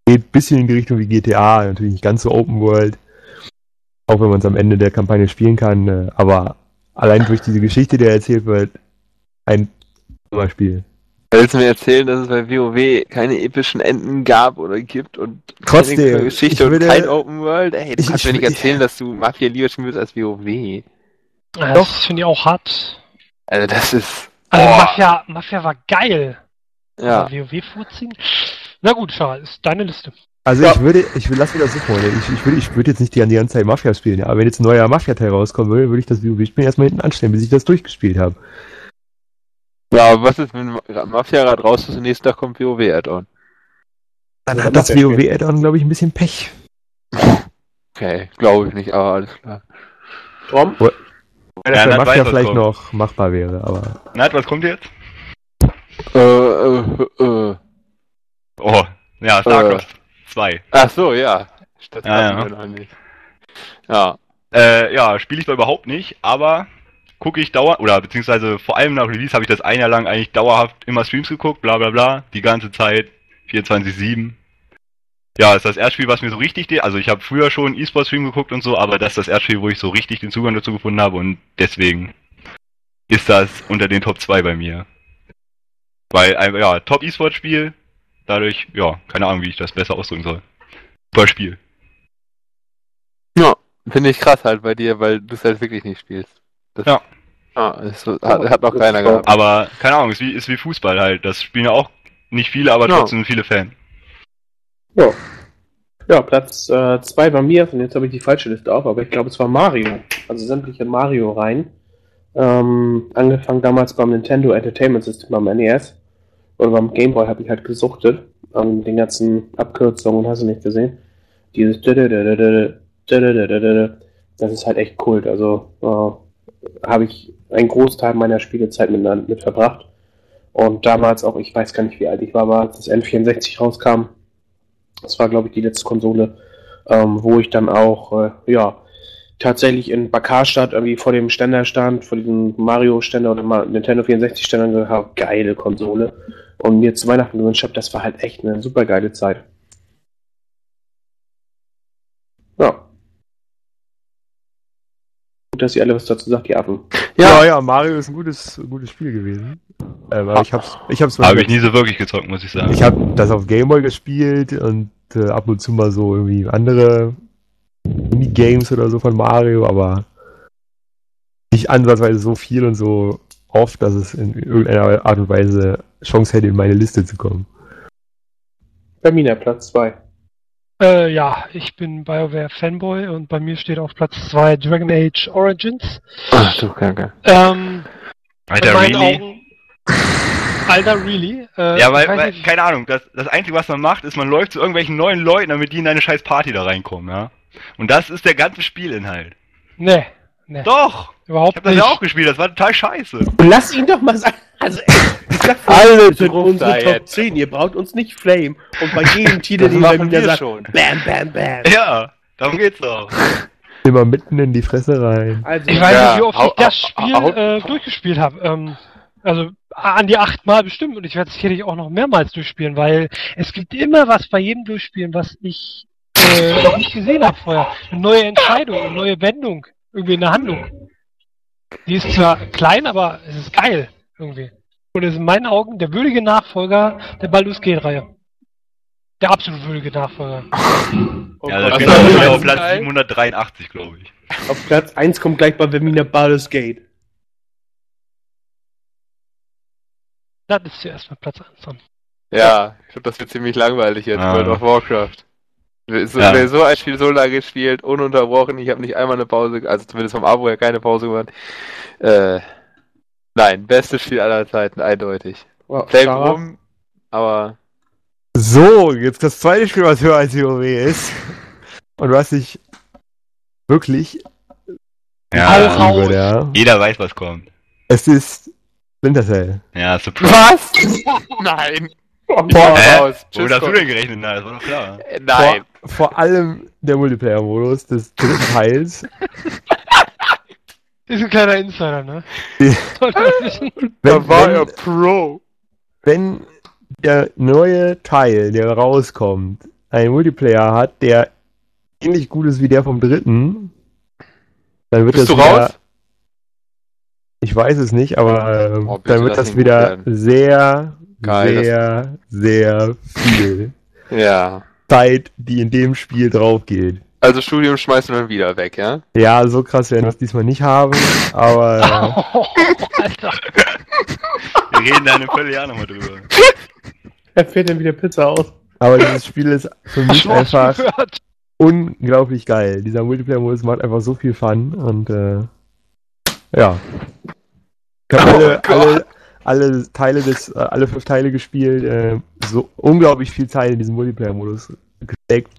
geht ein bisschen in die Richtung wie GTA, natürlich nicht ganz so Open World, auch wenn man es am Ende der Kampagne spielen kann, äh, aber allein durch diese Geschichte, die erzählt wird, ein Spiel. Willst du mir erzählen, dass es bei WoW keine epischen Enden gab oder gibt und Trotzdem, keine Geschichte ich würde- und kein Open World? Ey, du Ich- kannst ich- mir nicht ich- erzählen, dass du Mafia lieber spielst als WoW. Doch. Das finde ich auch hart. Also das ist... Also Boah. Mafia, Mafia war geil. Ja. Aber WoW vorziehen? Na gut, Charles, ist deine Liste. Also Ja. ich würde, ich will, lass mich das so vorstellen. Ich, ich würde, ich würde jetzt nicht die ganze ganze Zeit Mafia spielen, ja, aber wenn jetzt ein neuer Mafia-Teil rauskommen würde, würde ich das WoW-Spiel erstmal hinten anstellen, bis ich das durchgespielt habe. Ja, aber was ist, wenn Mafia gerade raus ist und nächsten Tag kommt WoW-Add-on? Dann Ja, hat das. WoW-Add-on, glaube ich, ein bisschen Pech. Okay, glaube ich nicht, aber alles klar. Tom? Weil das Ja, bei dann Mafia vielleicht kommt. noch machbar wäre, aber. Nat, was kommt jetzt? Äh, äh, äh. Oh, ja, StarCraft 2. Ach so, ja. Das Ja, ja. nicht. Ja. Äh, ja, spiele ich zwar überhaupt nicht, aber gucke ich dauer oder beziehungsweise vor allem nach Release habe ich das ein Jahr lang eigentlich dauerhaft immer Streams geguckt, bla bla bla, die ganze Zeit, 24-7. Ja, ist das erste Spiel, was mir so richtig, also ich habe früher schon E-Sport-Stream geguckt und so, aber das ist das erste Spiel, wo ich so richtig den Zugang dazu gefunden habe und deswegen ist das unter den Top 2 bei mir. Weil, ein- ja, Top E-Sport-Spiel, dadurch, ja, keine Ahnung, wie ich das besser ausdrücken soll. Super Spiel. Ja, finde ich krass halt bei dir, weil du es halt wirklich nicht spielst. Das, Ja. Ah, das hat, hat noch keiner gehabt. Aber keine Ahnung, ist wie, ist wie Fußball halt. Das spielen ja auch nicht viele, aber Ja. trotzdem viele Fans. Ja. Ja, Platz 2 bei mir, und jetzt habe ich die falsche Liste auf, aber ich glaube, es war Mario. Also sämtliche Mario-Reihen. Ähm, angefangen damals beim Nintendo Entertainment System, beim NES. Oder beim Game Boy habe ich halt gesuchtet. An den ganzen Abkürzungen, hast du nicht gesehen. Dieses das ist halt echt Kult. Also äh, habe ich einen Großteil meiner Spielezeit mit, mit verbracht. Und damals auch, ich weiß gar nicht, wie alt ich war, aber als das N64 rauskam, das war, glaube ich, die letzte Konsole, ähm, wo ich dann auch, äh, ja, tatsächlich in Bakarstadt irgendwie vor dem Ständer stand, vor diesem Mario-Ständer oder Nintendo 64-Ständer und gesagt habe, geile Konsole. Und mir zu Weihnachten gewünscht habe, das war halt echt eine super geile Zeit. Ja. Gut, dass ihr alle was dazu sagt, die Affen. Ja, ja, Mario ist ein gutes, gutes Spiel gewesen. Ähm, aber ich hab's, ich hab's Habe ich nie so wirklich gezockt, muss ich sagen. Ich habe das auf Gameboy gespielt und äh, ab und zu mal so irgendwie andere Minigames oder so von Mario, aber nicht ansatzweise so viel und so oft, dass es in irgendeiner Art und Weise Chance hätte, in meine Liste zu kommen. Bei Mina, Platz 2. Äh, ja, ich bin BioWare Fanboy und bei mir steht auf Platz 2 Dragon Age Origins. Ach du Kacke. Ähm, Alter, really? Augen. Alter, really? Äh, Ja, ich weil, weil keine Ahnung, das, das Einzige, was man macht, ist, man läuft zu irgendwelchen neuen Leuten, damit die in deine scheiß Party da reinkommen, ja. Und das ist der ganze Spielinhalt. Nee, Ne, Doch! Ich überhaupt hab das nicht. ja auch gespielt, das war total scheiße. Lass ihn doch mal sagen. Also, ey, ich sag Alle sind unsere Top jetzt. 10. Ihr braucht uns nicht Flame. Und bei jedem Titel, den wir wieder sagt, schon. bam, bam, bam. Ja, darum geht's doch. Immer mitten in die Fresse rein. Also, Ich weiß Ja, nicht, wie oft hau- ich das Spiel hau- äh, durchgespielt habe. Ähm, also an die achtmal bestimmt und ich werde es sicherlich auch noch mehrmals durchspielen, weil es gibt immer was bei jedem Durchspielen, was ich äh, noch nicht gesehen habe vorher. Eine neue Entscheidung, eine neue Wendung, irgendwie in der Handlung. Die ist zwar klein, aber es ist geil irgendwie. Und es ist in meinen Augen der würdige Nachfolger der Baldur's Gate-Reihe. Der absolut würdige Nachfolger. Oh Ja, das also ist auf Platz geil. 783, glaube ich. auf Platz 1 kommt gleich bei Vermina Baldur's Gate. Das ist zuerst mal Platz 1 dann. Ja, ich glaube, das wird ziemlich langweilig jetzt, Ah. World of Warcraft. So, Ja. Wer so ein Spiel so lange gespielt, ununterbrochen, ich habe nicht einmal eine Pause, also zumindest vom Abo her keine Pause gemacht. Äh, nein, bestes Spiel aller Zeiten, eindeutig. Wow, Flame rum, aber So, jetzt das zweite Spiel, was höher als WoW ist. Und was ich wirklich Ja, liebe, ja. jeder weiß, was kommt. Es ist Splinter Cell. Ja, Surprise. Was? Nein! Boah, Hä? raus. Wo hast du denn gerechnet? Na, das war doch klar. Nein. Vor allem der Multiplayer-Modus des dritten Teils. Ist ein kleiner Insider, ne? Wissen. Wenn, wenn, Pro. wenn der neue Teil, der rauskommt, einen Multiplayer hat, der ähnlich gut ist wie der vom dritten, dann wird Bist das du wieder, raus? Ich weiß es nicht, aber ähm, Oh, bitte dann wird das gut wieder sehr, Geil, sehr, sehr viel Ja. Zeit, die in dem Spiel drauf geht. Also Studium schmeißen wir wieder weg, ja? Ja, so krass werden wir es diesmal nicht haben, aber Alter. Wir reden da in einem Vierteljahr nochmal drüber. Er fährt dann wieder Pizza aus. aber dieses Spiel ist für mich einfach unglaublich geil. Dieser Multiplayer-Modus macht einfach so viel Fun und äh, ja. Ich habe alle, Oh Gott. alle, alle Teile des, äh, alle fünf Teile gespielt, äh, so unglaublich viel Zeit in diesen Multiplayer-Modus gesteckt.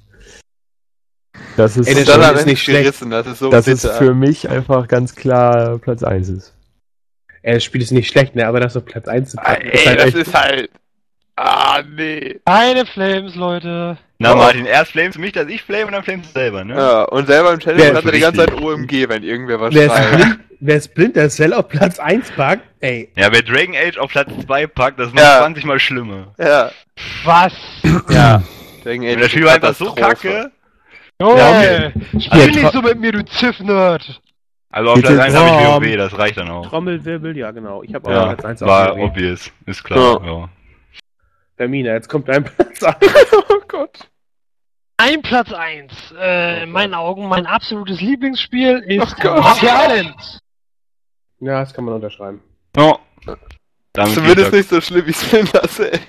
Das ist, Ey, der Spiel am ist nicht schlecht. gerissen, das ist so das ist bitter. für mich einfach ganz klar Platz 1 ist. Ey, das Spiel ist nicht schlecht, ne? Aber das auf Platz 1 zu Ah, packen, Ey, ist halt das echt. ist halt. Ah, nee. Keine Flames, Leute. Na, Oh. Martin, erst flamest du mich, dass ich flame und dann flamest du selber, ne? Ja, und selber im Challenge hat er die ist ganze Zeit? OMG, wenn irgendwer was Wer schreibt. Splin- wer Splinter Cell auf Platz 1 packt, ey, Ja, wer Dragon Age auf Platz 2 packt, das ist noch Ja. 20 mal schlimmer. Ja, Was? ja. Deswegen, ey, Und das Spiel war einfach so kacke. Junge, Ja, spiel ja, nicht so mit mir, du Ziff-Nerd. Also auf Platz 1 habe ich. WoW, das reicht dann auch. Trommelwirbel, ja genau. Ich habe auch Ja, Platz 1 war auf obvious, ist klar. Ja. Vermina, jetzt kommt dein Platz 1. oh Gott. Ein Platz 1. Äh, in meinen Augen mein absolutes Lieblingsspiel ist Oh Island. Ja, das kann man unterschreiben. Ja. Damit Zumindest nicht so schlimm wie Splinter Cell.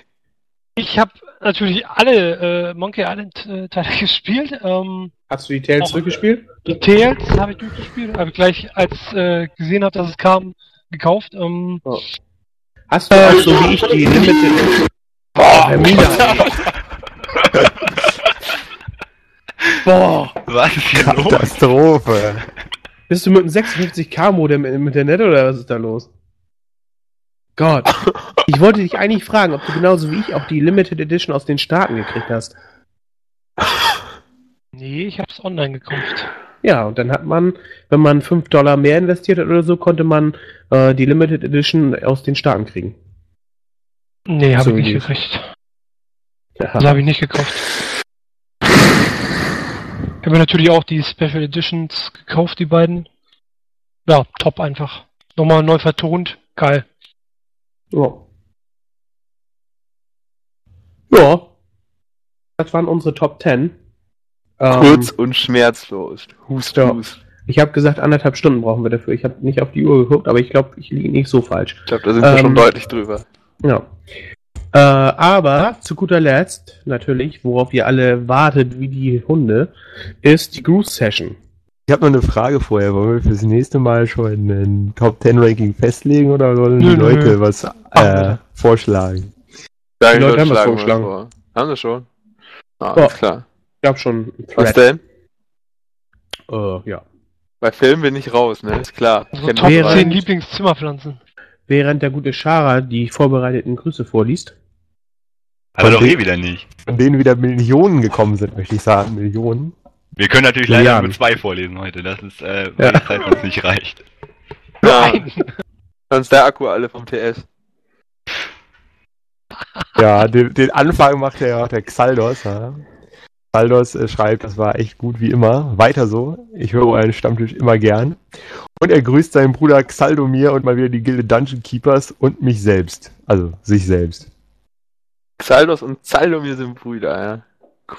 Ich habe natürlich alle äh, Monkey Island äh, Teile gespielt. Ähm, Hast du die Tales Oh. zurückgespielt? die Tales habe ich durchgespielt. Habe ich gleich, als äh, gesehen habe, dass es kam, gekauft. Ähm, Hast du auch so wie ich die Limited. Boah, Vermina. Boah. Was ist hier los? Katastrophe. bist du mit einem 56k Modem im Internet oder was ist da los? Gott. Ich wollte dich eigentlich fragen, ob du genauso wie ich auch die Limited Edition aus den Staaten gekriegt hast. nee, ich habe es online gekauft. Ja, und dann hat man, wenn man 5 Dollar mehr investiert hat oder so, konnte man äh, die Limited Edition aus den Staaten kriegen. Nee, habe So ich nicht gekriegt. Ja. Das habe ich nicht gekauft. Ich habe mir natürlich auch die Special Editions gekauft, die beiden. Ja, top einfach. Nochmal neu vertont. Geil. Ja. Ja. Das waren unsere Top 10. Ähm, Kurz und schmerzlos. Hust, Ja. hust. Ich habe gesagt, anderthalb Stunden brauchen wir dafür. Ich habe nicht auf die Uhr geguckt, aber ich glaube, ich liege nicht so falsch. Ich glaube, da sind wir Ähm, schon deutlich drüber. Ja. Äh, aber zu guter Letzt, natürlich, worauf ihr alle wartet wie die Hunde, ist die Groove Session. Ich habe noch eine Frage vorher. Wollen wir fürs nächste Mal schon ein Top 10 Ranking festlegen oder sollen die Nö, nö. Leute was äh, vorschlagen? Die Leute ich haben was vorgeschlagen. vor. Haben sie schon? Ah, Ja. alles klar. Ich glaube schon. Was denn? Äh, ja. Bei Filmen bin ich raus, ne? Ist klar. Kenn Top die Während- drei. 10 Lieblingszimmerpflanzen. Während der gute Schara die vorbereiteten Grüße vorliest. Aber doch Von eh wieder nicht. Von denen wieder Millionen gekommen sind, möchte ich sagen. Millionen. Wir können natürlich leider nur zwei vorlesen heute. Das ist, äh, Ja. weil die Zeit uns nicht reicht. Ja, sonst der Akku alle vom TS. Ja, den, den Anfang macht ja auch der Xaldos. Ja. Xaldos äh, schreibt, das war echt gut wie immer. Weiter so. Ich höre euren Stammtisch immer gern. Und er grüßt seinen Bruder Xaldomir und mal wieder die Gilde Dungeon Keepers und mich selbst. Also sich selbst. Xaldos und Zaldomir sind Brüder, ja.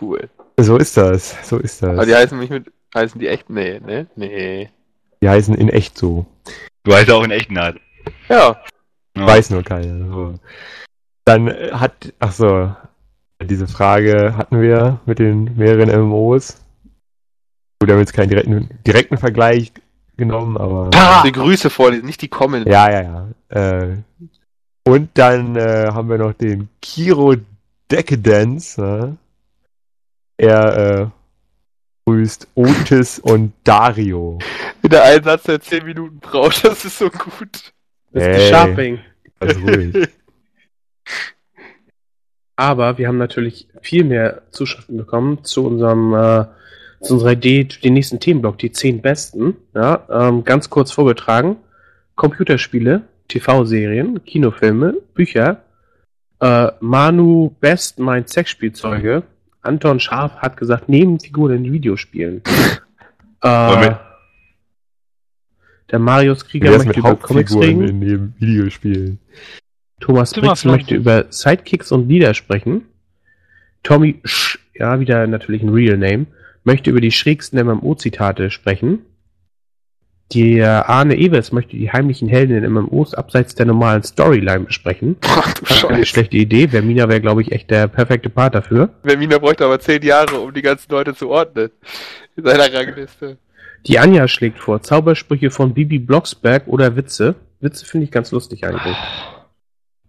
Cool. So ist das. So ist das. Aber die heißen mich mit. Heißen die echt? Nee, ne? Nee. Die heißen in echt so. Du heißt auch in echt Naht. Ja. Ja. Weiß nur keiner. So. Dann äh, hat, ach so, diese Frage hatten wir mit den mehreren MMOs. Gut, wir haben jetzt keinen direkten, direkten Vergleich genommen, aber. Ah! Die Grüße vorlesen, nicht die kommen. Ja, ja, ja. Äh, und dann äh, haben wir noch den Kiro Decadence. Ne? Er äh, grüßt Otis und Dario. Ein Satz, der 10 Minuten braucht, das ist so gut. Mr. Ey. Sharping. Also ruhig. Aber wir haben natürlich viel mehr Zuschriften bekommen zu unserem äh, zu unserer Idee, den nächsten Themenblock, die 10 besten. Ja, ähm, ganz kurz vorgetragen. Computerspiele, TV-Serien, Kinofilme, Bücher. Äh, Manu Best meint Sexspielzeuge. Anton Scharf hat gesagt, Nebenfiguren in Videospielen. Äh, der Marius Krieger möchte über Comics reden. in dem Videospiel? Thomas Brix möchte über Sidekicks und Lieder sprechen. Tommy Sch, ja, wieder natürlich ein Real Name, möchte über die schrägsten MMO-Zitate sprechen. Der Arne Evers möchte die heimlichen Helden in MMOs abseits der normalen Storyline besprechen. Ach du Scheiße. schlechte Idee. Vermina wäre, glaube ich, echt der perfekte Part dafür. Vermina bräuchte aber 10 Jahre, um die ganzen Leute zu ordnen. In seiner Rangliste. Die Anja schlägt vor Zaubersprüche von Bibi Blocksberg oder Witze. Witze finde ich ganz lustig eigentlich.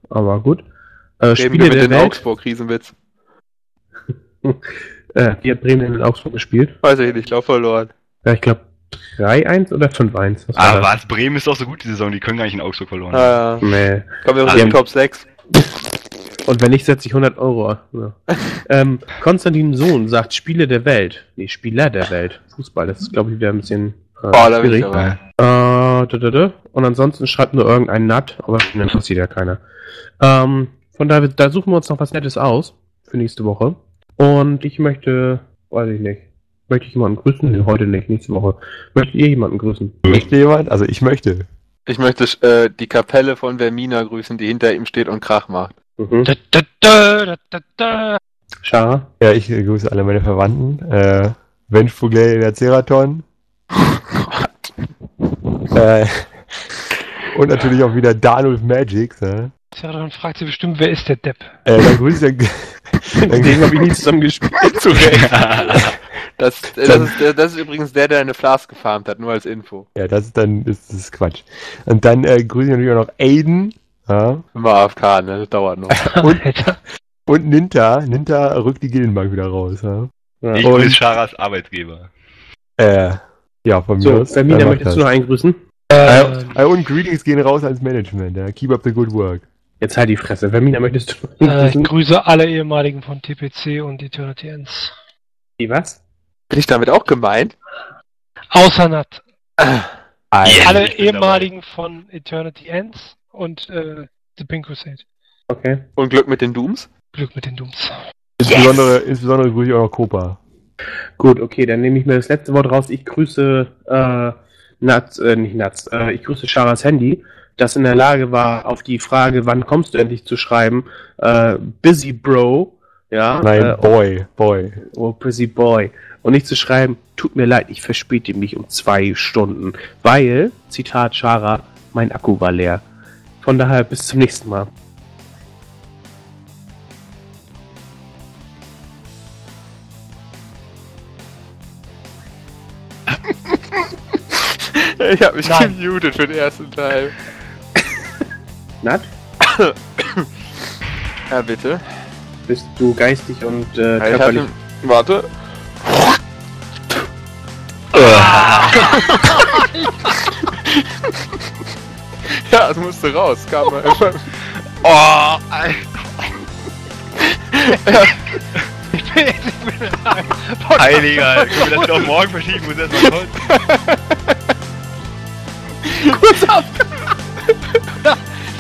Aber gut. Äh, Spiele mit der den Welt. Augsburg-Riesenwitz. Äh, wie hat Bremen in Augsburg gespielt? Weiß ich nicht, ich glaube verloren. Ja, ich glaube 3-1 oder 5-1. Was war Ah, was? Bremen ist doch so gut die Saison, die können gar nicht in Augsburg verloren. Ah, Nee. kommen wir in die ja. Top 6. Und wenn nicht, setze ich 100 Euro. Ja. ähm, Konstantin Sohn sagt Spiele der Welt. Nee, Spieler der Welt. Fußball, das ist, glaube ich, wieder ein bisschen äh, Oh, da bin ich dabei. Äh, da, da, da. Und ansonsten schreibt nur irgendein Nut, aber den interessiert ja keiner. Ähm, von daher, da suchen wir uns noch was Nettes aus für nächste Woche. Und ich möchte, weiß ich nicht, möchte ich jemanden grüßen? Nee, heute nicht, nächste Woche. Möchtet ihr jemanden grüßen? Möchte jemand? Also ich möchte. Ich möchte äh, die Kapelle von Vermina grüßen, die hinter ihm steht und Krach macht. Mhm. Da, da, da, da, da, da. Schara? Ja, ich äh, grüße alle meine Verwandten. Äh, Venfugel der Ceraton. äh, und natürlich auch wieder Danulf Magic. Ne? Tja, dann fragt sie bestimmt, wer ist der Depp? Äh, dann grüße ich dann, dem habe ich nie zusammen gespielt. Zu. Das, äh, das, ist, äh, das ist übrigens der, der eine Flask gefarmt hat, nur als Info. Ja, das ist dann ist, das ist Quatsch. Und dann äh, grüße ich natürlich auch noch Aiden. Ja? Immer AFK, ne? Das dauert noch. Und-. Und Ninta. Ninta rückt die Gildenbank wieder raus. Ja? Ja. Ich Und- grüße Charas Arbeitgeber. Äh, ja, von mir So, aus. Äh, macht möchtest das. du noch einen grüßen? Ähm, Äh, und Greetings gehen raus ans Management. Ja? Keep up the good work. Jetzt halt die Fresse. Vermina, möchtest du äh, ich grüße alle ehemaligen von TPC und Eternity Ends. Die was? Bin ich damit auch gemeint? Außer Nat. Yes. alle ich bin ehemaligen von Eternity Ends und äh, The Pink Crusade. Okay. Und Glück mit den Dooms? Glück mit den Dooms. Insbesondere, insbesondere grüße ich auch noch Copa. Gut, okay, dann nehme ich mir das letzte Wort raus. Ich grüße äh, Nuts, äh, nicht Nuts, äh, ich grüße Sharas Handy, das in der Lage war, auf die Frage, wann kommst du endlich zu schreiben, äh, Busy Bro, ja, Nein, äh, Boy, Boy. oh, Busy Boy, und nicht zu schreiben, tut mir leid, ich verspäte mich um zwei Stunden, weil, Zitat Shara, mein Akku war leer. Von daher, bis zum nächsten Mal. Ich habe mich Nein. gemutet für den ersten Teil. Nat, Ja, bitte. bist du geistig und äh, Ja, ich körperlich hatte, warte. Ja, das musste raus. Kam mal einfach. Oh, Alter. Ich bin jetzt nicht mehr Heiliger, können wir das doch morgen verschieben? Muss erst mal raus.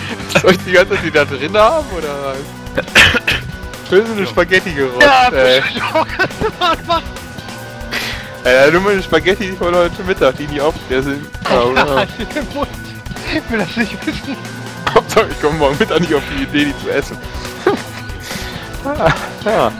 Soll ich die ganze Zeit die da drin haben oder was? Schön so eine Spaghetti gerollt. Ja, ey. einfach. Ey, nur meine Spaghetti von heute Mittag, die nie aufgegessen sind. Ja? Ich will das nicht wissen. Hauptsache, ich komme morgen Mittag nicht auf die Idee, die zu essen. ah, ja.